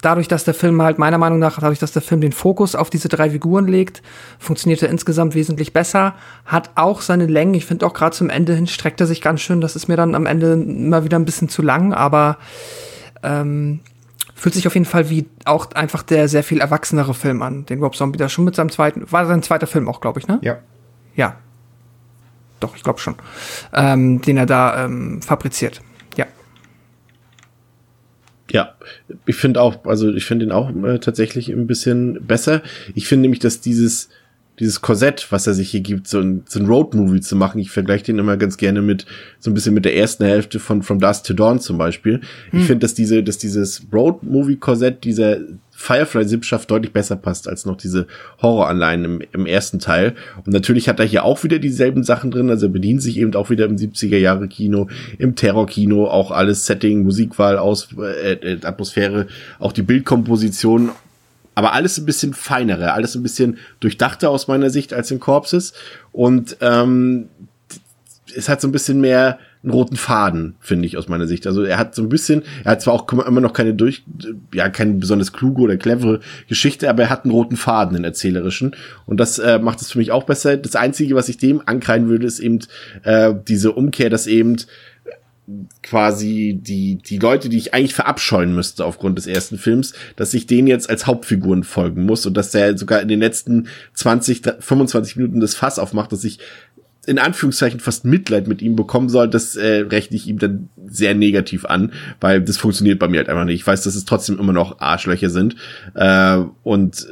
dadurch, dass der Film halt meiner Meinung nach, dadurch, dass der Film den Fokus auf diese drei Figuren legt, funktioniert er insgesamt wesentlich besser, hat auch seine Längen. Ich finde auch gerade zum Ende hin streckt er sich ganz schön. Das ist mir dann am Ende immer wieder ein bisschen zu lang, aber ähm, Fühlt sich auf jeden Fall wie auch einfach der sehr viel erwachsenere Film an, den Rob Zombie da schon mit seinem zweiten, war sein zweiter Film auch, glaube ich, ne? Ja. Ja. Doch, ich glaube schon. Ähm, den er da ähm, fabriziert. Ja. Ja, ich finde auch, also ich finde ihn auch äh, tatsächlich ein bisschen besser. Ich finde nämlich, dass dieses, dieses Korsett, was er sich hier gibt, so ein, so ein Road-Movie zu machen. Ich vergleiche den immer ganz gerne mit so ein bisschen mit der ersten Hälfte von From Dusk to Dawn zum Beispiel. Ich finde, dass diese, dass dieses Road-Movie-Korsett dieser Firefly-Sippschaft deutlich besser passt als noch diese Horroranleihen im, im ersten Teil. Und natürlich hat er hier auch wieder dieselben Sachen drin. Also er bedient sich eben auch wieder im 70er Jahre Kino, im Terror-Kino, auch alles Setting, Musikwahl, aus, äh, äh, Atmosphäre, auch die Bildkomposition aber alles ein bisschen feinere, alles ein bisschen durchdachter aus meiner Sicht als in Corpses. Und ähm, es hat so ein bisschen mehr einen roten Faden, finde ich aus meiner Sicht. Also er hat so ein bisschen, er hat zwar auch immer noch keine durch, ja, keine besonders kluge oder clevere Geschichte, aber er hat einen roten Faden, den erzählerischen. Und das äh, macht es für mich auch besser. Das Einzige, was ich dem ankreiden würde, ist eben äh, diese Umkehr, dass eben quasi die, die Leute, die ich eigentlich verabscheuen müsste aufgrund des ersten Films, dass ich denen jetzt als Hauptfiguren folgen muss und dass der sogar in den letzten 20, 25 Minuten das Fass aufmacht, dass ich in Anführungszeichen fast Mitleid mit ihm bekommen soll, das äh, rechne ich ihm dann sehr negativ an, weil das funktioniert bei mir halt einfach nicht. Ich weiß, dass es trotzdem immer noch Arschlöcher sind. Äh, und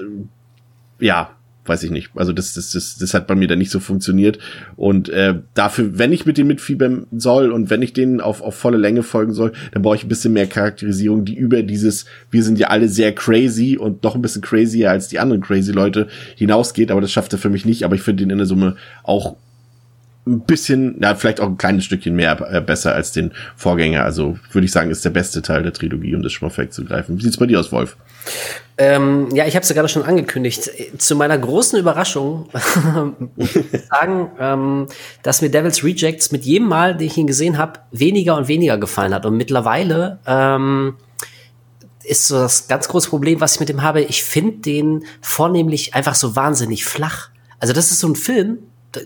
äh, ja, weiß ich nicht. Also das, das, das, das hat bei mir dann nicht so funktioniert. Und äh, dafür, wenn ich mit denen mitfiebern soll und wenn ich denen auf, auf volle Länge folgen soll, dann brauche ich ein bisschen mehr Charakterisierung, die über dieses, wir sind ja alle sehr crazy und noch ein bisschen crazier als die anderen crazy Leute hinausgeht. Aber das schafft er für mich nicht. Aber ich finde ihn in der Summe auch ein bisschen, ja, vielleicht auch ein kleines Stückchen mehr äh, besser als den Vorgänger. Also würde ich sagen, ist der beste Teil der Trilogie, um das schon mal wegzugreifen. Wie sieht's bei dir aus, Wolf? Ähm, ja, ich habe es ja gerade schon angekündigt. Zu meiner großen Überraschung muss ich sagen, ähm, dass mir Devil's Rejects mit jedem Mal, den ich ihn gesehen habe, weniger und weniger gefallen hat. Und mittlerweile ähm, ist so das ganz große Problem, was ich mit dem habe. Ich finde den vornehmlich einfach so wahnsinnig flach. Also das ist so ein Film,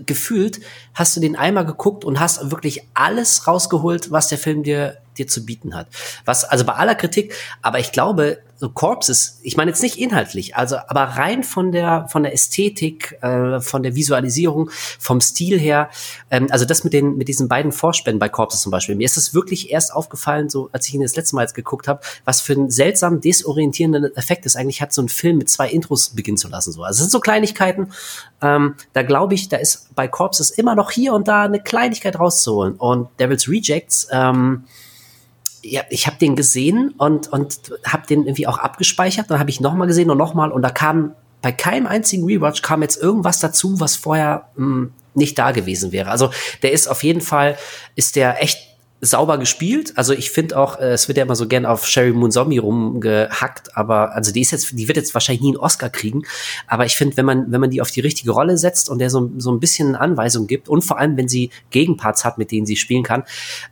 gefühlt hast du den einmal geguckt und hast wirklich alles rausgeholt, was der Film dir dir zu bieten hat. Was also bei aller Kritik, aber ich glaube, so Corpses, ich meine jetzt nicht inhaltlich, also aber rein von der von der Ästhetik, äh, von der Visualisierung, vom Stil her, ähm, also das mit den mit diesen beiden Vorspänen bei Corpses zum Beispiel. Mir ist es wirklich erst aufgefallen, so als ich ihn das letzte Mal jetzt geguckt habe, was für einen seltsam desorientierenden Effekt es eigentlich hat, so einen Film mit zwei Intros beginnen zu lassen. So, also es sind so Kleinigkeiten. Ähm, da glaube ich, da ist bei Corpses immer noch hier und da eine Kleinigkeit rauszuholen. Und Devil's Rejects ähm, ja, ich habe den gesehen und, und habe den irgendwie auch abgespeichert. Dann habe ich nochmal gesehen und nochmal und da kam bei keinem einzigen Rewatch kam jetzt irgendwas dazu, was vorher mh, hm, nicht da gewesen wäre. Also der ist auf jeden Fall, ist der echt sauber gespielt. Also ich finde auch, äh, es wird ja immer so gern auf Sherry Moon Zombie rumgehackt, aber also die ist jetzt, die wird jetzt wahrscheinlich nie einen Oscar kriegen. Aber ich finde, wenn man, wenn man die auf die richtige Rolle setzt und der so, so ein bisschen Anweisung gibt und vor allem, wenn sie Gegenparts hat, mit denen sie spielen kann,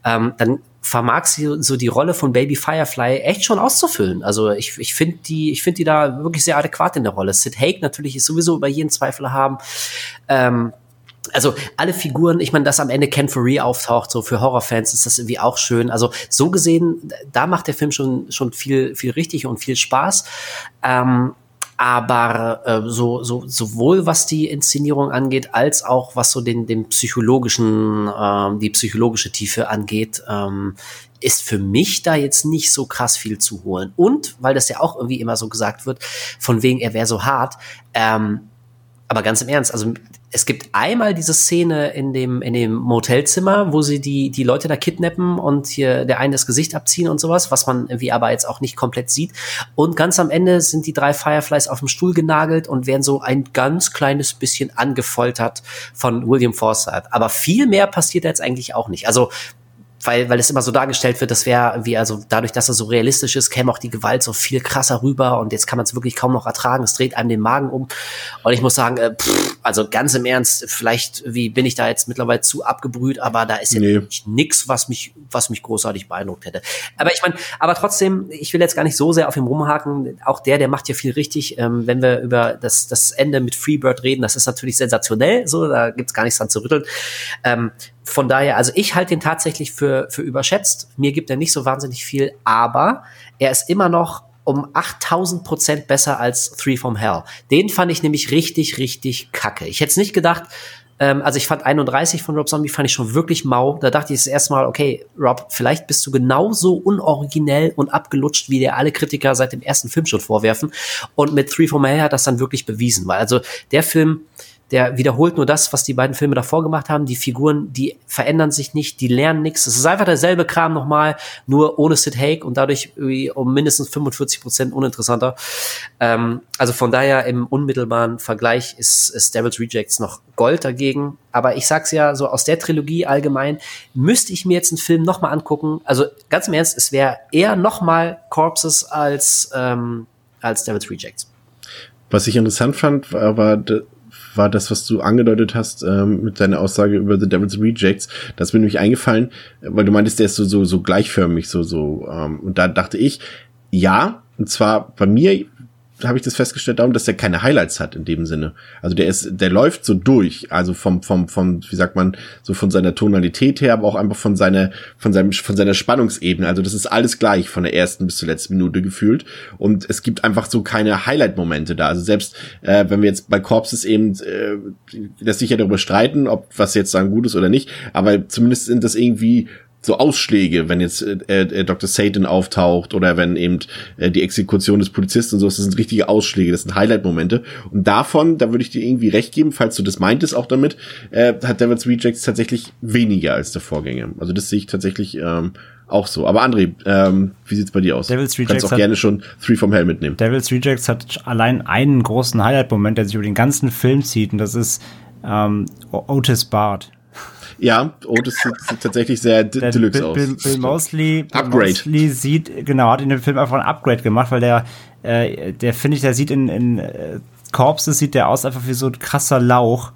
ähm, dann vermag sie so die Rolle von Baby Firefly echt schon auszufüllen. Also ich, ich finde die, ich finde die da wirklich sehr adäquat in der Rolle. Sid Haig natürlich ist sowieso über jeden Zweifel haben. Ähm, also alle Figuren, ich meine, dass am Ende Ken Furry auftaucht, so für Horrorfans ist das irgendwie auch schön. Also so gesehen, da macht der Film schon schon viel viel richtig und viel Spaß. Ähm, aber äh, so, so sowohl was die Inszenierung angeht, als auch was so den, den psychologischen, äh, die psychologische Tiefe angeht, ähm, ist für mich da jetzt nicht so krass viel zu holen. Und weil das ja auch irgendwie immer so gesagt wird, von wegen er wäre so hart, ähm, aber ganz im Ernst, also es gibt einmal diese Szene in dem, in dem Motelzimmer, wo sie die, die Leute da kidnappen und hier der eine das Gesicht abziehen und sowas, was man irgendwie aber jetzt auch nicht komplett sieht. Und ganz am Ende sind die drei Fireflies auf dem Stuhl genagelt und werden so ein ganz kleines bisschen angefoltert von William Forsythe. Aber viel mehr passiert jetzt eigentlich auch nicht. Also weil, weil es immer so dargestellt wird, das wäre wie, also dadurch, dass er so realistisch ist, käme auch die Gewalt so viel krasser rüber und jetzt kann man es wirklich kaum noch ertragen. Es dreht einem den Magen um. Und ich muss sagen, äh, pff, also ganz im Ernst, vielleicht wie bin ich da jetzt mittlerweile zu abgebrüht, aber da ist ja nee. nix, was mich, was mich großartig beeindruckt hätte. Aber ich meine, aber trotzdem, ich will jetzt gar nicht so sehr auf ihm rumhaken. Auch der, der macht ja viel richtig. Ähm, wenn wir über das, das Ende mit Freebird reden, das ist natürlich sensationell. So, da gibt's gar nichts dran zu rütteln. Ähm, von daher, also ich halte ihn tatsächlich für, für überschätzt. Mir gibt er nicht so wahnsinnig viel, aber er ist immer noch um 8000 Prozent besser als Three from Hell. Den fand ich nämlich richtig, richtig kacke. Ich hätte es nicht gedacht, ähm, also ich fand 31 von Rob Zombie fand ich schon wirklich mau. Da dachte ich das erste Mal, okay, Rob, vielleicht bist du genauso unoriginell und abgelutscht, wie dir alle Kritiker seit dem ersten Film schon vorwerfen. Und mit Three from Hell hat das dann wirklich bewiesen, weil also der Film, der wiederholt nur das, was die beiden Filme davor gemacht haben. Die Figuren, die verändern sich nicht, die lernen nichts. Es ist einfach derselbe Kram nochmal, nur ohne Sid Haig und dadurch um mindestens 45 Prozent uninteressanter. Ähm, also von daher im unmittelbaren Vergleich ist, ist Devil's Rejects noch Gold dagegen. Aber ich sag's ja, so aus der Trilogie allgemein müsste ich mir jetzt einen Film nochmal angucken. Also ganz im Ernst, es wäre eher nochmal Corpses als, ähm, als Devil's Rejects. Was ich interessant fand, war, war das, was du angedeutet hast ähm, mit deiner Aussage über The Devil's Rejects. Das ist mir nämlich eingefallen, weil du meintest, der ist so, so, so gleichförmig, so, so. Ähm, und da dachte ich, ja, und zwar bei mir habe ich das festgestellt darum, dass er keine Highlights hat in dem Sinne. Also der ist, der läuft so durch, also vom, vom, vom, wie sagt man, so von seiner Tonalität her, aber auch einfach von seiner, von seinem, von seiner Spannungsebene. Also das ist alles gleich von der ersten bis zur letzten Minute gefühlt. Und es gibt einfach so keine Highlight-Momente da. Also selbst, äh, wenn wir jetzt bei Corpses eben, äh, lässt sich ja darüber streiten, ob was jetzt sagen gut ist oder nicht, aber zumindest sind das irgendwie so Ausschläge, wenn jetzt äh, äh, Dr. Satan auftaucht oder wenn eben äh, die Exekution des Polizisten und so, das sind richtige Ausschläge, das sind Highlight-Momente. Und davon, da würde ich dir irgendwie recht geben, falls du das meintest auch damit, äh, hat Devil's Rejects tatsächlich weniger als der Vorgänger. Also das sehe ich tatsächlich ähm, auch so. Aber André, ähm, wie sieht's bei dir aus? Devil's Rejects du kannst auch gerne schon Three from Hell mitnehmen. Devil's Rejects hat allein einen großen Highlight-Moment, der sich über den ganzen Film zieht, und das ist ähm, Otis Bart. Ja, Otis sieht, sieht tatsächlich sehr der deluxe Bill, aus. Bill, Bill Mosley, Bill Upgrade. Mosley sieht, genau, hat in dem Film einfach ein Upgrade gemacht, weil der, äh, der finde ich, der sieht in, in äh, Corpses sieht der aus einfach wie so ein krasser Lauch.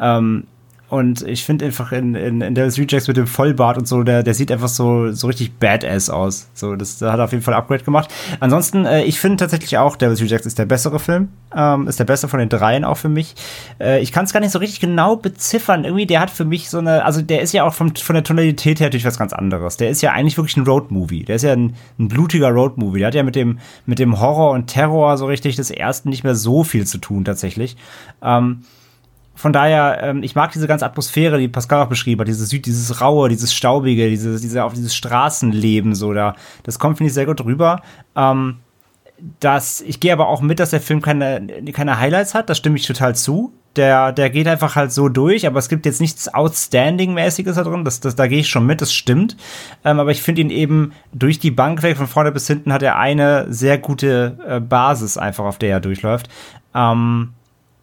Ähm, und ich finde einfach in, in, in Devil's Rejects mit dem Vollbart und so, der, der sieht einfach so, so richtig badass aus. So, das, da hat er auf jeden Fall Upgrade gemacht. Ansonsten, äh, ich finde tatsächlich auch, Devil's Rejects ist der bessere Film. Ähm, ist der beste von den dreien auch für mich. Äh, ich kann es gar nicht so richtig genau beziffern. Irgendwie, der hat für mich so eine, also der ist ja auch vom, von der Tonalität her natürlich was ganz anderes. Der ist ja eigentlich wirklich ein Roadmovie. Der ist ja ein, ein blutiger Roadmovie. Der hat ja mit dem, mit dem Horror und Terror so richtig des ersten nicht mehr so viel zu tun, tatsächlich. Ähm, von daher, ähm, ich mag diese ganze Atmosphäre, die Pascal auch beschrieben hat, dieses Süd, dieses raue, dieses staubige, dieses, diese, auf dieses Straßenleben so da. Das kommt, finde ich, sehr gut rüber. Ähm, das, ich gehe aber auch mit, dass der Film keine, keine Highlights hat, das stimme ich total zu. Der, der geht einfach halt so durch, aber es gibt jetzt nichts Outstanding-mäßiges da drin. Das, das, da gehe ich schon mit, das stimmt. Ähm, aber ich finde ihn eben durch die Bank weg, von vorne bis hinten, hat er eine sehr gute äh, Basis einfach, auf der er durchläuft. Ähm,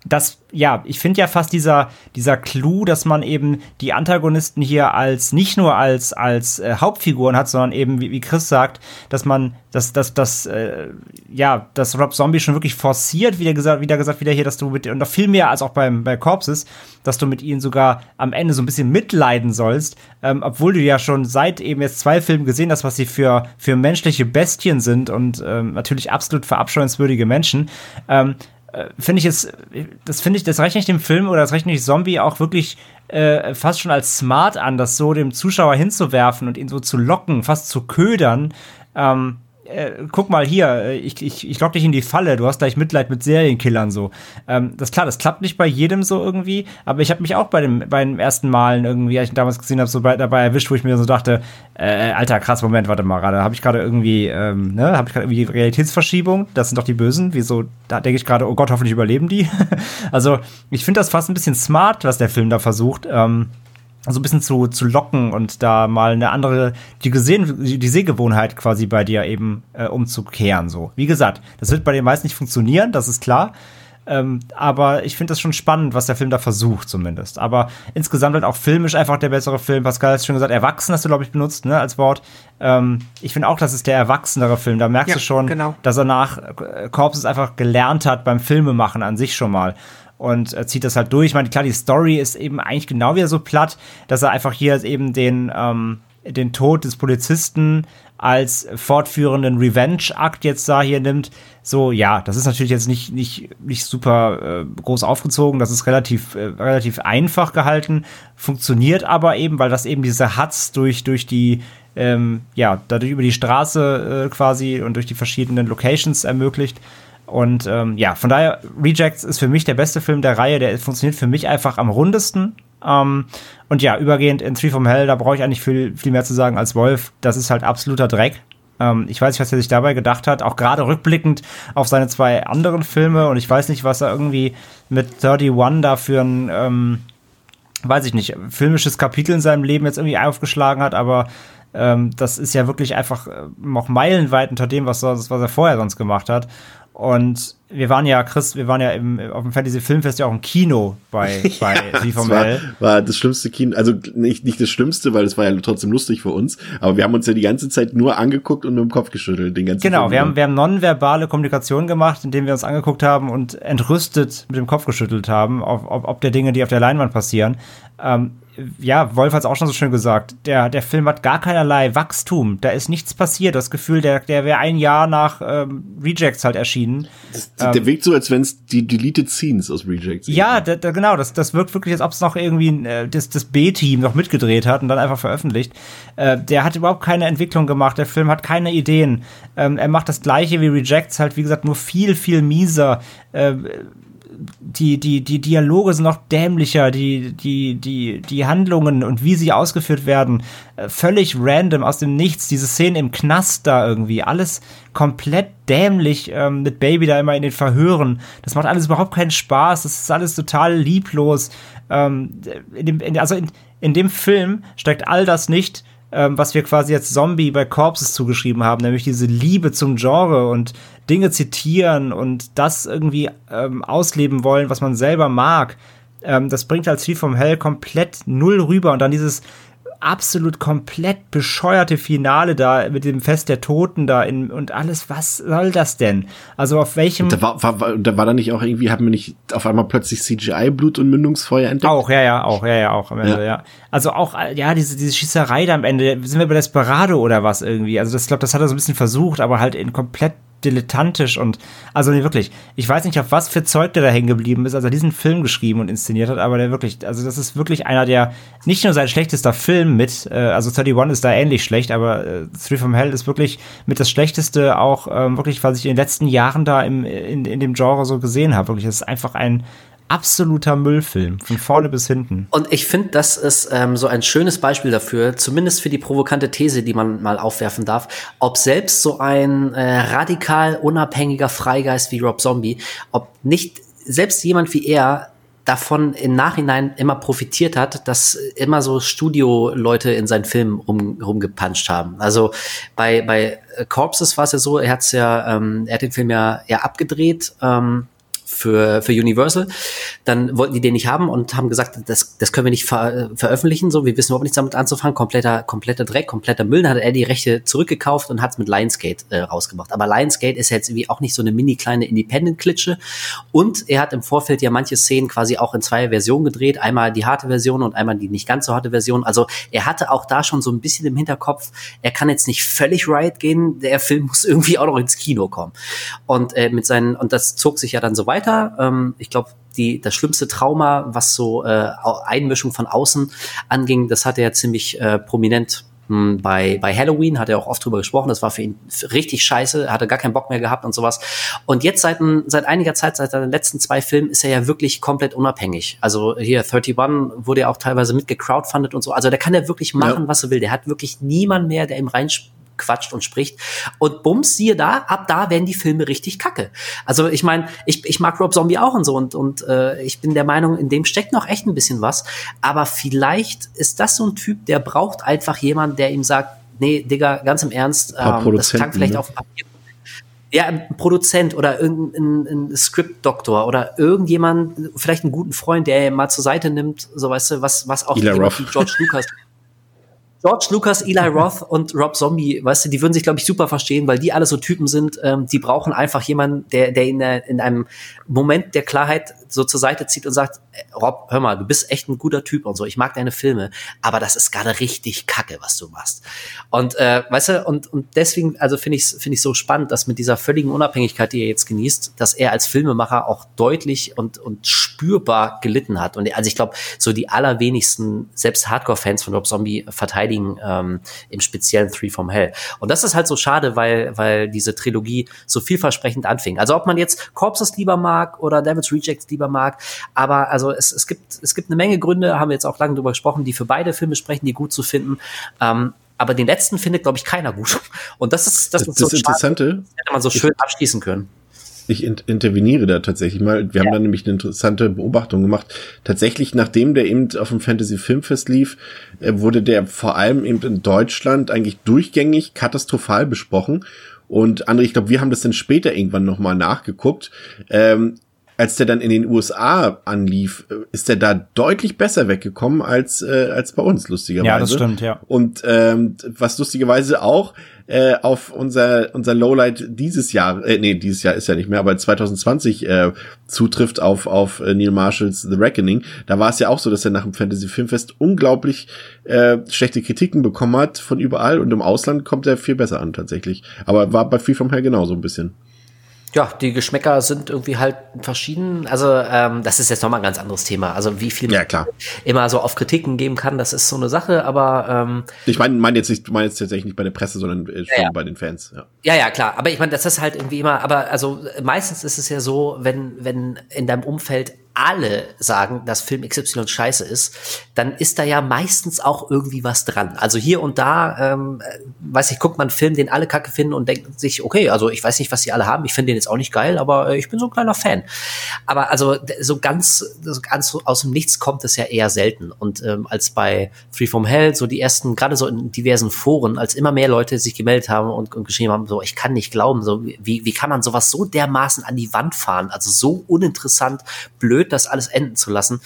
das, ja, ich finde ja fast dieser, dieser Clou, dass man eben die Antagonisten hier als, nicht nur als, als äh, Hauptfiguren hat, sondern eben, wie, wie Chris sagt, dass man, dass, dass, dass, äh, ja, dass Rob Zombie schon wirklich forciert, wieder gesagt, wieder gesagt, wieder hier, dass du mit, und noch viel mehr als auch beim, bei Corpses, dass du mit ihnen sogar am Ende so ein bisschen mitleiden sollst, ähm, obwohl du ja schon seit eben jetzt zwei Filmen gesehen hast, was sie für, für menschliche Bestien sind und ähm, natürlich absolut verabscheuenswürdige Menschen. Ähm, äh, finde ich es, das finde ich, das rechne ich dem Film oder das rechne ich Zombie auch wirklich äh, fast schon als smart an, das so dem Zuschauer hinzuwerfen und ihn so zu locken, fast zu ködern. Ähm, äh, guck mal hier, äh, ich, ich, ich lock dich in die Falle, du hast gleich Mitleid mit Serienkillern so. Ähm, das klar, das klappt nicht bei jedem so irgendwie, aber ich habe mich auch bei dem bei den ersten Malen irgendwie, als ich damals gesehen habe, so bei, dabei erwischt, wo ich mir so dachte, äh, alter krass, Moment, warte mal, gerade habe ich gerade irgendwie, ähm, ne, habe ich gerade irgendwie Realitätsverschiebung, das sind doch die Bösen, wieso, da denke ich gerade, oh Gott, hoffentlich überleben die. also, ich finde das fast ein bisschen smart, was der Film da versucht. Ähm, so ein bisschen zu, zu locken und da mal eine andere, die, gesehen, die Sehgewohnheit quasi bei dir eben äh, umzukehren. So. Wie gesagt, das wird bei den meisten nicht funktionieren, das ist klar. Ähm, aber ich finde das schon spannend, was der Film da versucht, zumindest. Aber insgesamt halt auch filmisch einfach der bessere Film. Pascal hat schon gesagt, erwachsen hast du, glaube ich, benutzt, ne, als Wort. Ähm, ich finde auch, das ist der erwachsenere Film. Da merkst Ja, du schon, genau. dass er nach äh, Corpses einfach gelernt hat beim Filmemachen an sich schon mal und äh, zieht das halt durch. Ich meine, klar, die Story ist eben eigentlich genau wieder so platt, dass er einfach hier eben den, ähm, den Tod des Polizisten als fortführenden Revenge-Akt jetzt da hier nimmt. So, ja, das ist natürlich jetzt nicht, nicht, nicht super äh, groß aufgezogen, das ist relativ, äh, relativ einfach gehalten, funktioniert aber eben, weil das eben diese Huts durch, durch die ähm, ja, dadurch über die Straße äh, quasi und durch die verschiedenen Locations ermöglicht. Und ähm, ja, von daher, Rejects ist für mich der beste Film der Reihe. Der funktioniert für mich einfach am rundesten. Ähm, und ja, übergehend in Three from Hell, da brauche ich eigentlich viel, viel mehr zu sagen als Wolf. Das ist halt absoluter Dreck. Ähm, ich weiß nicht, was er sich dabei gedacht hat, auch gerade rückblickend auf seine zwei anderen Filme. Und ich weiß nicht, was er irgendwie mit 31 da für ein, ähm, weiß ich nicht, filmisches Kapitel in seinem Leben jetzt irgendwie aufgeschlagen hat, aber ähm, das ist ja wirklich einfach äh, noch meilenweit unter dem, was, was er vorher sonst gemacht hat. Und wir waren ja, Chris, wir waren ja im, auf dem Fantasy Filmfest ja auch im Kino bei, bei ja, vom war, war das schlimmste Kino, also nicht, nicht das Schlimmste, weil es war ja trotzdem lustig für uns, aber wir haben uns ja die ganze Zeit nur angeguckt und mit dem Kopf geschüttelt, den ganzen Genau, Film wir haben, wir haben nonverbale Kommunikation gemacht, indem wir uns angeguckt haben und entrüstet mit dem Kopf geschüttelt haben, ob, ob, ob der Dinge, die auf der Leinwand passieren. Ähm, ja, Wolf hat es auch schon so schön gesagt, der, der Film hat gar keinerlei Wachstum. Da ist nichts passiert. Das Gefühl, der, der wäre ein Jahr nach ähm, Rejects halt erschienen. Das, ähm, der wirkt so, als wenn es die Deleted Scenes aus Rejects Ja, da, da, genau. Das, das wirkt wirklich, als ob es noch irgendwie äh, das, das B-Team noch mitgedreht hat und dann einfach veröffentlicht. Äh, der hat überhaupt keine Entwicklung gemacht. Der Film hat keine Ideen. Ähm, er macht das gleiche wie Rejects, halt, wie gesagt, nur viel, viel mieser. Äh, die, die, die Dialoge sind noch dämlicher, die, die, die, die Handlungen und wie sie ausgeführt werden, äh, völlig random aus dem Nichts. Diese Szene im Knast da irgendwie, alles komplett dämlich ähm, mit Baby da immer in den Verhören. Das macht alles überhaupt keinen Spaß, das ist alles total lieblos. Ähm, in dem, in, also in, in dem Film steckt all das nicht ähm, was wir quasi jetzt Zombie bei Corpses zugeschrieben haben, nämlich diese Liebe zum Genre und Dinge zitieren und das irgendwie ähm, ausleben wollen, was man selber mag. Ähm, das bringt als Thief vom Hell komplett null rüber und dann dieses absolut komplett bescheuerte Finale da mit dem Fest der Toten da in, und alles, was soll das denn? Also auf welchem. Da war, war, da war da nicht auch irgendwie, haben wir nicht auf einmal plötzlich CGI-Blut und Mündungsfeuer entdeckt? Auch, ja, ja, auch, ja, ja, auch am Ende, ja. ja. Also auch, ja, diese, diese Schießerei da am Ende, sind wir bei Desperado oder was irgendwie? Also das, glaube das hat er so ein bisschen versucht, aber halt in komplett dilettantisch und also nee, wirklich, ich weiß nicht, auf was für Zeug der da hängen geblieben ist, als er diesen Film geschrieben und inszeniert hat, aber der wirklich, also das ist wirklich einer der, nicht nur sein schlechtester Film mit, äh, also 31 ist da ähnlich schlecht, aber äh, Three from Hell ist wirklich mit das schlechteste auch ähm, wirklich, was ich in den letzten Jahren da im, in, in dem Genre so gesehen habe. Wirklich, das ist einfach ein absoluter Müllfilm, von vorne bis hinten. Und ich finde, das ist ähm, so ein schönes Beispiel dafür, zumindest für die provokante These, die man mal aufwerfen darf, ob selbst so ein äh, radikal unabhängiger Freigeist wie Rob Zombie, ob nicht selbst jemand wie er davon im Nachhinein immer profitiert hat, dass immer so Studio-Leute in seinen Filmen rum, rumgepuncht haben. Also bei, bei Corpses war es ja so, er hat's ja, ähm, er hat den Film ja, ja abgedreht, ähm, für, für Universal. Dann wollten die den nicht haben und haben gesagt, das, das können wir nicht ver veröffentlichen. So, wir wissen überhaupt nichts damit anzufangen. Kompletter, kompletter Dreck, kompletter Müll. Dann hat er die Rechte zurückgekauft und hat es mit Lionsgate äh, rausgemacht. Aber Lionsgate ist jetzt irgendwie auch nicht so eine mini kleine Independent-Klitsche. Und er hat im Vorfeld ja manche Szenen quasi auch in zwei Versionen gedreht. Einmal die harte Version und einmal die nicht ganz so harte Version. Also er hatte auch da schon so ein bisschen im Hinterkopf, er kann jetzt nicht völlig right gehen. Der Film muss irgendwie auch noch ins Kino kommen. Und äh, mit seinen, und das zog sich ja dann so weiter weiter. Ähm, ich glaube, die, das schlimmste Trauma, was so äh, Einmischung von außen anging, das hat er ziemlich äh, prominent hm, bei, bei Halloween hat er auch oft drüber gesprochen, das war für ihn richtig scheiße, er hatte gar keinen Bock mehr gehabt und sowas. Und jetzt seit, seit einiger Zeit, seit den letzten zwei Filmen, ist er ja wirklich komplett unabhängig. Also hier 31 wurde ja auch teilweise mitgecrowdfundet und so. Also der kann ja wirklich machen, ja. was er will. Der hat wirklich niemand mehr, der ihm reinspielt quatscht und spricht. Und bums, siehe da, ab da werden die Filme richtig kacke. Also ich meine, ich, ich mag Rob Zombie auch und so und, und äh, ich bin der Meinung, in dem steckt noch echt ein bisschen was. Aber vielleicht ist das so ein Typ, der braucht einfach jemanden, der ihm sagt, nee, Digga, ganz im Ernst, ähm, das klang vielleicht ne? auf Papier ja, ein Produzent oder irgendein ein Script-Doktor oder irgendjemand, vielleicht einen guten Freund, der mal zur Seite nimmt, so weißt du, was, was auch George Lucas George Lucas, Eli Roth und Rob Zombie, weißt du, die würden sich, glaube ich, super verstehen, weil die alle so Typen sind, ähm, die brauchen einfach jemanden, der, der in, in einem Moment der Klarheit so zur Seite zieht und sagt, Rob, hör mal, du bist echt ein guter Typ und so, ich mag deine Filme, aber das ist gerade richtig kacke, was du machst. Und äh, weißt du, und, und deswegen, also finde ich finde ich so spannend, dass mit dieser völligen Unabhängigkeit, die er jetzt genießt, dass er als Filmemacher auch deutlich und, und spürbar gelitten hat. Und also ich glaube, so die allerwenigsten, selbst Hardcore-Fans von Rob Zombie verteidigen ähm, im speziellen Three from Hell. Und das ist halt so schade, weil, weil diese Trilogie so vielversprechend anfing. Also ob man jetzt Corpses lieber mag oder Devil's Rejects lieber mag, aber also es, es gibt, es gibt eine Menge Gründe, haben wir jetzt auch lange drüber gesprochen, die für beide Filme sprechen, die gut zu finden. Ähm, aber den letzten findet, glaube ich, keiner gut. Und das ist das, Das, ist so das Interessante, schade. Das hätte man so schön abschließen können. ich in, interveniere da tatsächlich mal. Wir haben da nämlich eine interessante Beobachtung gemacht. Tatsächlich, nachdem der eben auf dem Fantasy Filmfest lief, äh, wurde der vor allem eben in Deutschland eigentlich durchgängig katastrophal besprochen. Und André, ich glaube, wir haben das dann später irgendwann nochmal nachgeguckt. Ähm, als der dann in den USA anlief, äh, ist der da deutlich besser weggekommen als, äh, als bei uns, lustigerweise. Ja, das stimmt, ja. Und ähm, was lustigerweise auch äh, auf unser unser Lowlight dieses Jahr, äh, nee, dieses Jahr ist ja nicht mehr, aber 2020 äh, zutrifft auf auf äh, Neil Marshalls The Reckoning. Da war es ja auch so, dass er nach dem Fantasy Filmfest unglaublich äh, schlechte Kritiken bekommen hat von überall und im Ausland kommt er viel besser an tatsächlich. Aber war bei Free From Hell genauso ein bisschen. Ja, die Geschmäcker sind irgendwie halt verschieden. Also ähm, das ist jetzt nochmal ein ganz anderes Thema. Also wie viel Ja, klar. immer so auf Kritiken geben kann, das ist so eine Sache. Aber ähm, Ich meine meine jetzt nicht, meine jetzt tatsächlich nicht bei der Presse, sondern äh, schon Ja, ja. bei den Fans. Ja. ja, ja, klar. Aber ich meine, das ist halt irgendwie immer. Aber also meistens ist es ja so, wenn wenn in deinem Umfeld alle sagen, dass Film XY scheiße ist, dann ist da ja meistens auch irgendwie was dran. Also hier und da, ähm, äh, weiß ich, guckt man einen Film, den alle kacke finden und denkt sich, okay, also ich weiß nicht, was die alle haben, ich finde den jetzt auch nicht geil, aber äh, ich bin so ein kleiner Fan. Aber also so ganz, so ganz aus dem Nichts kommt es ja eher selten. Und ähm, als bei Free From Hell, so die ersten, gerade so in diversen Foren, als immer mehr Leute sich gemeldet haben und, und geschrieben haben, so, ich kann nicht glauben, so, wie, wie kann man sowas so dermaßen an die Wand fahren? Also so uninteressant, blöd, das alles enden zu lassen.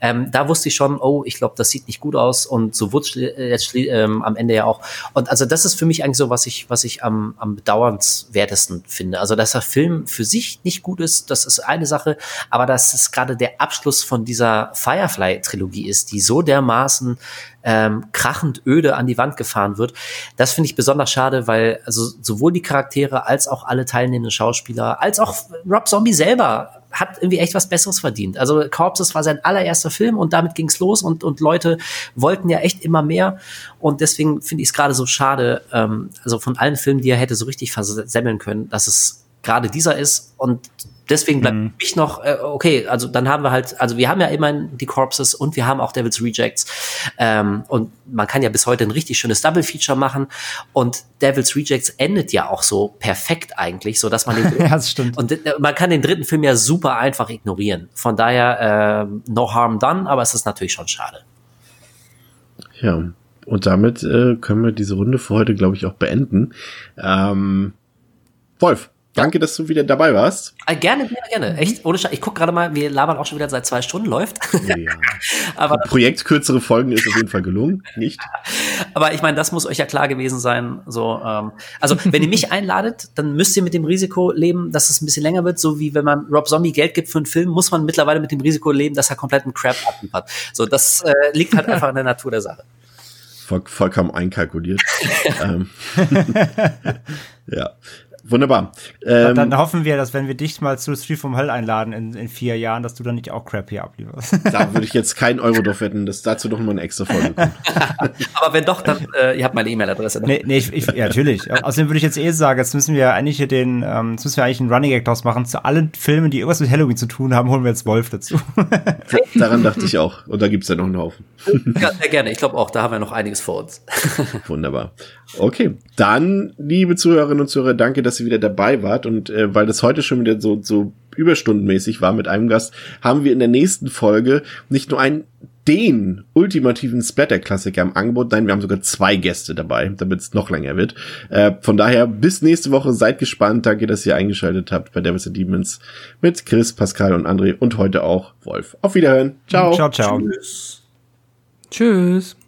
Ähm, da wusste ich schon, oh, ich glaube, das sieht nicht gut aus und so wurde jetzt schli- ähm, am Ende ja auch. Und also das ist für mich eigentlich so, was ich, was ich am, am bedauernswertesten finde. Also, dass der Film für sich nicht gut ist, das ist eine Sache, aber dass es gerade der Abschluss von dieser Firefly-Trilogie ist, die so dermaßen ähm, krachend öde an die Wand gefahren wird. Das finde ich besonders schade, weil also sowohl die Charaktere als auch alle teilnehmenden Schauspieler, als auch Rob Zombie selber hat irgendwie echt was Besseres verdient. Also Corpses war sein allererster Film und damit ging's los und, und Leute wollten ja echt immer mehr und deswegen finde ich es gerade so schade, ähm, also von allen Filmen, die er hätte so richtig versemmeln können, dass es gerade dieser ist und deswegen bleibt Mhm. mich noch, äh, okay, also dann haben wir halt, also wir haben ja immerhin die Corpses und wir haben auch Devil's Rejects ähm, und man kann ja bis heute ein richtig schönes Double-Feature machen und Devil's Rejects endet ja auch so perfekt eigentlich, so dass man den Ja, das stimmt. und äh, man kann den dritten Film ja super einfach ignorieren. Von daher äh, no harm done, aber es ist natürlich schon schade. Ja, und damit äh, können wir diese Runde für heute, glaube ich, auch beenden. Ähm, Wolf, danke, dass du wieder dabei warst. Äh, gerne, gerne, gerne. Echt, ohne Scheiß. Ich guck gerade mal, wir labern auch schon wieder seit zwei Stunden, läuft. Ja. aber, Projekt kürzere Folgen ist auf jeden Fall gelungen, nicht? aber ich meine, das muss euch ja klar gewesen sein. So, ähm, also wenn ihr mich einladet, dann müsst ihr mit dem Risiko leben, dass es ein bisschen länger wird. So wie wenn man Rob Zombie Geld gibt für einen Film, muss man mittlerweile mit dem Risiko leben, dass er kompletten Crap abliefert. So, das äh, liegt halt einfach in der Natur der Sache. Voll, vollkommen einkalkuliert. ähm, ja, wunderbar. Ähm, dann hoffen wir, dass wenn wir dich mal zu Street from Hell einladen in, in vier Jahren, dass du dann nicht auch Crap hier ablieferst. da würde ich jetzt keinen Euro drauf wetten, dass dazu noch mal eine extra Folge kommt. Aber wenn doch, dann, äh, ihr habt meine E-Mail-Adresse. Ne? nee, nee, ich, ich, ja, natürlich. Außerdem würde ich jetzt eh sagen, jetzt müssen wir eigentlich hier den, ähm, jetzt müssen wir eigentlich einen Running Act draus machen. Zu allen Filmen, die irgendwas mit Halloween zu tun haben, holen wir jetzt Wolf dazu. Daran dachte ich auch. Und da gibt's ja noch einen Haufen. Ja, sehr gerne. Ich glaube auch, da haben wir noch einiges vor uns. Wunderbar. Okay, dann, liebe Zuhörerinnen und Zuhörer, danke, dass ihr wieder dabei wart. Und äh, weil das heute schon wieder so, so überstundenmäßig war mit einem Gast, haben wir in der nächsten Folge nicht nur einen den ultimativen Splatter-Klassiker im Angebot. Nein, wir haben sogar zwei Gäste dabei, damit es noch länger wird. Äh, von daher, bis nächste Woche, seid gespannt. Danke, dass ihr eingeschaltet habt bei Devils and Demons mit Chris, Pascal und André und heute auch Wolf. Auf Wiederhören. Ciao. ciao, ciao. Tschüss.